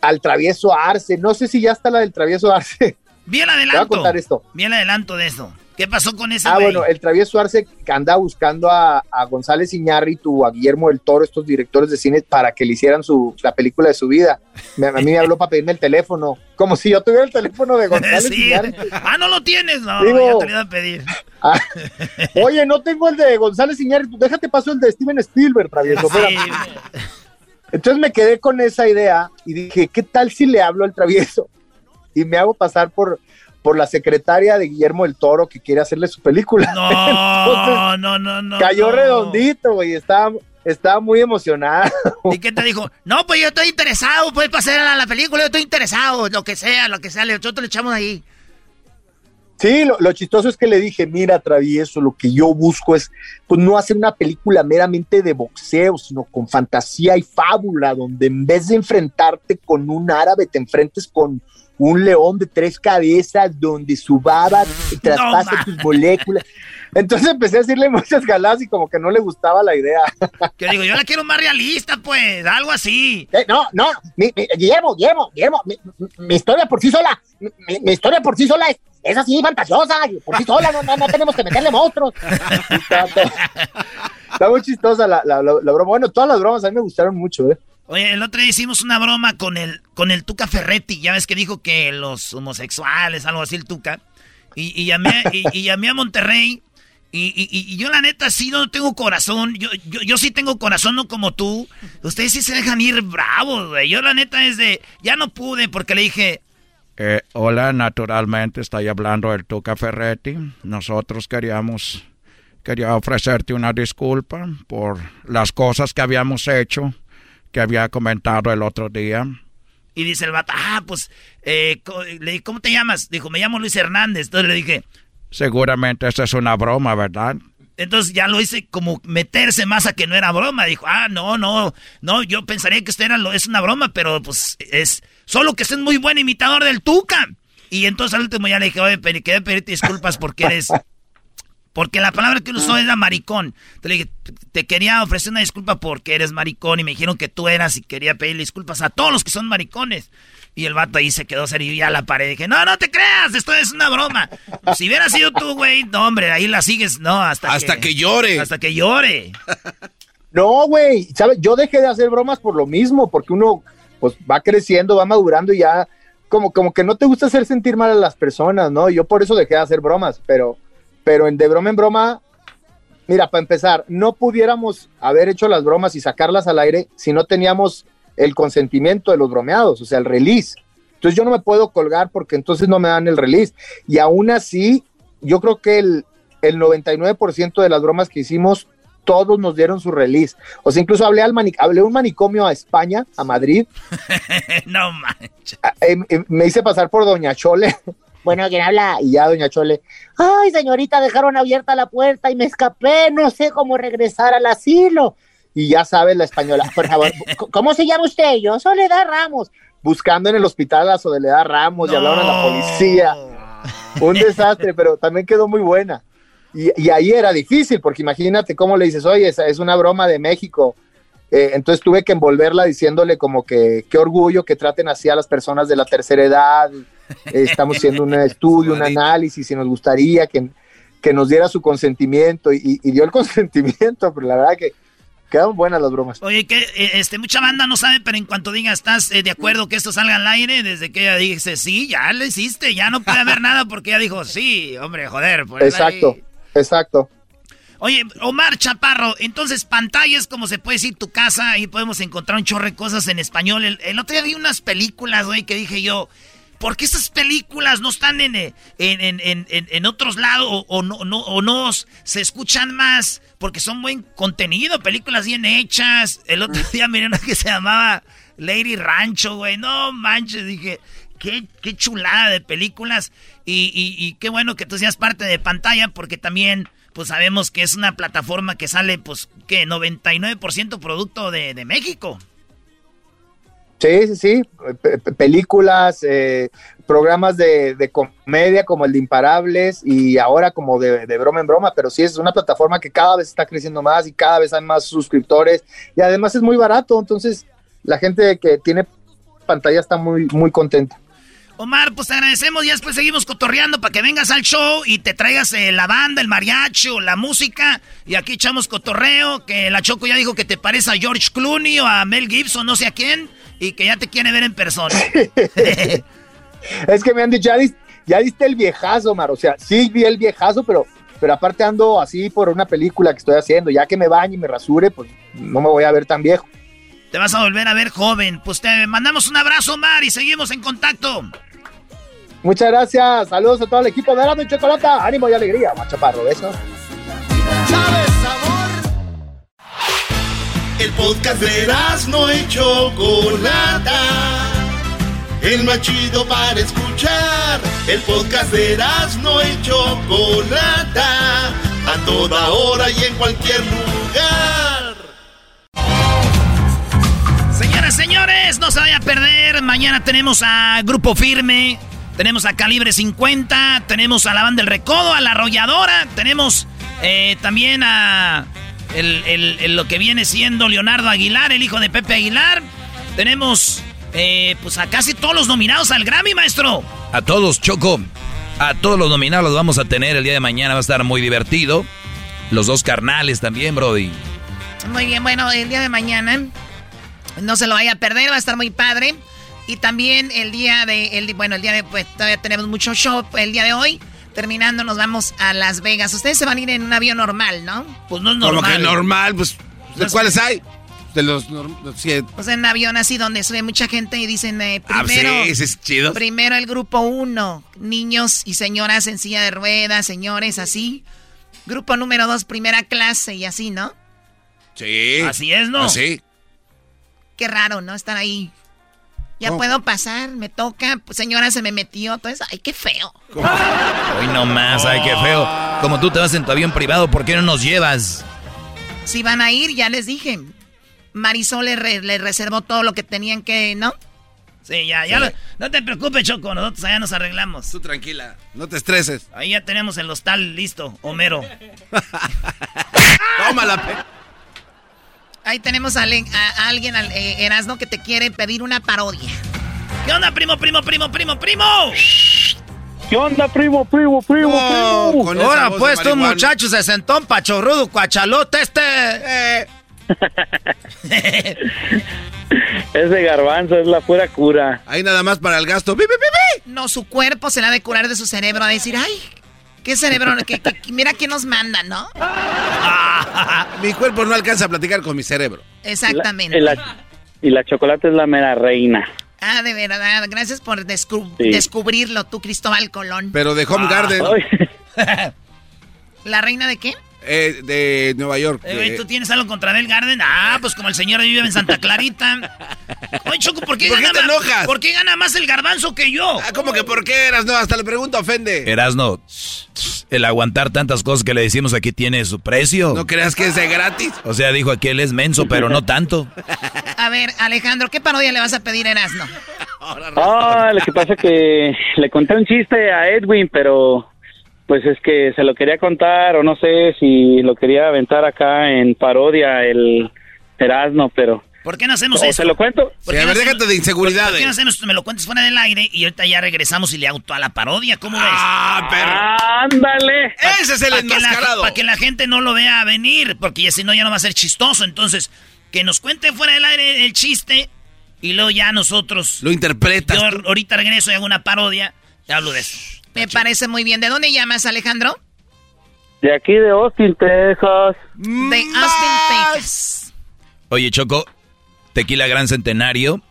Speaker 17: Al travieso Arce, no sé si ya está la del travieso Arce.
Speaker 3: Bien adelanto. Voy a contar esto. Bien adelanto de eso. ¿Qué pasó con ese?
Speaker 17: Ah, bueno, el travieso Arce que anda buscando a, a González Iñárritu, a Guillermo del Toro, estos directores de cine, para que le hicieran su, la película de su vida. a mí me habló para pedirme el teléfono, como si yo tuviera el teléfono de González sí.
Speaker 3: Ah, no lo tienes, no, ya te lo iba a pedir.
Speaker 17: Ah, oye, no tengo el de González Iñárritu, déjate paso el de Steven Spielberg, travieso. Sí. Entonces me quedé con esa idea y dije, ¿qué tal si le hablo al travieso? Y me hago pasar por por la secretaria de Guillermo del Toro que quiere hacerle su película.
Speaker 3: No, no, no, no.
Speaker 17: Cayó redondito, güey. Estaba, estaba muy emocionado.
Speaker 3: ¿Y qué te dijo? No, pues yo estoy interesado, puedes pasar a la película, yo estoy interesado, lo que sea, lo que sea, nosotros le echamos ahí.
Speaker 17: Sí, lo, lo, chistoso es que le dije, mira, Travieso, lo que yo busco es, pues no hacer una película meramente de boxeo, sino con fantasía y fábula, donde en vez de enfrentarte con un árabe, te enfrentes con un león de tres cabezas donde su baba traspasa tus moléculas. Entonces empecé a decirle muchas galas y como que no le gustaba la idea.
Speaker 3: Que digo, yo la quiero más realista, pues, algo así.
Speaker 17: Eh, no, no, mi, mi, Guillermo, Guillermo, Guillermo, mi, historia por sí sola, mi, historia por sí sola es, es así fantasiosa, por sí sola, no, no, no tenemos que meterle monstruos. está, está, muy chistosa la, la, la, la, broma. Bueno, todas las bromas a mí me gustaron mucho, ¿eh?
Speaker 3: Oye, el otro día hicimos una broma con el, con el Tuca Ferretti. Ya ves que dijo que los homosexuales, algo así, el Tuca. Y, y llamé, y, y, llamé a Monterrey. Y, y, yo, la neta, sí no tengo corazón. Yo, yo, yo sí tengo corazón, no como tú. Ustedes sí se dejan ir bravos, güey. Yo, la neta, es de. Ya no pude porque le dije.
Speaker 18: Eh, hola, naturalmente, estoy hablando del Tuca Ferretti. Nosotros queríamos. Quería ofrecerte una disculpa por las cosas que habíamos hecho que había comentado el otro día.
Speaker 3: Y dice el vato, ah, pues, eh, ¿cómo te llamas? Dijo, me llamo Luis Hernández. Entonces le dije...
Speaker 18: Seguramente esa es una broma, ¿verdad?
Speaker 3: Entonces ya lo hice como meterse más a que no era broma. Dijo, ah, no, no, no, yo pensaría que esto era lo, es una broma, pero pues es solo que es muy buen imitador del Tuca. Y entonces al último ya le dije, oye, quedé pedirte disculpas porque eres porque la palabra que él usó era maricón. Te, dije, te quería ofrecer una disculpa porque eres maricón y me dijeron que tú eras y quería pedirle disculpas a todos los que son maricones. Y el vato ahí se quedó serio y a la pared. Dije, no, no te creas, esto es una broma. Si hubiera sido tú, güey, no, hombre, ahí la sigues, no, hasta,
Speaker 5: hasta que, llore.
Speaker 3: Hasta que llore.
Speaker 17: No, güey, ¿sabes? Yo dejé de hacer bromas por lo mismo, porque uno pues va creciendo, va madurando y ya como, como que no te gusta hacer sentir mal a las personas, ¿no? Yo por eso dejé de hacer bromas, pero pero en de broma en broma, mira, para empezar, no pudiéramos haber hecho las bromas y sacarlas al aire si no teníamos el consentimiento de los bromeados, o sea, el release. Entonces yo no me puedo colgar porque entonces no me dan el release. Y aún así, yo creo que el, el 99% de las bromas que hicimos, todos nos dieron su release. O sea, incluso hablé, al hablé un manicomio a España, a Madrid.
Speaker 3: no manches.
Speaker 17: Eh, eh, me hice pasar por Doña Chole bueno, ¿quién habla? Y ya, doña Chole, ay, señorita, dejaron abierta la puerta y me escapé, no sé cómo regresar al asilo. Y ya sabes la española, por favor, ¿cómo se llama usted? Yo, Soledad Ramos. Buscando en el hospital a Soledad Ramos y hablaron a la policía. Un desastre, pero también quedó muy buena. Y, y, ahí era difícil, porque imagínate cómo le dices, oye, esa es una broma de México. Eh, entonces tuve que envolverla diciéndole como que qué orgullo que traten así a las personas de la tercera edad, estamos haciendo un estudio, un análisis y nos gustaría que, que nos diera su consentimiento y, dio el consentimiento, pero la verdad que quedaron buenas las bromas.
Speaker 3: Oye, que eh, este, mucha banda no sabe, pero en cuanto diga, ¿estás eh, de acuerdo que esto salga al aire? Desde que ella dice, sí, ya lo hiciste, ya no puede haber nada porque ella dijo, sí, hombre, joder.
Speaker 17: Exacto, exacto.
Speaker 3: Oye, Omar Chaparro, entonces pantallas, como se puede decir, tu casa, ahí podemos encontrar un chorro de cosas en español. El, otro día vi unas películas, güey, que dije yo, ¿por qué estas películas no están en, en, en, en otros lados o, no, no, o no se escuchan más? Porque son buen contenido, películas bien hechas. El otro día miré una que se llamaba Lady Rancho, güey. No manches, dije, qué, qué chulada de películas. Y, y, y qué bueno que tú seas parte de pantalla porque también pues sabemos que es una plataforma que sale, pues, que 99% producto de, México.
Speaker 17: Sí, sí, sí. películas, eh, programas de, comedia como el de Imparables y ahora como de, broma en broma, pero sí es una plataforma que cada vez está creciendo más y cada vez hay más suscriptores y además es muy barato, entonces la gente que tiene pantalla está muy, muy contenta.
Speaker 3: Omar, pues te agradecemos y después seguimos cotorreando para que vengas al show y te traigas eh, la banda, el mariachi o la música. Y aquí echamos cotorreo, que la Choco ya dijo que te parece a George Clooney o a Mel Gibson, no sé a quién, y que ya te quiere ver en persona.
Speaker 17: es que me han dicho, ya, diste, el viejazo, Omar. O sea, sí vi el viejazo, pero, pero aparte ando así por una película que estoy haciendo. Ya que me bañe y me rasure, pues no me voy a ver tan viejo.
Speaker 3: Te vas a volver a ver joven. Pues te mandamos un abrazo, Omar, y seguimos en contacto.
Speaker 17: Muchas gracias. Saludos a todo el equipo de Erasmo y Chocolata. Ánimo y alegría. Machaparro, besos.
Speaker 1: El podcast de Erasmo y Chocolata. El más chido para escuchar. El podcast de Erasmo y Chocolata. A toda hora y en cualquier lugar.
Speaker 3: Señoras, señores, no se vaya a perder. Mañana tenemos a Grupo Firme tenemos a Calibre 50, tenemos a la banda del Recodo, a la Arrolladora, tenemos eh, también a lo que viene siendo Leonardo Aguilar, el hijo de Pepe Aguilar. Tenemos eh, pues a casi todos los nominados al Grammy, maestro.
Speaker 4: A todos, Choco. A todos los nominados los vamos a tener el día de mañana, va a estar muy divertido. Los dos carnales también, Brody.
Speaker 11: Muy bien, bueno, el día de mañana no se lo vaya a perder, va a estar muy padre. Y también el día de, el, bueno, el día de, pues todavía tenemos mucho show el día de hoy. Terminando, nos vamos a Las Vegas. Ustedes se van a ir en un avión normal, ¿no?
Speaker 5: Pues no es normal. Como que normal, pues, ¿de pues, cuáles hay? De los, los
Speaker 11: Pues en un avión así donde sube mucha gente y dicen eh, ah, primero.
Speaker 5: Ah, sí, es chido.
Speaker 11: Primero el grupo uno, niños y señoras en silla de ruedas, señores, así. Grupo número dos, primera clase y así, ¿no?
Speaker 5: Sí.
Speaker 3: Así es, ¿no?
Speaker 5: Así.
Speaker 11: Qué raro, ¿no? Estar ahí ya puedo pasar, me toca. Pues, señora, se me metió todo eso. Ay, qué feo.
Speaker 4: Hoy no más, ay, qué feo. Como tú te vas en tu avión privado, ¿por qué no nos llevas?
Speaker 11: Si van a ir, ya les dije. Marisol le, reservó todo lo que tenían que, ¿no?
Speaker 3: Sí, ya, ya. no te preocupes, Choco, nosotros allá nos arreglamos.
Speaker 5: Tú tranquila, no te estreses.
Speaker 3: Ahí ya tenemos el hostal listo, Homero.
Speaker 5: Tómala,
Speaker 11: Ahí tenemos a, alguien, al eh, Erasmo, que te quiere pedir una parodia.
Speaker 3: ¿Qué onda, primo, primo, primo, primo, primo?
Speaker 19: ¿Qué onda, primo, primo, primo, primo?
Speaker 3: Ahora, pues, tú, muchacho, se sentó un pachorrudo, cuachalote este. Eh.
Speaker 19: Ese garbanzo es la pura cura.
Speaker 5: Ahí nada más para el gasto.
Speaker 11: No, su cuerpo se la ha de curar de su cerebro a decir, ay, qué cerebro, que, mira quién nos manda, ¿no?
Speaker 5: mi cuerpo no alcanza a platicar con mi cerebro.
Speaker 11: Exactamente.
Speaker 19: y, la, chocolate es la mera reina.
Speaker 11: Ah, de verdad. Gracias por descubrirlo tú, Cristóbal Colón.
Speaker 5: Pero de Home ah.
Speaker 11: Garden. ¿La reina de qué?
Speaker 5: Eh, de Nueva York.
Speaker 3: Eh, ¿Tú tienes algo contra Bell Garden? Ah, pues como el señor vive en Santa Clarita. Oye, Choco, ¿por qué, gana más, ¿por qué gana más el garbanzo que yo?
Speaker 5: Ah, ¿Cómo que por qué, Erasno? Hasta le pregunto, ofende.
Speaker 4: Erasno, el aguantar tantas cosas que le decimos aquí tiene su precio.
Speaker 5: ¿No creas que es de gratis?
Speaker 4: O sea, dijo aquí él es menso, pero no tanto.
Speaker 11: A ver, Alejandro, ¿qué parodia le vas a pedir a Erasno?
Speaker 19: Ah, lo que pasa es que le conté un chiste a Edwin, pero pues es que se lo quería contar o no sé si lo quería aventar acá en parodia el Erasmo, pero
Speaker 3: ¿Por qué no hacemos
Speaker 19: ¿O
Speaker 3: eso?
Speaker 19: se lo cuento?
Speaker 3: ¿Por
Speaker 5: Sí,
Speaker 3: qué
Speaker 5: a
Speaker 3: no
Speaker 5: ver,
Speaker 3: hacemos-
Speaker 5: déjate de inseguridades.
Speaker 3: ¿Por qué no hacemos- me lo cuentes fuera del aire y ahorita ya regresamos y le hago toda la parodia? ¿Cómo ves?
Speaker 5: Ah, pero.
Speaker 19: ¡Ándale!
Speaker 5: Ese es el
Speaker 3: Para que, la,
Speaker 5: enmascarado.
Speaker 3: pa' que la gente no lo vea venir, porque ya si no ya no va a ser chistoso. Entonces, que nos cuente fuera del aire el chiste y luego ya nosotros...
Speaker 5: Lo interpretas.
Speaker 3: Yo ahorita regreso y hago una parodia y hablo de eso.
Speaker 11: Me parece muy bien. ¿De dónde llamas, Alejandro?
Speaker 19: De aquí de Austin, Texas.
Speaker 11: De Austin, Texas.
Speaker 4: Oye, Choco, Tequila Gran Centenario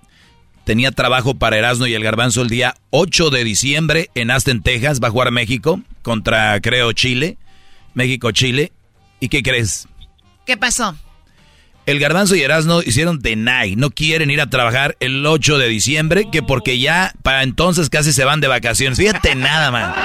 Speaker 4: tenía trabajo para Erasmo y el Garbanzo el día 8 de diciembre en Aston, Texas. Va a jugar México contra, creo, Chile. México-Chile. ¿Y qué crees?
Speaker 11: ¿Qué pasó?
Speaker 4: El Garbanzo y Erasmo hicieron deny. No quieren ir a trabajar el 8 de diciembre, que porque ya para entonces casi se van de vacaciones. Fíjate nada, man.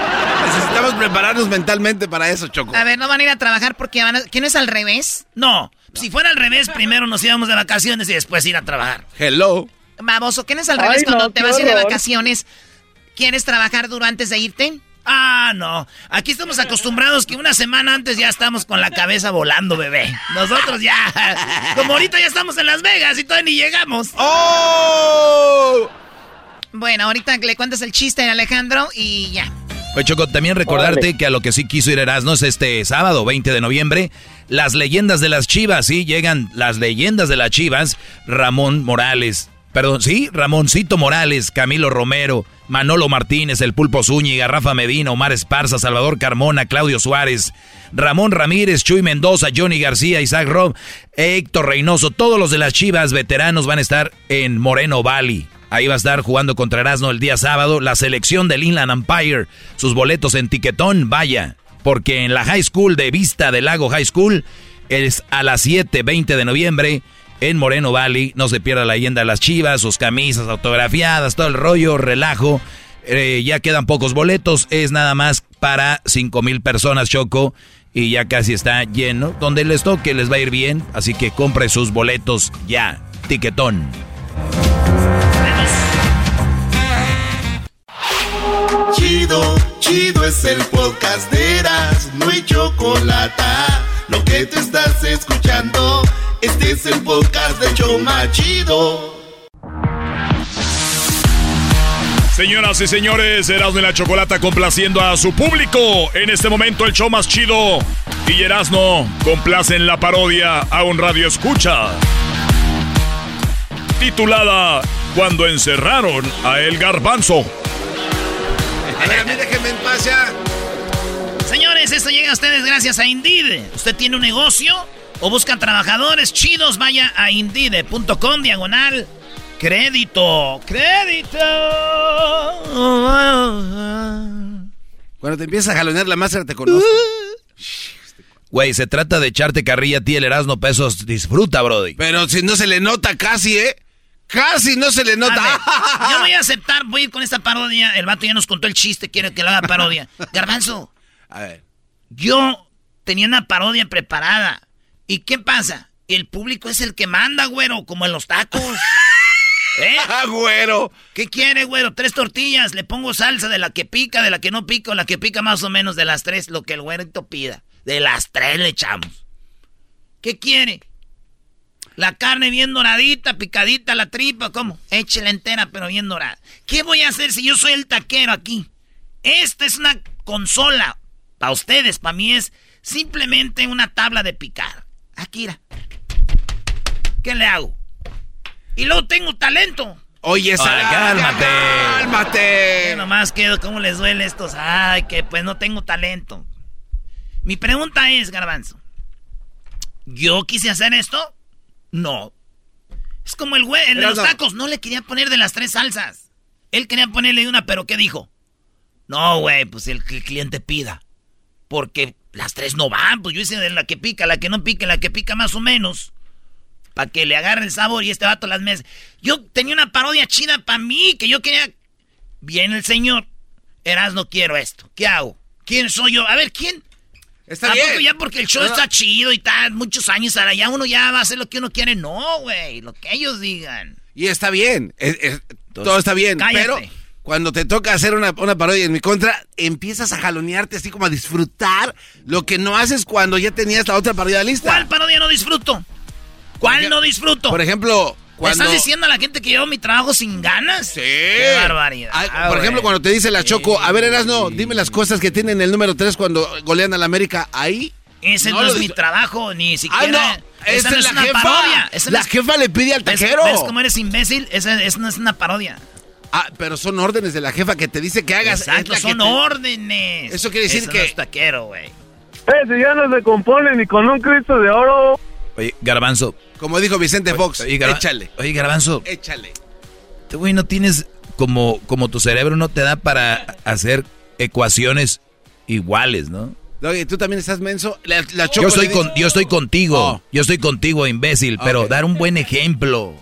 Speaker 5: Necesitamos prepararnos mentalmente para eso, Choco.
Speaker 11: A ver, no van a ir a trabajar porque van a... ¿Quién es al revés?
Speaker 3: No, si fuera al revés, primero nos íbamos de vacaciones y después ir a trabajar.
Speaker 5: Hello.
Speaker 11: Baboso, ¿quién es al revés
Speaker 19: Ay,
Speaker 11: cuando
Speaker 19: no,
Speaker 11: te vas a ir de vacaciones? ¿Quieres trabajar duro antes de irte?
Speaker 3: Ah, no. Aquí estamos acostumbrados que una semana antes ya estamos con la cabeza volando, bebé. Nosotros ya. Como ahorita ya estamos en Las Vegas y todavía ni llegamos.
Speaker 5: ¡Oh!
Speaker 11: Bueno, ahorita le cuentas el chiste a Alejandro y ya.
Speaker 4: Oye, Choco, también recordarte
Speaker 19: Órale.
Speaker 4: que a lo que sí quiso ir Erasmo es este sábado, 20 de noviembre. Las leyendas de las chivas, sí, llegan las leyendas de las chivas. Ramón Morales, perdón, sí, Ramoncito Morales, Camilo Romero, Manolo Martínez, El Pulpo Zúñiga, Rafa Medina, Omar Esparza, Salvador Carmona, Claudio Suárez, Ramón Ramírez, Chuy Mendoza, Johnny García, Isaac Rob, Héctor Reynoso, todos los de las chivas veteranos van a estar en Moreno Valley. Ahí va a estar jugando contra Erasmo el día sábado. La selección del Inland Empire. Sus boletos en tiquetón, vaya. Porque en la High School de Vista del Lago High School es a las 7, 20 de noviembre en Moreno Valley. No se pierda la leyenda de las chivas, sus camisas autografiadas, todo el rollo, relajo. Eh, ya quedan pocos boletos. Es nada más para 5 mil personas, Choco. Y ya casi está lleno. Donde les toque les va a ir bien. Así que compre sus boletos ya. Tiquetón.
Speaker 1: Chido, chido es el podcast de Eras, no hay chocolate. Lo que te estás escuchando, este es el podcast de Choma Chido.
Speaker 7: Señoras y señores, Erasmo y la Chocolata complaciendo a su público. En este momento el show más chido. Y Erasmo complacen la parodia a un radio escucha. Titulada Cuando encerraron a El Garbanzo.
Speaker 5: A ver, a mí déjenme en paz ya.
Speaker 3: Señores, esto llega a ustedes gracias a Indeed. ¿Usted tiene un negocio o busca trabajadores chidos? Vaya a indeed.com diagonal crédito. Crédito.
Speaker 5: Cuando te empiezas a jalonear la máscara, te conozco.
Speaker 4: Güey, se trata de echarte carrilla a ti el Erasmo Pesos. Disfruta, Brody.
Speaker 5: Pero si no se le nota casi, ¿eh? Casi no se le nota.
Speaker 3: ver, yo voy a aceptar, voy a ir con esta parodia. El vato ya nos contó el chiste, quiere que lo haga parodia. Garbanzo,
Speaker 5: A ver.
Speaker 3: yo tenía una parodia preparada. ¿Y qué pasa? El público es el que manda, güero, como en los tacos. ¿Eh?
Speaker 5: ¡Ah, güero!
Speaker 3: ¿Qué quiere, güero? Tres tortillas, le pongo salsa de la que pica, de la que no pica, la que pica más o menos de las tres, lo que el güerito pida. De las tres le echamos. ¿Qué quiere? La carne bien doradita, picadita, la tripa, ¿cómo? Échela entera, pero bien dorada. ¿Qué voy a hacer si yo soy el taquero aquí? Esta es una consola. Para ustedes, para mí es simplemente una tabla de picar. Aquí, mira. ¿Qué le hago? Y luego tengo talento.
Speaker 5: Oye, esa.
Speaker 4: Ay, cálmate.
Speaker 5: ¡Cálmate!
Speaker 3: Nomás quedo, ¿cómo les duele estos? Ay, que pues no tengo talento. Mi pregunta es, Garbanzo. ¿Yo quise hacer esto? No. Es como el güey, el de los tacos, no le quería poner de las tres salsas. Él quería ponerle una, pero ¿qué dijo? No, güey, pues el que el cliente pida. Porque las tres no van, pues yo hice de la que pica, la que no pica, la que pica más o menos. Para que le agarre el sabor y este vato las mesas. Yo tenía una parodia china para mí, que yo quería... Viene el señor. Eras, no quiero esto. ¿Qué hago? ¿Quién soy yo? A ver, ¿quién?
Speaker 5: Está
Speaker 3: ¿A
Speaker 5: bien.
Speaker 3: poco ya porque el show
Speaker 5: No,
Speaker 3: está chido y tal, muchos años ahora ya uno ya va a hacer lo que uno quiere? No, güey, lo que ellos digan.
Speaker 5: Y está bien. es- es- todo está bien.
Speaker 3: cállate.
Speaker 5: Pero cuando te toca hacer una, una parodia en mi contra, empiezas a jalonearte así como a disfrutar lo que no haces cuando ya tenías la otra parodia lista.
Speaker 3: ¿Cuál parodia no disfruto? ¿Cuál no disfruto?
Speaker 5: Por ejemplo, Cuando-
Speaker 3: ¿Estás diciendo a la gente que yo mi trabajo sin ganas? Sí. Qué barbaridad.
Speaker 5: Ah, por ejemplo, cuando te dice la Choco, a ver, Erasno, dime las cosas que tienen el número 3 cuando golean a la América. Ahí.
Speaker 3: Ese no,
Speaker 5: lo
Speaker 3: es mi trabajo, ni
Speaker 5: Ah,
Speaker 3: siquiera.
Speaker 5: no.
Speaker 3: Esa
Speaker 5: Esa
Speaker 3: no
Speaker 5: es
Speaker 3: es
Speaker 5: la
Speaker 3: una
Speaker 5: jefa.
Speaker 3: parodia. Esa no
Speaker 5: La
Speaker 3: es-
Speaker 5: jefa le pide al
Speaker 3: ¿Ves-
Speaker 5: taquero.
Speaker 3: ¿Ves cómo eres imbécil? Esa, esa no es una parodia.
Speaker 5: Ah, pero son órdenes de la jefa que te dice que hagas.
Speaker 3: Exacto, son
Speaker 5: te-
Speaker 3: órdenes.
Speaker 5: Eso quiere decir
Speaker 3: Eso
Speaker 5: que-
Speaker 3: No es taquero, güey.
Speaker 20: Ese ya no se compone ni con un Cristo de oro.
Speaker 4: Oye, Garbanzo.
Speaker 5: Como dijo Vicente Fox,
Speaker 4: Oye, Garba-
Speaker 5: échale.
Speaker 4: Oye, Garbanzo.
Speaker 5: Échale.
Speaker 4: Tú, güey, no tienes como, como tu cerebro no te da para hacer ecuaciones iguales, ¿no?
Speaker 5: Oye, tú también estás menso. La, la
Speaker 4: Yo estoy, con, yo estoy contigo.
Speaker 5: Oh.
Speaker 4: Yo estoy contigo, imbécil. Pero dar un buen ejemplo.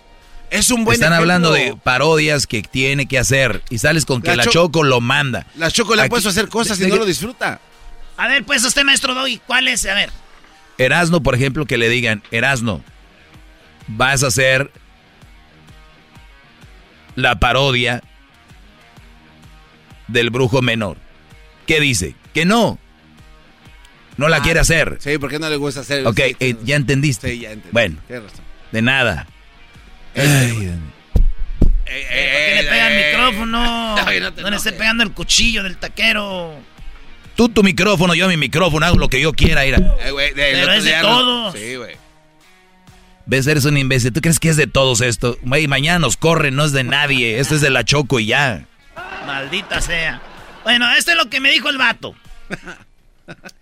Speaker 5: Es un buen
Speaker 4: Están
Speaker 5: ejemplo.
Speaker 4: hablando de parodias que tiene que hacer. Y sales con que
Speaker 5: La
Speaker 4: la,
Speaker 5: Cho-
Speaker 4: Choco lo manda.
Speaker 5: La Choco le ha puesto a hacer cosas y no lo disfruta.
Speaker 3: A ver, pues usted, maestro Doggy, ¿cuál es? A ver.
Speaker 4: Erasno, por ejemplo, que le digan, Erasno, vas a hacer la parodia del brujo menor. ¿Qué dice? Que no. No la
Speaker 5: Ah,
Speaker 4: quiere hacer.
Speaker 5: Sí, porque no le gusta hacer.
Speaker 4: Ok, eh, ya entendiste.
Speaker 5: Sí, ya entendí.
Speaker 4: Bueno, de nada.
Speaker 5: Este,
Speaker 4: Ay,
Speaker 3: ¿Por qué le pega el
Speaker 5: eh,
Speaker 3: micrófono?
Speaker 5: Ay, no te
Speaker 3: no le esté pegando el cuchillo del taquero.
Speaker 4: tú tu micrófono, yo mi micrófono, hago lo que yo quiera. Ira.
Speaker 5: Eh,
Speaker 3: Pero es de todos.
Speaker 5: Sí, güey.
Speaker 4: ¿Ves? Eres un imbécil. ¿Tú crees que es de todos esto? Güey, mañana nos corren, no es de nadie. Esto es de la Choco y ya.
Speaker 3: Maldita sea. Bueno, esto es lo que me dijo el vato.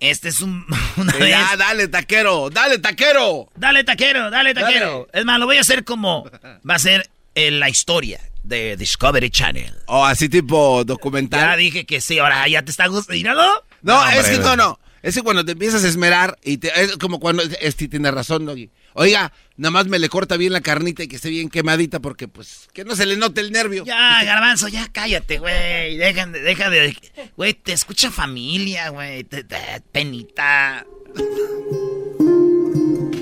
Speaker 3: Este es un. Una
Speaker 5: Sí,
Speaker 3: vez.
Speaker 5: ya, dale, taquero, dale, taquero.
Speaker 3: Dale, taquero, dale, taquero. Es más, lo voy a hacer como. Va a ser eh, la historia de Discovery Channel.
Speaker 5: O así tipo documental.
Speaker 3: Ya dije que sí, ahora ya te está gustando. Míralo.
Speaker 5: No,
Speaker 4: No,
Speaker 5: es que no, no. Es que cuando te empiezas a esmerar y te, es como cuando este tiene razón, Doggy. Oiga, nada más me le corta bien la carnita y que esté bien quemadita porque pues que no se le note el nervio.
Speaker 3: Ya, garbanzo, ya cállate, güey. Deja, de- deja de. Güey, te escucha familia, güey. te- te- Penita.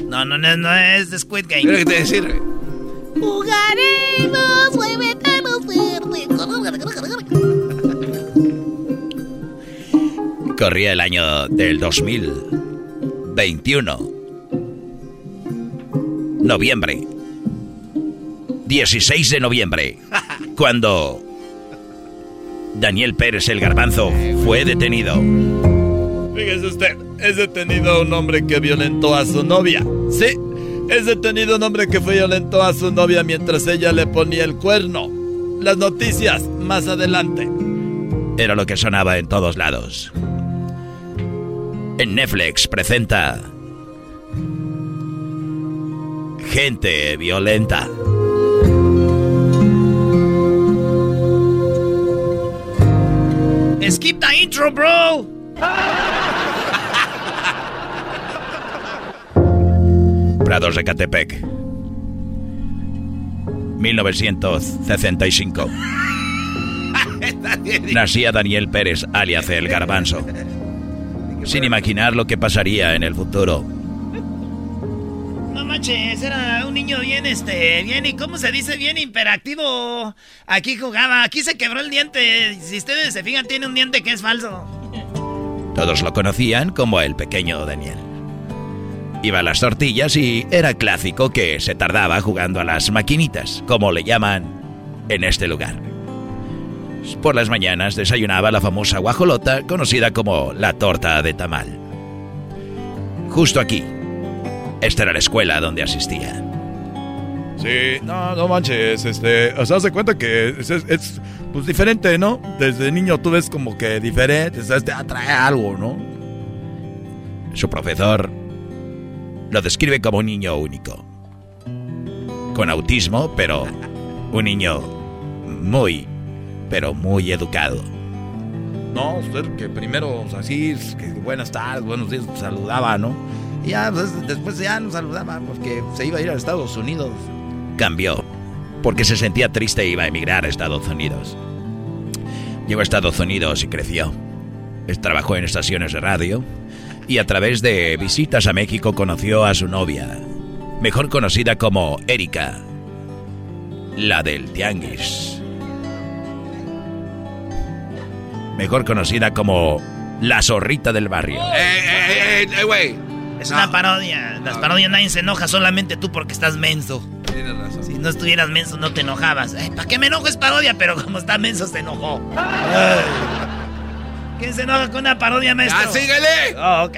Speaker 3: No, no, no, no es de Squid Game.
Speaker 5: Mira que te voy a decir, güey.
Speaker 2: Jugaremos,
Speaker 4: Corría el año del 2021. Noviembre. 16 de noviembre. Cuando Daniel Pérez el Garbanzo fue detenido.
Speaker 7: Fíjese usted, es detenido un hombre que violentó a su novia. Sí, es detenido un hombre que fue violentó a su novia mientras ella le ponía el cuerno. Las noticias más adelante.
Speaker 4: Era lo que sonaba en todos lados. En Netflix presenta Gente violenta.
Speaker 3: Skip the intro, bro.
Speaker 4: Prados de Catepec. 1965. Nacía Daniel Pérez, alias el Garbanzo. Sin imaginar lo que pasaría en el futuro.
Speaker 3: No manches, era un niño bien, este, bien, ¿y cómo se dice? Bien imperactivo. Aquí jugaba, aquí se quebró el diente. Si ustedes se fijan, tiene un diente que es falso.
Speaker 4: Todos lo conocían como el pequeño Daniel. Iba a las tortillas y era clásico que se tardaba jugando a las maquinitas, como le llaman en este lugar. Por las mañanas desayunaba la famosa guajolota, conocida como la torta de tamal. Justo aquí. Esta era la escuela donde asistía.
Speaker 7: Sí, no, no manches, este, o sea, se cuenta que es, es- es, pues diferente, ¿no? Desde niño tú ves como que diferente, o sea, te atrae algo, ¿no?
Speaker 4: Su profesor lo describe como un niño único. Con autismo, pero un niño muy, pero muy educado.
Speaker 7: No, usted que primero, o sea, buenas tardes, buenos días, saludaba, ¿no? Y ya, pues, después ya no saludaba porque se iba a ir a Estados Unidos.
Speaker 4: Cambió, porque se sentía triste e iba a emigrar a Estados Unidos. Llegó a Estados Unidos y creció. Trabajó en estaciones de radio y a través de visitas a México conoció a su novia, mejor conocida como Erika, la del Tianguis. Mejor conocida como la zorrita del barrio.
Speaker 5: Eh, eh, eh, eh, güey.
Speaker 3: Es una parodia. Las parodias nadie se enoja, solamente tú porque estás menso.
Speaker 5: Tienes razón.
Speaker 3: no estuvieras menso, no te enojabas. ¿Para qué me enojo? Es parodia, pero como está menso, se enojó. ¿Quién se enoja con una parodia, maestro?
Speaker 5: ¡Ah, síguele!
Speaker 3: Oh, ok.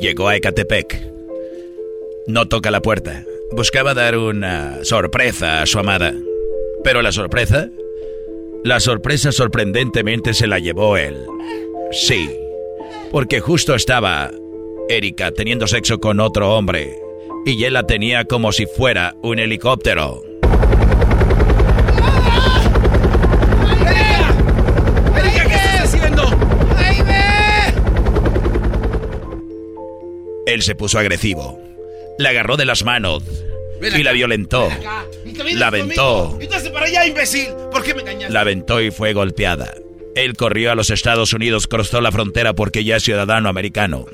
Speaker 4: Llegó a Ecatepec. No toca la puerta. Buscaba dar una sorpresa a su amada. Pero la sorpresa... La sorpresa sorprendentemente se la llevó él. Sí. Porque justo estaba Erika teniendo sexo con otro hombre. Y él la tenía como si fuera un helicóptero.
Speaker 5: Erika, ¿qué estás haciendo?
Speaker 4: Él se puso agresivo. La agarró de las manos y la violentó. La aventó.
Speaker 5: Para allá, imbécil. ¿Por qué me engañaste?
Speaker 4: La aventó y fue golpeada. Él corrió a los Estados Unidos, cruzó la frontera porque ya es ciudadano americano.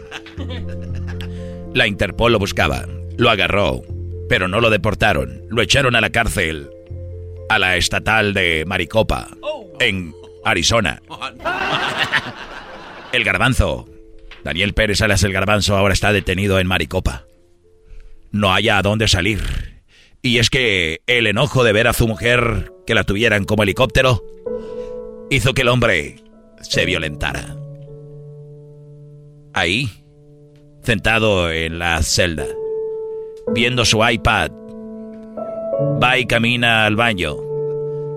Speaker 4: La Interpol lo buscaba, lo agarró, pero no lo deportaron. Lo echaron a la cárcel, a la estatal de Maricopa, en Arizona. El garbanzo. Daniel Pérez Alas el garbanzo ahora está detenido en Maricopa. No haya a dónde salir. Y es que el enojo de ver a su mujer que la tuvieran como helicóptero hizo que el hombre se violentara. Ahí, sentado en la celda, viendo su iPad, va y camina al baño.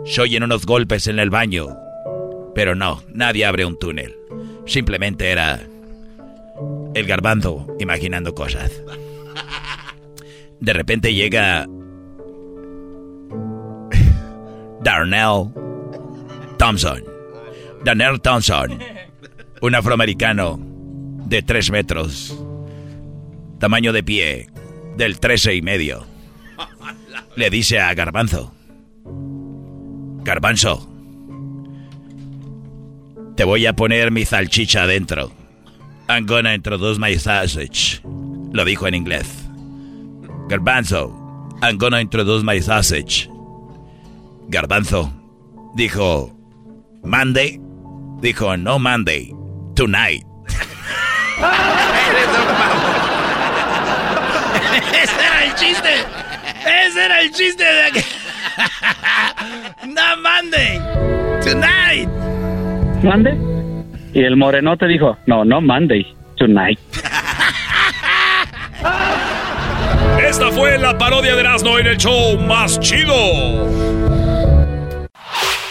Speaker 4: Se oyen unos golpes en el baño, pero no, nadie abre un túnel. Simplemente era el garbanzo imaginando cosas. De repente llega Darnell Thompson. Darnell Thompson. Un afroamericano de 3 metros. Tamaño de pie del 13 y medio. Le dice a Garbanzo. Garbanzo. Te voy a poner mi salchicha adentro. I'm gonna introduce my sausage. Lo dijo en inglés. Garbanzo. I'm gonna introduce my sausage. Garbanzo. Dijo. Monday. Dijo, no Monday. Tonight.
Speaker 3: Ese era el chiste. Ese era el chiste de aquí. no Monday. Tonight.
Speaker 19: ¿Mande? Y el morenote dijo, no, no Monday, tonight.
Speaker 7: Esta fue la parodia de Erasmo en el show más chido.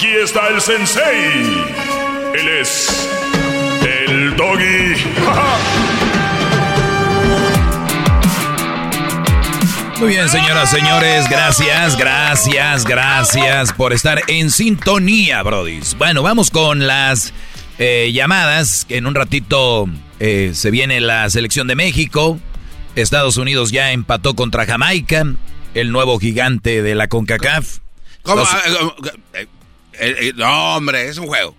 Speaker 7: Aquí está el sensei. Él es el doggy.
Speaker 4: Muy bien, señoras, señores, gracias, gracias, gracias por estar en sintonía, brodis. Bueno, vamos con las eh, llamadas, que en un ratito eh, se viene la selección de México. Estados Unidos ya empató contra Jamaica, el nuevo gigante de la CONCACAF.
Speaker 5: ¿Cómo?
Speaker 4: Los-
Speaker 5: Ah, ¿cómo? Eh, eh, eh, no, hombre, es un juego.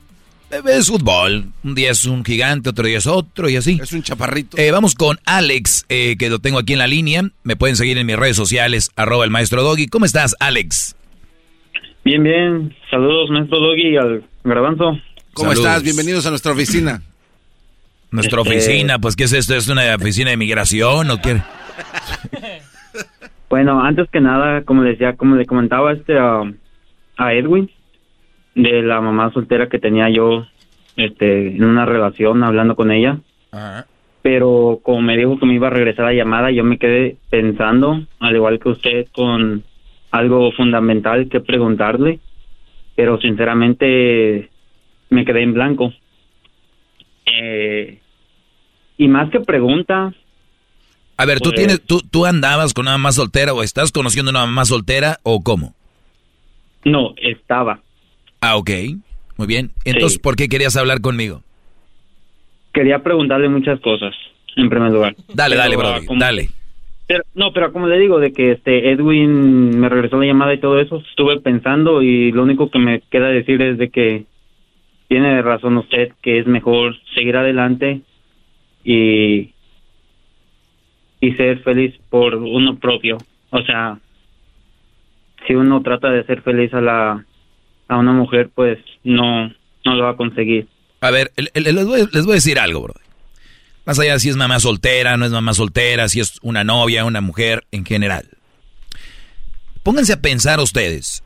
Speaker 4: Es fútbol. Un día es un gigante, otro día es otro y así.
Speaker 5: Es un chaparrito.
Speaker 4: Eh, vamos con Alex, eh, que lo tengo aquí en la línea. Me pueden seguir en mis redes sociales, arroba el maestro Doggy. ¿Cómo estás, Alex?
Speaker 19: Bien, bien. Saludos, maestro Doggy, al garbanzo.
Speaker 5: ¿Cómo
Speaker 4: Saludos.
Speaker 5: estás? Bienvenidos a nuestra oficina.
Speaker 4: Nuestra
Speaker 19: Este-
Speaker 4: oficina, pues, ¿qué es esto? ¿Es una oficina de migración o qué?
Speaker 19: Bueno, antes que nada, como decía, como le comentaba este a, a Edwin, de la mamá soltera que tenía yo este en una relación hablando con ella, pero como me dijo que me iba a regresar la llamada, yo me quedé pensando, al igual que usted, con algo fundamental que preguntarle, pero sinceramente me quedé en blanco. Eh, y más que pregunta,
Speaker 4: A ver, ¿tú,
Speaker 19: Pues-
Speaker 4: tienes, tú, ¿tú andabas con una mamá soltera o estás conociendo una mamá soltera o cómo?
Speaker 19: no, estaba.
Speaker 4: Ah, ok. Muy bien. Entonces,
Speaker 19: Sí.
Speaker 4: ¿por qué querías hablar conmigo?
Speaker 19: Quería preguntarle muchas cosas, en primer lugar.
Speaker 4: Dale,
Speaker 19: Pero,
Speaker 4: dale,
Speaker 19: como-
Speaker 4: dale.
Speaker 19: no, pero como le digo, de que este Edwin me regresó la llamada y todo eso, estuve pensando y lo único que me queda decir es de que tiene razón usted que es mejor seguir adelante y y ser feliz por uno propio. O sea, si uno trata de ser feliz a la a una mujer, pues no no lo va a conseguir.
Speaker 4: A ver, les voy, les voy a decir algo, bro. Más allá de si es mamá soltera, no es mamá soltera, si es una novia, una mujer en general. Pónganse a pensar ustedes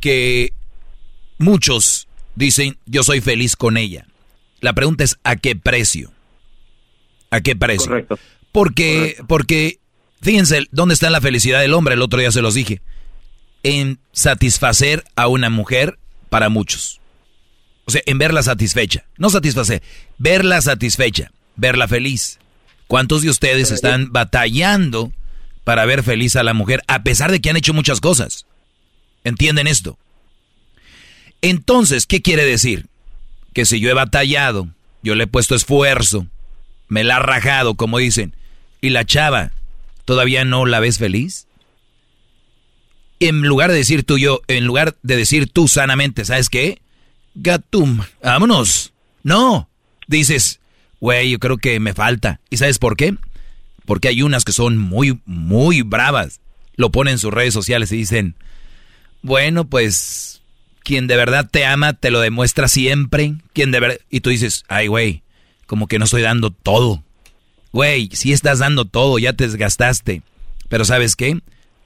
Speaker 4: que muchos dicen yo soy feliz con ella. La pregunta es ¿a qué precio? ¿A qué precio?
Speaker 19: Correcto.
Speaker 4: Porque, porque, fíjense, ¿dónde está la felicidad del hombre? El otro día se los dije. En satisfacer a una mujer para muchos. O sea, en verla satisfecha. No satisfacer, verla satisfecha, verla feliz. ¿Cuántos de ustedes están batallando para ver feliz a la mujer a pesar de que han hecho muchas cosas? ¿Entienden esto? Entonces, ¿qué quiere decir? Que si yo he batallado, yo le he puesto esfuerzo, me la ha rajado, como dicen, y la chava, ¿todavía no la ves feliz? En lugar de decir tú yo, en lugar de decir tú sanamente, ¿sabes qué? Gatum, vámonos. No, dices, güey, yo creo que me falta. ¿Y sabes por qué? Porque hay unas que son muy, muy bravas. Lo ponen en sus redes sociales y dicen, bueno, pues, quien de verdad te ama te lo demuestra siempre. Quien de verdad... Y tú dices, ay, güey, como que no estoy dando todo. Güey, si estás dando todo, ya te desgastaste. Pero ¿sabes qué?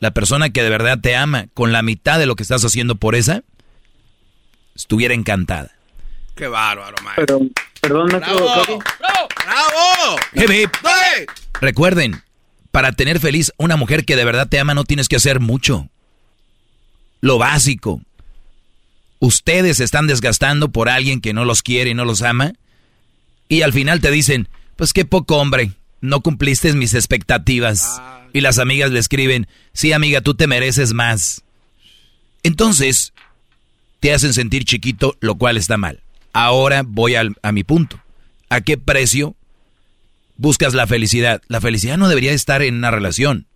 Speaker 4: La persona que de verdad te ama, con la mitad de lo que estás haciendo por esa, estuviera encantada.
Speaker 5: Qué bárbaro, maestro.
Speaker 19: Pero, perdón,
Speaker 5: ¡Bravo! ¡Bravo! ¡Bravo!
Speaker 4: Hip, hip. Recuerden, para tener feliz una mujer que de verdad te ama no tienes que hacer mucho. Lo básico. Ustedes se están desgastando por alguien que no los quiere y no los ama. Y al final te dicen, pues qué poco hombre, no cumpliste mis expectativas. Y las amigas le escriben, sí amiga, tú te mereces más. Entonces, te hacen sentir chiquito, lo cual está mal. Ahora voy al- a mi punto. ¿A qué precio buscas la felicidad? La felicidad no debería estar en una relación.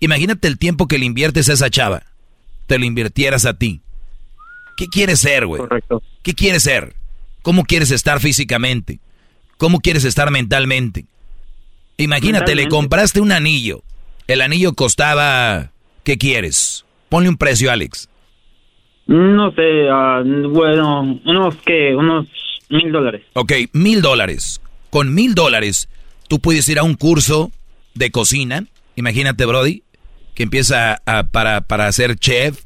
Speaker 4: Imagínate el tiempo que le inviertes a esa chava. Te lo invirtieras a ti. ¿Qué quieres ser, güey? ¿Qué quieres ser? ¿Cómo quieres estar físicamente? ¿Cómo quieres estar mentalmente? Imagínate, le compraste un anillo. El anillo costaba... ¿Qué quieres? Ponle un precio, Alex.
Speaker 19: No sé, ah, bueno, unos que, unos mil dólares.
Speaker 4: Ok, mil dólares. Con mil dólares, tú puedes ir a un curso de cocina. Imagínate, Brody, que empieza a- para, para ser chef.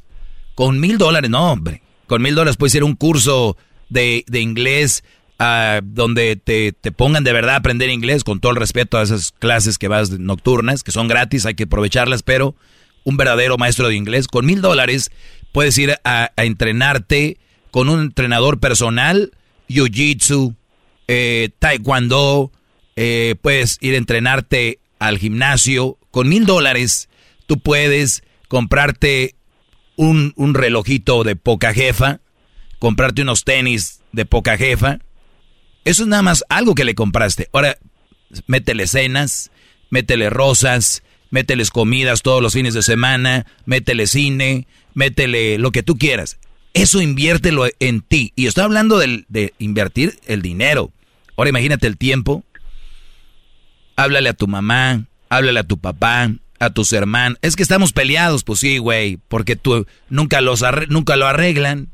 Speaker 4: Con mil dólares, no, hombre. Con mil dólares puedes ir a un curso de, de inglés ah, donde te, te pongan de verdad a aprender inglés, con todo el respeto a esas clases que vas nocturnas, que son gratis, hay que aprovecharlas, pero un verdadero maestro de inglés, con mil dólares puedes ir a, a entrenarte con un entrenador personal, jiu-jitsu, eh, taekwondo, eh, puedes ir a entrenarte al gimnasio. Con mil dólares tú puedes comprarte un, un relojito de poca jefa, comprarte unos tenis de poca jefa. Eso es nada más algo que le compraste. Ahora, métele cenas, métele rosas, mételes comidas todos los fines de semana, métele cine, métele lo que tú quieras. Eso inviértelo en ti. Y estoy hablando del- de invertir el dinero. Ahora imagínate el tiempo. Háblale a tu mamá, háblale a tu papá, a tus hermanos. Es que estamos peleados, pues sí, güey, porque tú nunca los arre- nunca lo arreglan,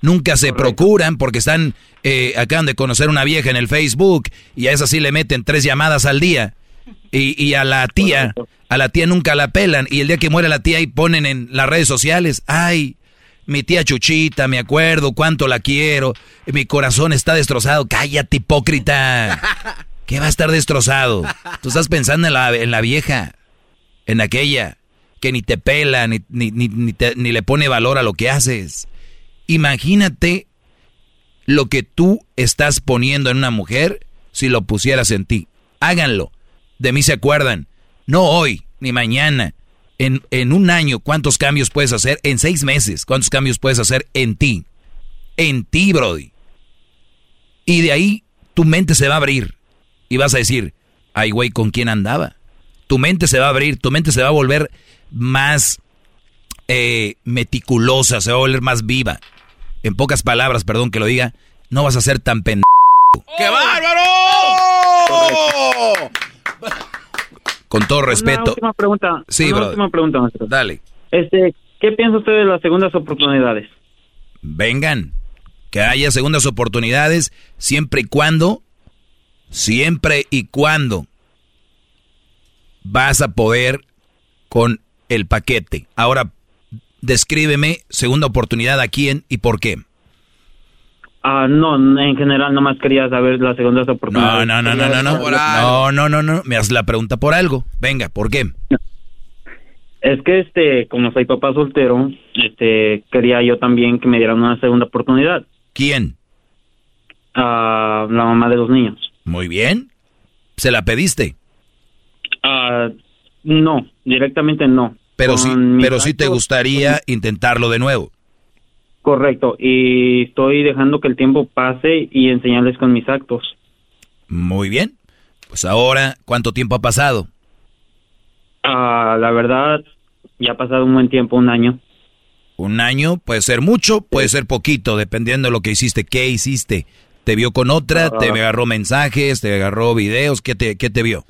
Speaker 4: nunca se procuran porque están eh, acaban de conocer una vieja en el Facebook y a esa sí le meten tres llamadas al día. Y, y a la tía, a la tía nunca la pelan. Y el día que muere la tía ahí ponen en las redes sociales, ay, mi tía Chuchita, me acuerdo cuánto la quiero, mi corazón está destrozado. Cállate, hipócrita. ¿Qué va a estar destrozado? Tú estás pensando en la, en la vieja, en aquella que ni te pela, ni, ni, ni, ni te- ni le pone valor a lo que haces. Imagínate lo que tú estás poniendo en una mujer si lo pusieras en ti. Háganlo. De mí se acuerdan. No hoy, ni mañana. En, en un año, ¿cuántos cambios puedes hacer? En seis meses, ¿cuántos cambios puedes hacer en ti? En ti, Brody. Y de ahí tu mente se va a abrir. Y vas a decir, ay, güey, ¿con quién andaba? tu mente se va a abrir, tu mente se va a volver más eh, meticulosa, se va a volver más viva. En pocas palabras, perdón que lo diga, no vas a ser tan pendejo.
Speaker 5: ¡Qué bárbaro!
Speaker 4: Con todo respeto.
Speaker 19: Una última pregunta.
Speaker 4: Sí,
Speaker 19: una
Speaker 4: bro.
Speaker 19: última pregunta, maestro.
Speaker 4: Dale.
Speaker 19: Este, ¿qué piensa usted de las segundas oportunidades?
Speaker 4: Vengan. Que haya segundas oportunidades siempre y cuando, siempre y cuando vas a poder con el paquete. Ahora, descríbeme segunda oportunidad a quién y por qué.
Speaker 19: Ah, no, en general nomás quería saber las segundas
Speaker 4: No,
Speaker 19: oportunidades.
Speaker 4: no, no, no, no, no. No, no, no, no. Me haces la pregunta por algo. Venga, ¿por qué?
Speaker 19: Es que este, como soy papá soltero, este, quería yo también que me dieran una segunda oportunidad.
Speaker 4: ¿Quién?
Speaker 19: A la mamá de los niños.
Speaker 4: Muy bien. ¿Se la pediste?
Speaker 19: Ah, no, directamente no.
Speaker 4: Pero sí, pero sí te gustaría intentarlo de nuevo.
Speaker 19: Correcto, y estoy dejando que el tiempo pase y enseñarles con mis actos.
Speaker 4: Muy bien. Pues ahora, ¿cuánto tiempo ha pasado?
Speaker 19: Ah, la verdad, ya ha pasado un buen tiempo, un año.
Speaker 4: Un año puede ser mucho, puede ser poquito, dependiendo de lo que hiciste. ¿Qué hiciste? ¿Te vio con otra? ¿Te
Speaker 19: Ah.
Speaker 4: agarró mensajes? ¿Te agarró videos? ¿Qué te, qué te vio?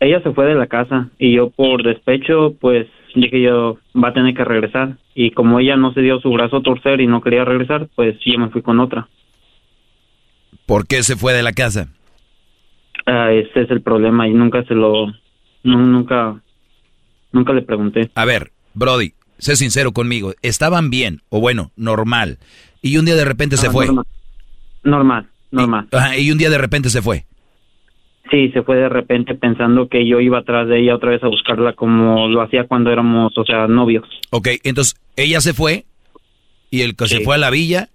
Speaker 19: Ella se fue de la casa y yo por despecho, pues dije yo, va a tener que regresar. Y como ella no se dio su brazo a torcer y no quería regresar, pues yo me fui con otra.
Speaker 4: ¿Por qué se fue de la casa?
Speaker 19: Ah, ese es el problema y nunca se lo, nu- nunca, nunca le pregunté.
Speaker 4: A ver, Brody, sé sincero conmigo. ¿Estaban bien o bueno, normal? Y un día de repente se
Speaker 19: Ah,
Speaker 4: fue.
Speaker 19: Normal, normal. normal.
Speaker 4: Ajá, y un día de repente se fue.
Speaker 19: Sí, se fue de repente pensando que yo iba atrás de ella otra vez a buscarla como lo hacía cuando éramos, o sea, novios.
Speaker 4: Ok, entonces ella se fue y el que se fue a la villa,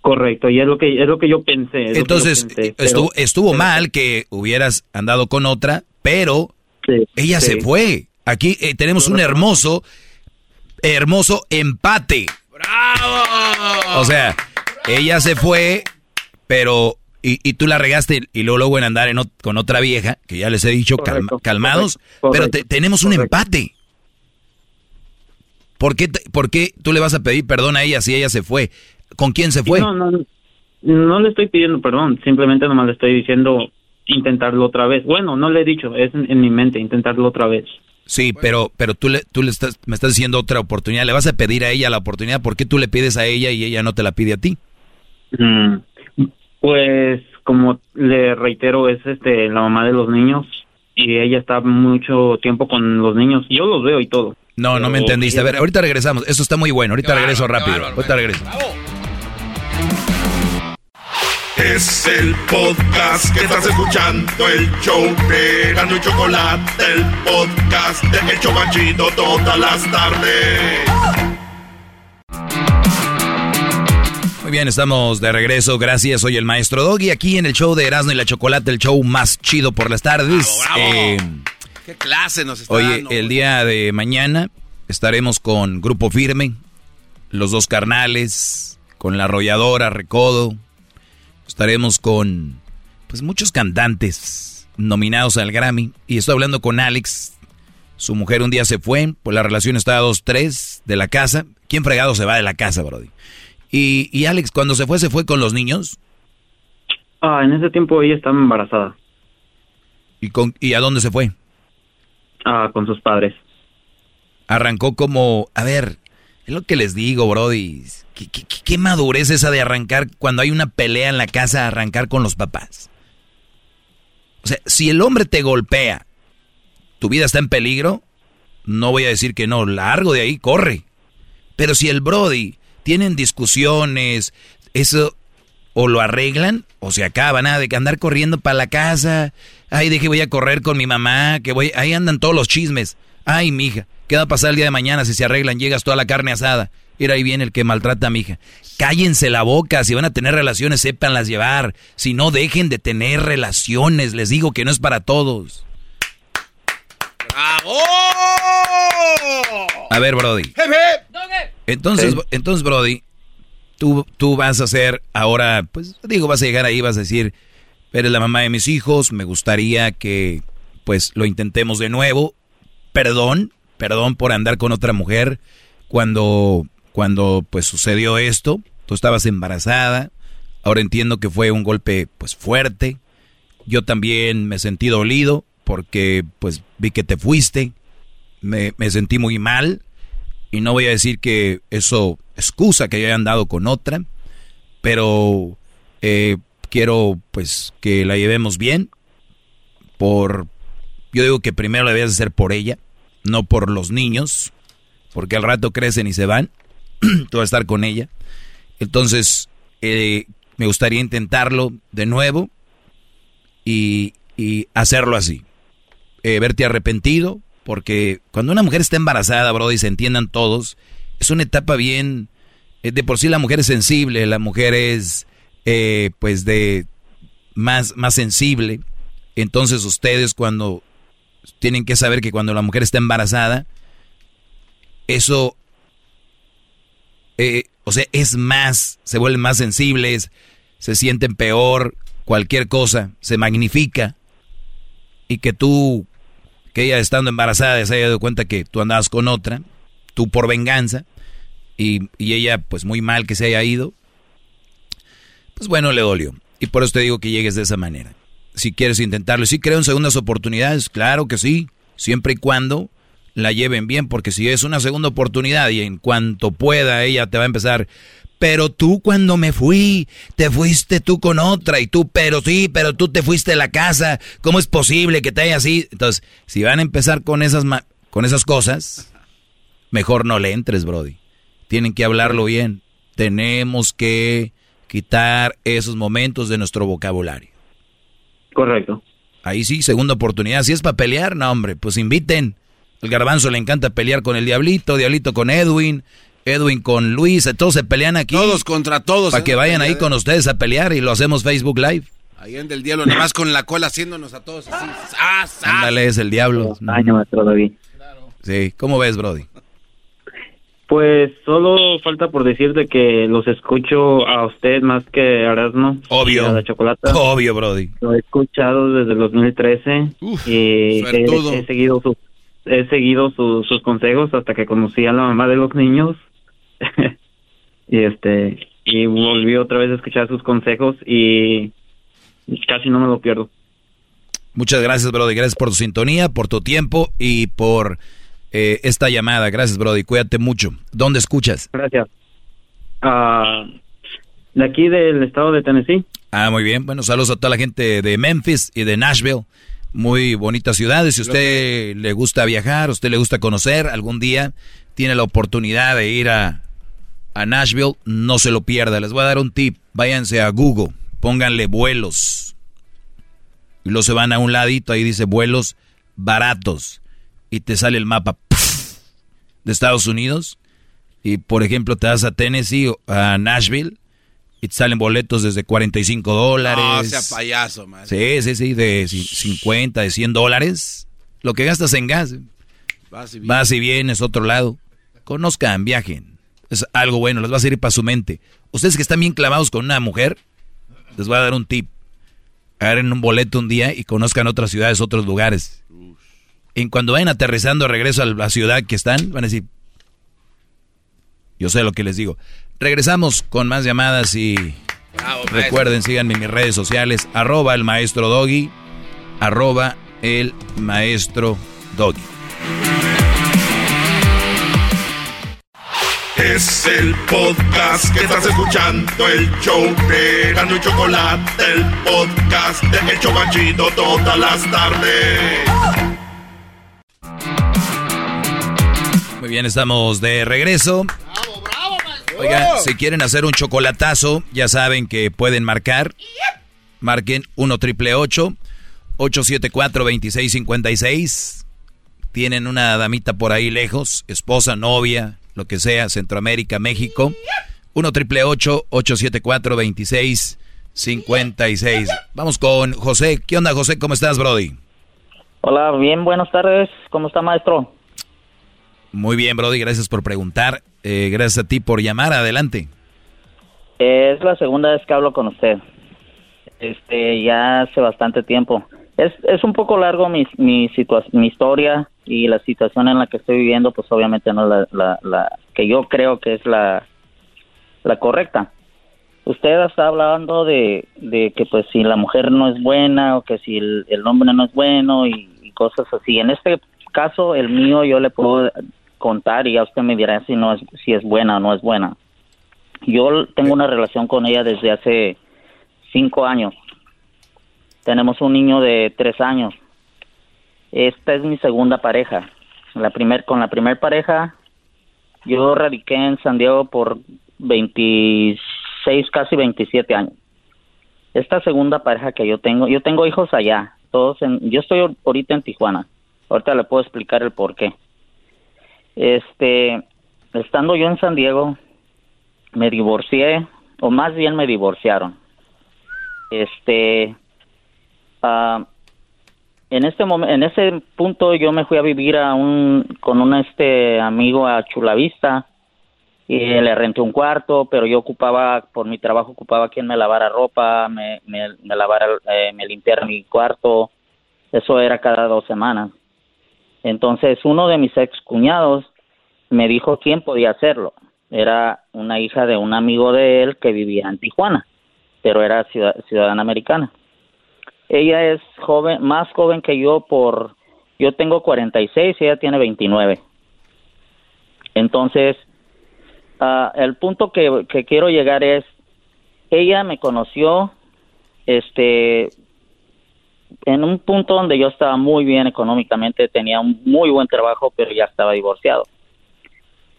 Speaker 19: Correcto, y es lo que es lo que yo pensé. es lo que yo
Speaker 4: entonces
Speaker 19: pero-
Speaker 4: estuvo, estuvo
Speaker 19: pero-
Speaker 4: mal que hubieras andado con otra, pero ella
Speaker 19: sí.
Speaker 4: se fue. Aquí eh, tenemos un hermoso, hermoso empate. ¡Bravo! O sea, ella se fue, pero... Y, y tú la regaste y luego, luego en andar en ot- con otra vieja, que ya les he dicho, calma- calmados,
Speaker 19: correcto,
Speaker 4: pero te- tenemos un empate. ¿Por qué, te- ¿Por qué tú le vas a pedir perdón a ella si ella se fue? ¿Con quién se fue?
Speaker 19: No, no, no le estoy pidiendo perdón, simplemente nomás le estoy diciendo intentarlo otra vez. Bueno, no le he dicho, es en, en mi mente, intentarlo otra vez.
Speaker 4: Sí, pero, pero tú, le, tú le estás, me estás diciendo otra oportunidad. Le vas a pedir a ella la oportunidad. ¿Por qué tú le pides a ella y ella no te la pide a ti?
Speaker 19: Mm, Pues, como le reitero, es este la mamá de los niños y ella está mucho tiempo con los niños. Yo los veo y todo.
Speaker 4: No, no me entendiste. A ver, ahorita regresamos. Eso está muy bueno. Ahorita regreso rápido. Ahorita regreso.
Speaker 1: Es el podcast que estás escuchando, el show de Gano y Chocolate, el podcast de El Chobachito todas las tardes.
Speaker 4: Bien, estamos de regreso. Gracias. Soy el maestro Doggy aquí en el show de Erasmo y la Chocolate, el show más chido por las tardes. Eh,
Speaker 5: ¿Qué clase nos está
Speaker 4: Oye,
Speaker 5: dando?
Speaker 4: el día de mañana estaremos con Grupo Firme, los dos carnales, con la arrolladora Recodo. Estaremos con pues muchos cantantes nominados al Grammy. Y estoy hablando con Alex. Su mujer un día se fue, pues la relación está a dos, tres de la casa. ¿Quién fregado se va de la casa, Brody? Y, y Alex, cuando se fue, se fue con los niños.
Speaker 19: Ah, en ese tiempo ella estaba embarazada.
Speaker 4: ¿Y, con, ¿Y a dónde se fue?
Speaker 19: Ah, con sus padres.
Speaker 4: Arrancó como, a ver, es lo que les digo, Brody. ¿Qué, qué, qué- qué madurez esa de arrancar cuando hay una pelea en la casa, arrancar con los papás? O sea, si el hombre te golpea, tu vida está en peligro, no voy a decir que no, largo de ahí, corre. Pero si el Brody tienen discusiones, eso o lo arreglan o se acaba, nada de que andar corriendo para la casa. Ay, dije voy a correr con mi mamá, que voy, ahí andan todos los chismes. Ay, mija, ¿qué va a pasar el día de mañana si se arreglan? Llegas toda la carne asada. Mira, ahí viene el que maltrata a mi hija. Cállense la boca, si van a tener relaciones, sépanlas llevar. Si no, dejen de tener relaciones. Les digo que no es para todos. A ver, Brody. Entonces, entonces Brody, tú, tú vas a ser ahora, pues digo, vas a llegar ahí, vas a decir, eres la mamá de mis hijos, me gustaría que pues lo intentemos de nuevo. Perdón, perdón por andar con otra mujer cuando, cuando pues sucedió esto. Tú estabas embarazada. Ahora entiendo que fue un golpe pues fuerte. Yo también me sentí dolido porque pues vi que te fuiste. Me, me sentí muy mal. Y no voy a decir que eso excusa que yo haya andado con otra. Pero eh, quiero pues que la llevemos bien. Por, yo digo que primero la debías hacer por ella, no por los niños, porque al rato crecen y se van. Tú vas a estar con ella. Entonces, eh, me gustaría intentarlo de nuevo y, y hacerlo así. Eh, verte arrepentido, porque cuando una mujer está embarazada, bro, y se entiendan todos, es una etapa bien... Eh, de por sí la mujer es sensible, la mujer es, eh, pues, de más, más sensible. Entonces ustedes cuando tienen que saber que cuando la mujer está embarazada, eso, o sea, es más, se vuelven más sensibles, se sienten peor, cualquier cosa, se magnifica. Y que tú, que ella estando embarazada se haya dado cuenta que tú andabas con otra, tú por venganza, y, y ella pues muy mal que se haya ido, pues bueno, le dolió. Y por eso te digo que llegues de esa manera. Si quieres intentarlo, si creo en segundas oportunidades, claro que sí, siempre y cuando la lleven bien, porque si es una segunda oportunidad y en cuanto pueda ella te va a empezar, pero tú cuando me fui, te fuiste tú con otra y tú, pero sí, pero tú te fuiste de la casa, ¿cómo es posible que te haya así? Entonces, si van a empezar con esas, con esas cosas, mejor no le entres, Brody. Tienen que hablarlo bien. Tenemos que quitar esos momentos de nuestro vocabulario.
Speaker 19: Correcto.
Speaker 4: Ahí sí, segunda oportunidad. Si es para pelear, no, hombre, pues inviten. El garbanzo le encanta pelear con el diablito, diablito con Edwin, Edwin con Luis, todos se pelean aquí.
Speaker 5: Todos contra todos.
Speaker 4: Para que vayan ahí con ustedes a pelear y lo hacemos Facebook Live.
Speaker 5: Ahí anda el diablo, nada más con la cola haciéndonos a todos así. ¡Ah,
Speaker 4: Ándale, es el diablo. Sí, ¿cómo ves, Brody?
Speaker 19: Pues solo falta por decirte que los escucho a usted más que a Erasmo.
Speaker 4: Obvio.
Speaker 19: A la chocolata.
Speaker 4: Obvio, Brody.
Speaker 19: Lo he escuchado desde el 2013 y he, he, seguido sus he seguido su, sus consejos hasta que conocí a la mamá de los niños y este y volví otra vez a escuchar sus consejos y casi no me lo pierdo.
Speaker 4: Muchas gracias, Brody. Gracias por tu sintonía, por tu tiempo y por eh, esta llamada. Gracias, Brody. Cuídate mucho. ¿Dónde escuchas?
Speaker 19: Gracias. Uh, de aquí del estado de Tennessee.
Speaker 4: Ah, muy bien. Bueno, saludos a toda la gente de Memphis y de Nashville. Muy bonitas ciudades. Si usted le gusta viajar, usted le gusta conocer, algún día tiene la oportunidad de ir a, a Nashville, no se lo pierda. Les voy a dar un tip. Váyanse a Google, pónganle vuelos. Y luego se van a un ladito, ahí dice vuelos baratos. Y te sale el mapa de Estados Unidos. Y por ejemplo, te vas a Tennessee o a Nashville y te salen boletos desde 45 dólares.
Speaker 5: No, sea payaso, man.
Speaker 4: Sí, sí, sí, de 50, de 100 dólares. Lo que gastas en gas.
Speaker 5: Vas y vienes.
Speaker 4: Vas y vienes, otro lado. Conozcan, viajen. Es algo bueno, les va a servir para su mente. Ustedes que están bien clavados con una mujer, les voy a dar un tip. Agarren un boleto un día y conozcan otras ciudades, otros lugares. En cuando vayan aterrizando regreso a la ciudad que están, van a decir, yo sé lo que les digo. Regresamos con más llamadas y
Speaker 5: Bravo,
Speaker 4: recuerden, síganme en mis redes sociales, arroba el maestro doggy, arroba el maestro doggy.
Speaker 1: Es el podcast que estás escuchando, el show de Gano y Chocolate, el podcast de El Chocachito todas las tardes.
Speaker 4: Muy bien, estamos de regreso. Oigan, si quieren hacer un chocolatazo, ya saben que pueden marcar. Marquen 1 triple 874 2656. Tienen una damita por ahí lejos, esposa, novia, lo que sea, Centroamérica, México. 1 triple 874 2656. Vamos con José. ¿Qué onda, José? ¿Cómo estás, Brody?
Speaker 21: Hola, bien, buenas tardes. ¿Cómo está, maestro?
Speaker 4: Muy bien, Brody. Gracias por preguntar. Eh, gracias a ti por llamar. Adelante.
Speaker 21: Es la segunda vez que hablo con usted. Este, ya hace bastante tiempo. Es, es un poco largo mi, mi, situa- mi historia y la situación en la que estoy viviendo, pues obviamente no la, la, la que yo creo que es la, la correcta. Usted está hablando de, de que pues si la mujer no es buena o que si el, el hombre no es bueno y, y cosas así. En este caso, el mío, yo le puedo contar y ya usted me dirá si no es, si es buena o no es buena. Yo tengo una relación con ella desde hace cinco años. Tenemos un niño de tres años. Esta es mi segunda pareja. La primer, con la primer pareja, yo radiqué en San Diego por 26, casi 27 años. Esta segunda pareja que yo tengo, yo tengo hijos allá, todos en, yo estoy ahorita en Tijuana. Ahorita le puedo explicar el por qué. Este, estando yo en San Diego, me divorcié, o más bien me divorciaron. Este, ah, en este momen- en ese punto yo me fui a vivir a un con un este amigo a Chulavista y le renté un cuarto, pero yo ocupaba por mi trabajo ocupaba quien me lavara ropa, me me, me lavara eh, me limpiara mi cuarto. Eso era cada dos semanas. Entonces uno de mis ex cuñados me dijo quién podía hacerlo. Era una hija de un amigo de él que vivía en Tijuana, pero era ciudad- ciudadana americana. Ella es joven, más joven que yo por, yo tengo 46 y ella tiene 29. Entonces, ah, el punto que, que quiero llegar es, ella me conoció, este, en un punto donde yo estaba muy bien económicamente, tenía un muy buen trabajo, pero ya estaba divorciado.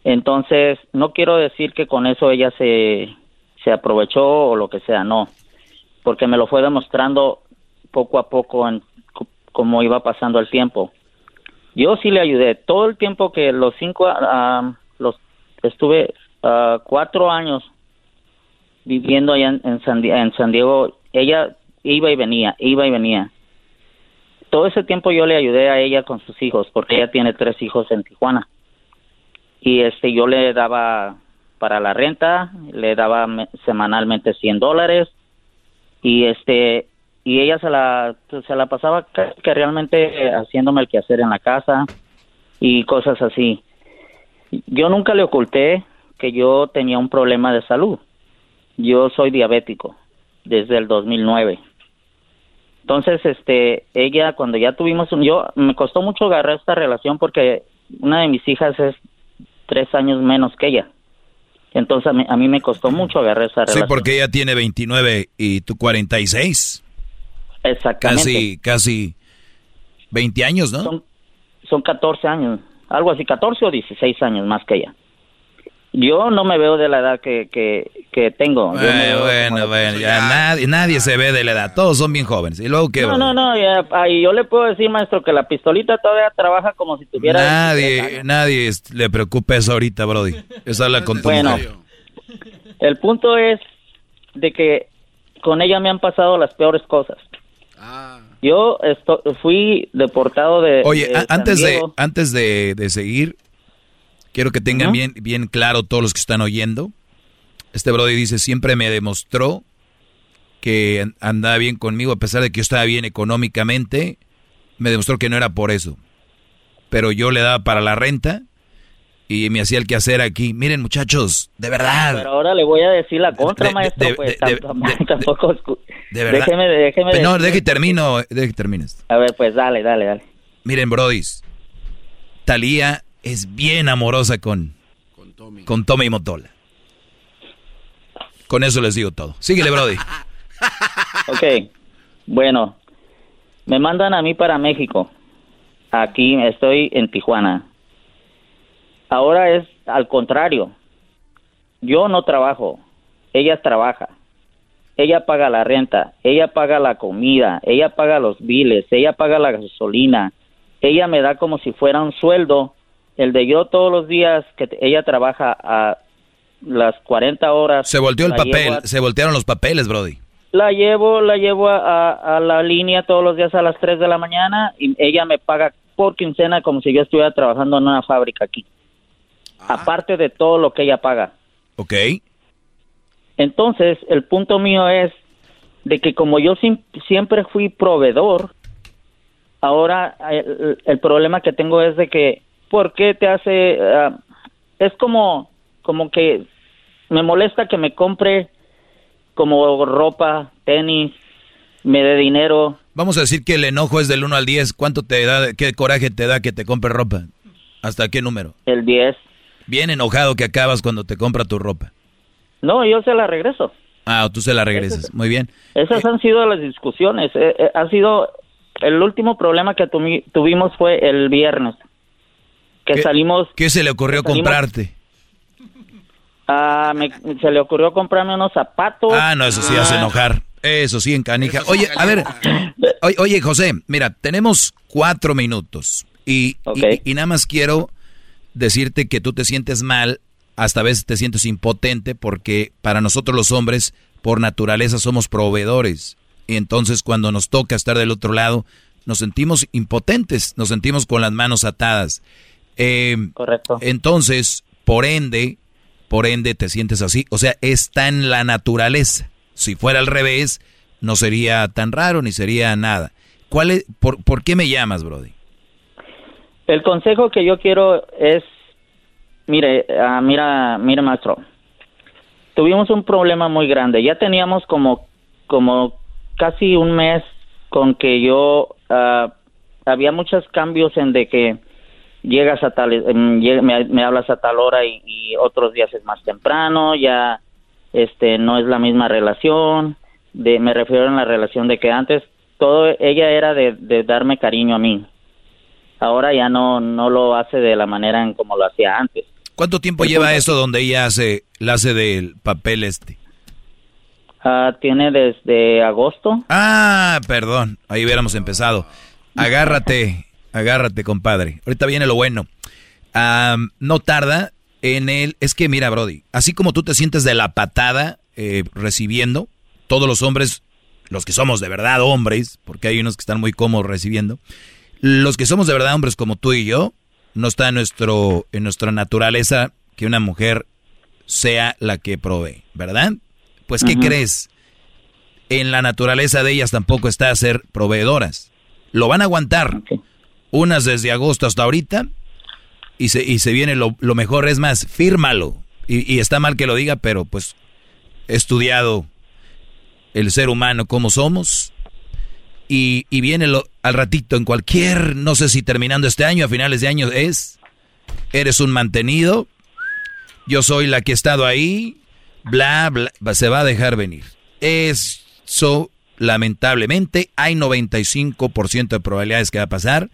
Speaker 21: Entonces, no quiero decir que con eso ella se, se aprovechó o lo que sea, no, porque me lo fue demostrando poco a poco en cómo iba pasando el tiempo. Yo sí le ayudé todo el tiempo que los cinco, ah, los estuve ah, cuatro años viviendo allá en, San, Diego. Ella iba y venía, iba y venía. Todo ese tiempo yo le ayudé a ella con sus hijos, porque ella tiene tres hijos en Tijuana. Y este, yo le daba para la renta, le daba me- semanalmente 100 dólares y este y ella se la se la pasaba que realmente haciéndome el quehacer en la casa y cosas así. Yo nunca le oculté que yo tenía un problema de salud. Yo soy diabético desde el 2009. Entonces, este, ella cuando ya tuvimos un, yo me costó mucho agarrar esta relación porque una de mis hijas es tres años menos que ella. Entonces a mí, a mí me costó mucho agarrar esa
Speaker 4: Sí,
Speaker 21: relación.
Speaker 4: porque ella tiene 29 y tú 46.
Speaker 21: Exactamente.
Speaker 4: Casi, casi 20 años, ¿no?
Speaker 21: Son, son 14 años, algo así, 14 o 16 años más que ella. Yo no me veo de la edad que, que, que tengo. Yo
Speaker 4: Bueno, bueno, ya nadie, nadie se ve de la edad, todos son bien jóvenes. ¿Y luego qué?
Speaker 21: No, no, no, ya, ahí yo le puedo decir, maestro, que la pistolita todavía trabaja como si tuviera...
Speaker 4: Nadie, nadie es- le preocupa eso ahorita, Brody. Habla con tu
Speaker 21: Bueno, el punto es de que con ella me han pasado las peores cosas. Yo esto- fui deportado de...
Speaker 4: Oye,
Speaker 21: de
Speaker 4: antes de, antes de, de seguir, quiero que tengan bien, bien claro todos los que están oyendo. Este Brody dice, siempre me demostró que an- andaba bien conmigo, a pesar de que yo estaba bien económicamente, me demostró que no era por eso. Pero yo le daba para la renta y me hacía el quehacer aquí. Miren, muchachos, de verdad.
Speaker 21: Pero ahora le voy a decir la contra,
Speaker 4: de-
Speaker 21: maestro,
Speaker 4: de-
Speaker 21: pues
Speaker 4: de-
Speaker 21: tampoco...
Speaker 4: De verdad.
Speaker 21: Déjeme, déjeme...
Speaker 4: Pero no, y termino, termines.
Speaker 21: A ver, pues dale, dale, dale.
Speaker 4: Miren, Brodis, Talía es bien amorosa con, con Tommy. Motola. Con eso les digo todo. Síguele, Brody.
Speaker 21: Ok, bueno, me mandan a mí para México. Aquí estoy en Tijuana. Ahora es al contrario. Yo no trabajo, ella trabaja. Ella paga la renta, ella paga la comida, ella paga los biles, ella paga la gasolina. Ella me da como si fuera un sueldo, el de yo todos los días que ella trabaja a las 40 horas.
Speaker 4: Se volteó el papel,
Speaker 21: a-
Speaker 4: se voltearon los papeles, Brody.
Speaker 21: la llevo, la llevo a, a- a la línea todos los días a las 3 de la mañana y ella me paga por quincena como si yo estuviera trabajando en una fábrica aquí. Aparte de todo lo que ella paga.
Speaker 4: Ok.
Speaker 21: Entonces, el punto mío es de que como yo siempre fui proveedor, ahora el, el problema que tengo es de que, ¿por qué te hace, ah, es como, como que me molesta que me compre como ropa, tenis, me dé dinero.
Speaker 4: Vamos a decir que el enojo es del 1 al 10. ¿Cuánto te da, qué coraje te da que te compre ropa? ¿Hasta qué número?
Speaker 21: El 10.
Speaker 4: Bien enojado que acabas cuando te compra tu ropa.
Speaker 21: No, yo se la regreso.
Speaker 4: Ah, tú se la regresas. Muy bien.
Speaker 21: Esas han sido las discusiones. Eh, eh, ha sido el último problema que tuvimos fue el viernes. Que
Speaker 4: ¿Qué,
Speaker 21: salimos.
Speaker 4: ¿Qué se le ocurrió
Speaker 21: salimos-
Speaker 4: comprarte?
Speaker 21: Ah, me- se le ocurrió comprarme unos zapatos.
Speaker 4: Ah, no, eso sí hace enojar. Eso sí, en canija. Oye, a ver, oye, José, mira, tenemos cuatro minutos y, y- y nada más quiero decirte que tú te sientes mal, hasta a veces te sientes impotente porque para nosotros los hombres, por naturaleza, somos proveedores. Y entonces cuando nos toca estar del otro lado, nos sentimos impotentes, nos sentimos con las manos atadas. Eh,
Speaker 21: Correcto.
Speaker 4: Entonces, por ende, por ende te sientes así. O sea, está en la naturaleza. Si fuera al revés, no sería tan raro ni sería nada. ¿Cuál es, por, ¿Por qué me llamas, Brody?
Speaker 21: El consejo que yo quiero es, mire, ah, mira, mira, maestro, tuvimos un problema muy grande. Ya teníamos como, como casi un mes con que yo ah, había muchos cambios en de que llegas a tal, me, me hablas a tal hora y, otros días es más temprano, ya, este, no es la misma relación. De, me refiero a la relación de que antes todo ella era de, de darme cariño a mí ahora ya no no lo hace de la manera en como lo hacía antes.
Speaker 4: ¿Cuánto tiempo lleva eso donde ella hace, la hace del papel este?
Speaker 21: Ah, tiene desde agosto.
Speaker 4: Ah, perdón, ahí hubiéramos empezado. Agárrate, agárrate, compadre. Ahorita viene lo bueno. No tarda en el... Es que mira, Brody, así como tú te sientes de la patada eh, recibiendo, todos los hombres, los que somos de verdad hombres, porque hay unos que están muy cómodos recibiendo, los que somos de verdad hombres como tú y yo, no está en, nuestro, en nuestra naturaleza que una mujer sea la que provee, ¿verdad? Pues, ¿qué crees? En la naturaleza de ellas tampoco está ser proveedoras. Lo van a aguantar. Unas desde agosto hasta ahorita. Y se, y se viene lo, lo mejor, es más, fírmalo. Y, y está mal que lo diga, pero pues he estudiado el ser humano como somos. Y, y viene lo, al ratito, en cualquier, no sé si terminando este año, a finales de año es, eres un mantenido, yo soy la que he estado ahí, bla, bla, se va a dejar venir. Eso, lamentablemente, hay 95% de probabilidades que va a pasar.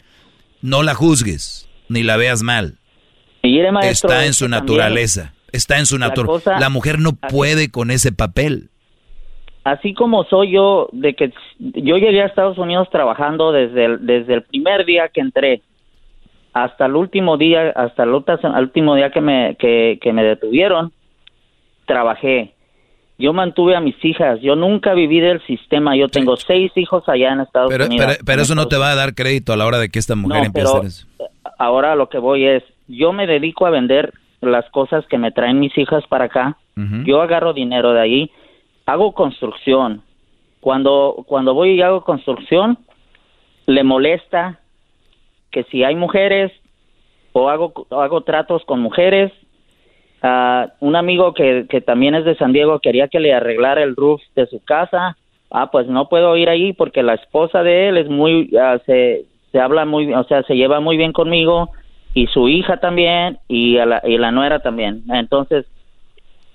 Speaker 4: No la juzgues, ni la veas mal.
Speaker 21: Mire, maestro,
Speaker 4: Está en su naturaleza, está en su naturaleza. La mujer no puede con ese papel.
Speaker 21: Así como soy yo, de que yo llegué a Estados Unidos trabajando desde el, desde el primer día que entré hasta el último día, hasta el último día que me, que, que me detuvieron, trabajé. Yo mantuve a mis hijas. Yo nunca viví del sistema. Yo tengo seis hijos allá en Estados
Speaker 4: Pero,
Speaker 21: Unidos.
Speaker 4: pero, pero eso no te va a dar crédito a la hora de que esta mujer
Speaker 21: No,
Speaker 4: empiece a
Speaker 21: pero
Speaker 4: hacer eso.
Speaker 21: ahora lo que voy es, yo me dedico a vender las cosas que me traen mis hijas para acá. Yo agarro dinero de ahí, hago construcción. Cuando cuando voy y hago construcción, le molesta que si hay mujeres o hago hago tratos con mujeres. Ah, un amigo que, que también es de San Diego quería que le arreglara el roof de su casa. Ah, pues no puedo ir ahí porque la esposa de él es muy, ah, se, se habla muy, o sea, se lleva muy bien conmigo y su hija también y, a la, y la nuera también. Entonces,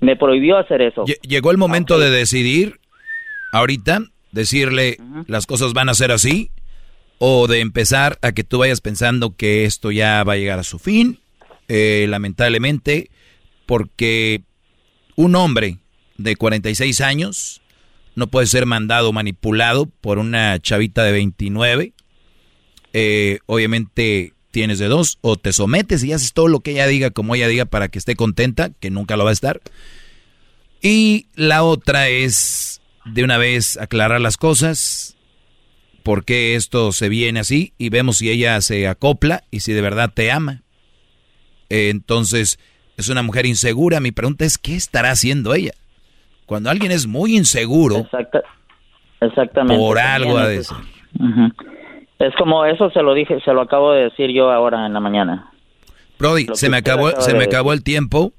Speaker 21: me prohibió hacer eso.
Speaker 4: Lle- Llegó el momento de decidir, ahorita, decirle las cosas van a ser así, o de empezar a que tú vayas pensando que esto ya va a llegar a su fin, eh, lamentablemente, porque un hombre de 46 años no puede ser mandado o manipulado por una chavita de 29. Eh, obviamente tienes de dos, o te sometes y haces todo lo que ella diga, como ella diga, para que esté contenta, que nunca lo va a estar. Y la otra es de una vez aclarar las cosas, por qué esto se viene así y vemos si ella se acopla y si de verdad te ama. Entonces, es una mujer insegura. Mi pregunta es, ¿qué estará haciendo ella? Cuando alguien es muy inseguro,
Speaker 21: Exacta- exactamente.
Speaker 4: por algo ha
Speaker 21: También
Speaker 4: de
Speaker 21: eso
Speaker 4: ser.
Speaker 21: Es- como eso se lo dije, se lo acabo de decir yo ahora en la mañana.
Speaker 4: Brody, se me acabó, se
Speaker 21: de
Speaker 4: me acabó el tiempo.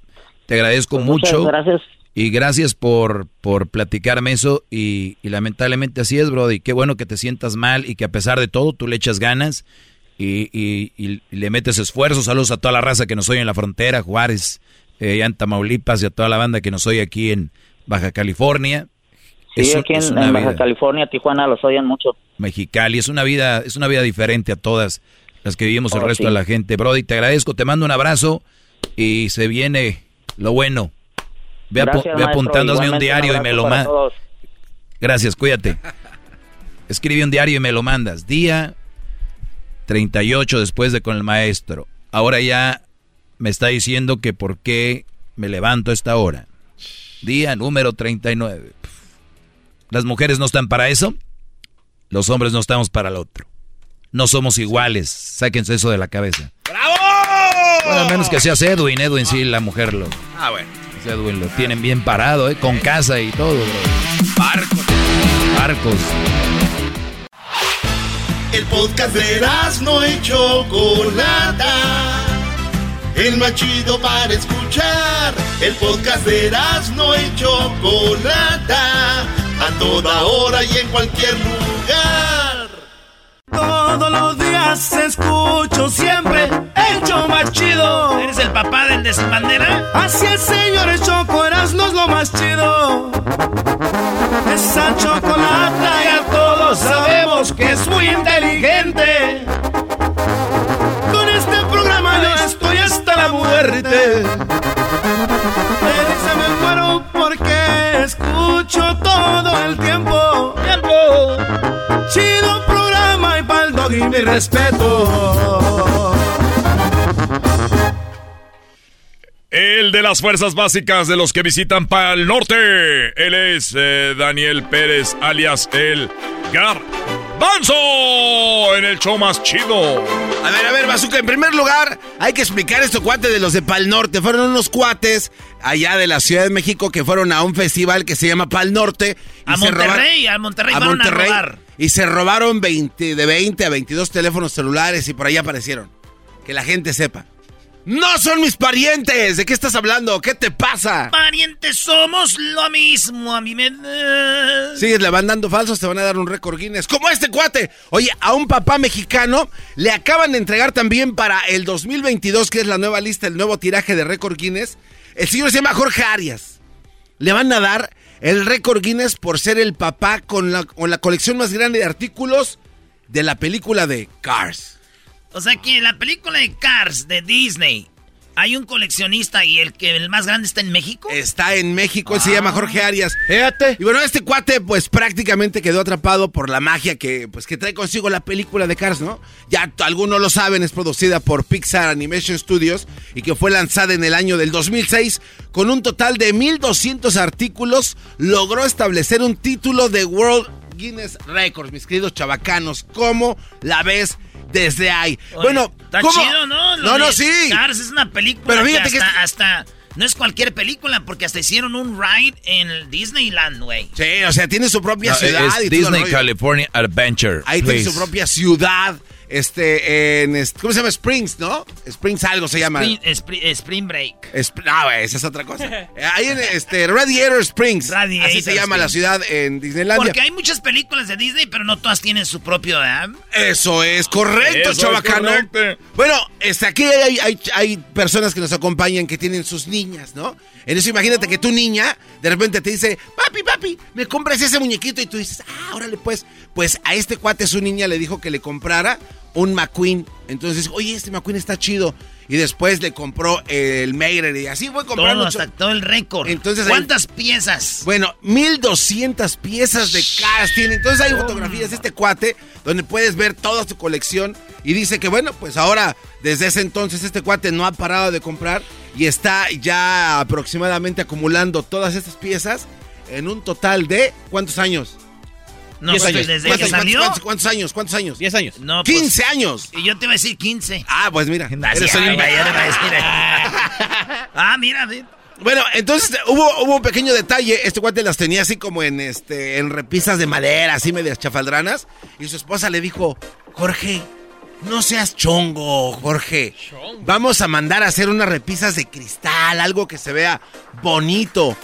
Speaker 4: Te agradezco
Speaker 21: Pues muchas
Speaker 4: mucho.
Speaker 21: gracias.
Speaker 4: Y gracias por, por platicarme eso. Y, y lamentablemente así es, Brody. Qué bueno que te sientas mal y que a pesar de todo tú le echas ganas y, y- y- le metes esfuerzo. Saludos a toda la raza que nos oye en la frontera, Juárez, eh, en Tamaulipas y a toda la banda que nos oye aquí en Baja California.
Speaker 21: Sí,
Speaker 4: Es un-
Speaker 21: aquí en, en Baja
Speaker 4: vida-
Speaker 21: California, Tijuana, los oyen mucho.
Speaker 4: Mexicali. Es una vida, es una vida diferente a todas las que vivimos el
Speaker 21: Oh,
Speaker 4: resto
Speaker 21: sí.
Speaker 4: de la gente. Brody, te agradezco, te mando un abrazo y se viene lo bueno. Ve,
Speaker 21: Gracias,
Speaker 4: ve
Speaker 21: maestro.
Speaker 4: apuntándome un diario y
Speaker 21: abrazo
Speaker 4: me lo mandas. Gracias, cuídate. Escribe un diario y me lo mandas. Día 38 después de con el maestro. Ahora ya me está diciendo que por qué me levanto a esta hora. Día número 39. Las mujeres no están para eso. Los hombres no estamos para el otro. No somos iguales. Sáquense eso de la cabeza.
Speaker 5: ¡Bravo!
Speaker 4: Bueno, a menos que seas Edwin. Edwin sí, la mujer lo...
Speaker 5: Ah, bueno.
Speaker 4: Edwin lo tienen bien parado, ¿eh? Con casa y todo, bro.
Speaker 5: Barcos.
Speaker 4: Barcos.
Speaker 1: El podcast de no y Chocolata. El más chido para escuchar. El podcast de no y Chocolata. Toda hora y en cualquier lugar.
Speaker 6: Todos los días escucho siempre el show más chido.
Speaker 3: ¿Eres el papá del de sin bandera?
Speaker 6: Así es, señores, Choco Erasmo es lo más chido. Esa chocolata ya todos sabemos que es muy inteligente. Mi respeto.
Speaker 7: El de las fuerzas básicas de los que visitan para el norte. Él es eh, Daniel Pérez, alias el Garbanzo, en el show más chido.
Speaker 5: A ver, a ver, Bazooka, en primer lugar, hay que explicar estos cuates de los de Pal Norte. Fueron unos cuates allá de la Ciudad de México que fueron a un festival que se llama Pal Norte. y
Speaker 3: A
Speaker 5: se
Speaker 3: Monterrey, a Monterrey fueron a robar.
Speaker 5: Y se robaron 20, de 20 a 22 teléfonos celulares y por ahí aparecieron. Que la gente sepa. ¡No son mis parientes! ¿De qué estás hablando? ¿Qué te pasa?
Speaker 3: Parientes somos lo mismo, a mí me...
Speaker 5: Sigues le van dando falsos, te van a dar un récord Guinness. Como este cuate. Oye, a un papá mexicano le acaban de entregar también para el 2022, que es la nueva lista, el nuevo tiraje de récord Guinness. El señor se llama Jorge Arias. Le van a dar el récord Guinness por ser el papá con la, con la colección más grande de artículos de la película de Cars.
Speaker 3: O sea que la película de Cars de Disney hay un coleccionista y el que el más grande está en México.
Speaker 5: Está en México, él se llama Jorge Arias. Fíjate. Y bueno, este cuate pues prácticamente quedó atrapado por la magia que pues que trae consigo la película de Cars, ¿no? Ya algunos lo saben, es producida por Pixar Animation Studios y que fue lanzada en el año del 2006 con un total de 1200 artículos, logró establecer un título de World Guinness Records, mis queridos chavacanos. ¿Cómo la ves desde ahí?
Speaker 3: Oye,
Speaker 5: bueno,
Speaker 3: está
Speaker 5: ¿cómo?
Speaker 3: chido, ¿no? Lo
Speaker 5: No, no, sí.
Speaker 3: Cars es una película
Speaker 5: Pero
Speaker 3: que
Speaker 5: fíjate que
Speaker 3: hasta, hasta- no es cualquier película porque hasta hicieron un ride en el Disneyland, güey.
Speaker 5: Sí, o sea, tiene su propia
Speaker 4: No,
Speaker 5: ciudad
Speaker 4: es
Speaker 5: y
Speaker 4: Disney. California Adventure.
Speaker 5: Ahí
Speaker 4: please.
Speaker 5: tiene su propia ciudad. Este, en. ¿Cómo se llama? Springs, ¿no? Springs algo se llama.
Speaker 3: Spring, Spring- Spring Break.
Speaker 5: Sp- no, esa es otra cosa. Eh, Ahí en este, Radiator Springs. así
Speaker 3: Radiator
Speaker 5: se llama la ciudad en Disneylandia.
Speaker 3: Porque hay muchas películas de Disney, pero no todas tienen su propio ¿verdad?
Speaker 5: Eso es correcto,
Speaker 3: Eso es correcto.
Speaker 5: Bueno, este, aquí hay, hay- hay personas que nos acompañan que tienen sus niñas, ¿no? En eso imagínate que tu niña de repente te dice, papi, papi, me compras ese muñequito y tú dices, ah, órale pues. Pues a este cuate su niña le dijo que le comprara un McQueen. Entonces, oye, este McQueen está chido. Y después le compró el Meirer y así fue comprando.
Speaker 3: Todo, hasta todo el récord.
Speaker 5: Entonces,
Speaker 3: ¿Cuántas piezas?
Speaker 5: Bueno, 1200 piezas de Cars tiene. Entonces hay fotografías de este cuate donde puedes ver toda su colección. Y dice que, bueno, pues ahora, desde ese entonces, este cuate no ha parado de comprar y está ya aproximadamente acumulando todas estas piezas en un total de. ¿Cuántos años?
Speaker 3: No, pues,
Speaker 5: años.
Speaker 3: desde
Speaker 5: ¿Cuántos,
Speaker 3: que salió.
Speaker 5: ¿cuántos, cuántos años? ¿Cuántos años?
Speaker 22: 10 años.
Speaker 3: No, pues,
Speaker 5: 15 años.
Speaker 3: Y yo te iba a decir 15.
Speaker 5: Ah, pues mira.
Speaker 3: Así,
Speaker 5: un
Speaker 3: decir. ah, mira.
Speaker 5: Bueno, entonces hubo, hubo un pequeño detalle. Este cuate las tenía así como en este en repisas de madera, así medias chafaldranas. Y su esposa le dijo, Jorge, no seas chongo, Jorge. Vamos a mandar a hacer unas repisas de cristal, algo que se vea bonito.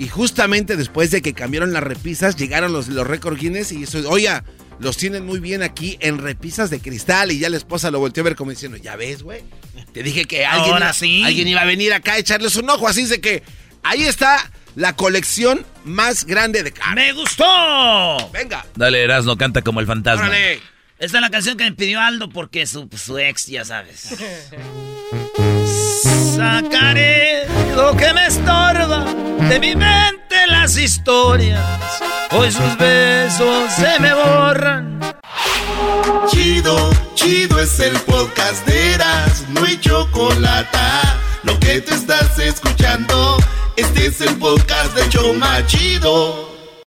Speaker 5: Y justamente después de que cambiaron las repisas, llegaron los, los récord Guinness y eso, oye, los tienen muy bien aquí en repisas de cristal. Y ya la esposa lo volteó a ver como diciendo, ya ves, güey. Te dije que alguien,
Speaker 3: Ahora
Speaker 5: iba,
Speaker 3: sí.
Speaker 5: alguien iba a venir acá a echarles un ojo. Así es de que ahí está la colección más grande de carros.
Speaker 3: ¡Me gustó!
Speaker 5: Venga.
Speaker 4: Dale, Erasno, canta como el fantasma.
Speaker 5: Órale.
Speaker 3: Esta es la canción que me pidió Aldo porque su, su ex, ya sabes. Sacaré lo que me estorba de mi mente las historias. Hoy sus besos se me borran.
Speaker 1: Chido, chido es el podcast de Eras, no hay chocolate. Lo que te estás escuchando, este es el podcast de Choma Chido.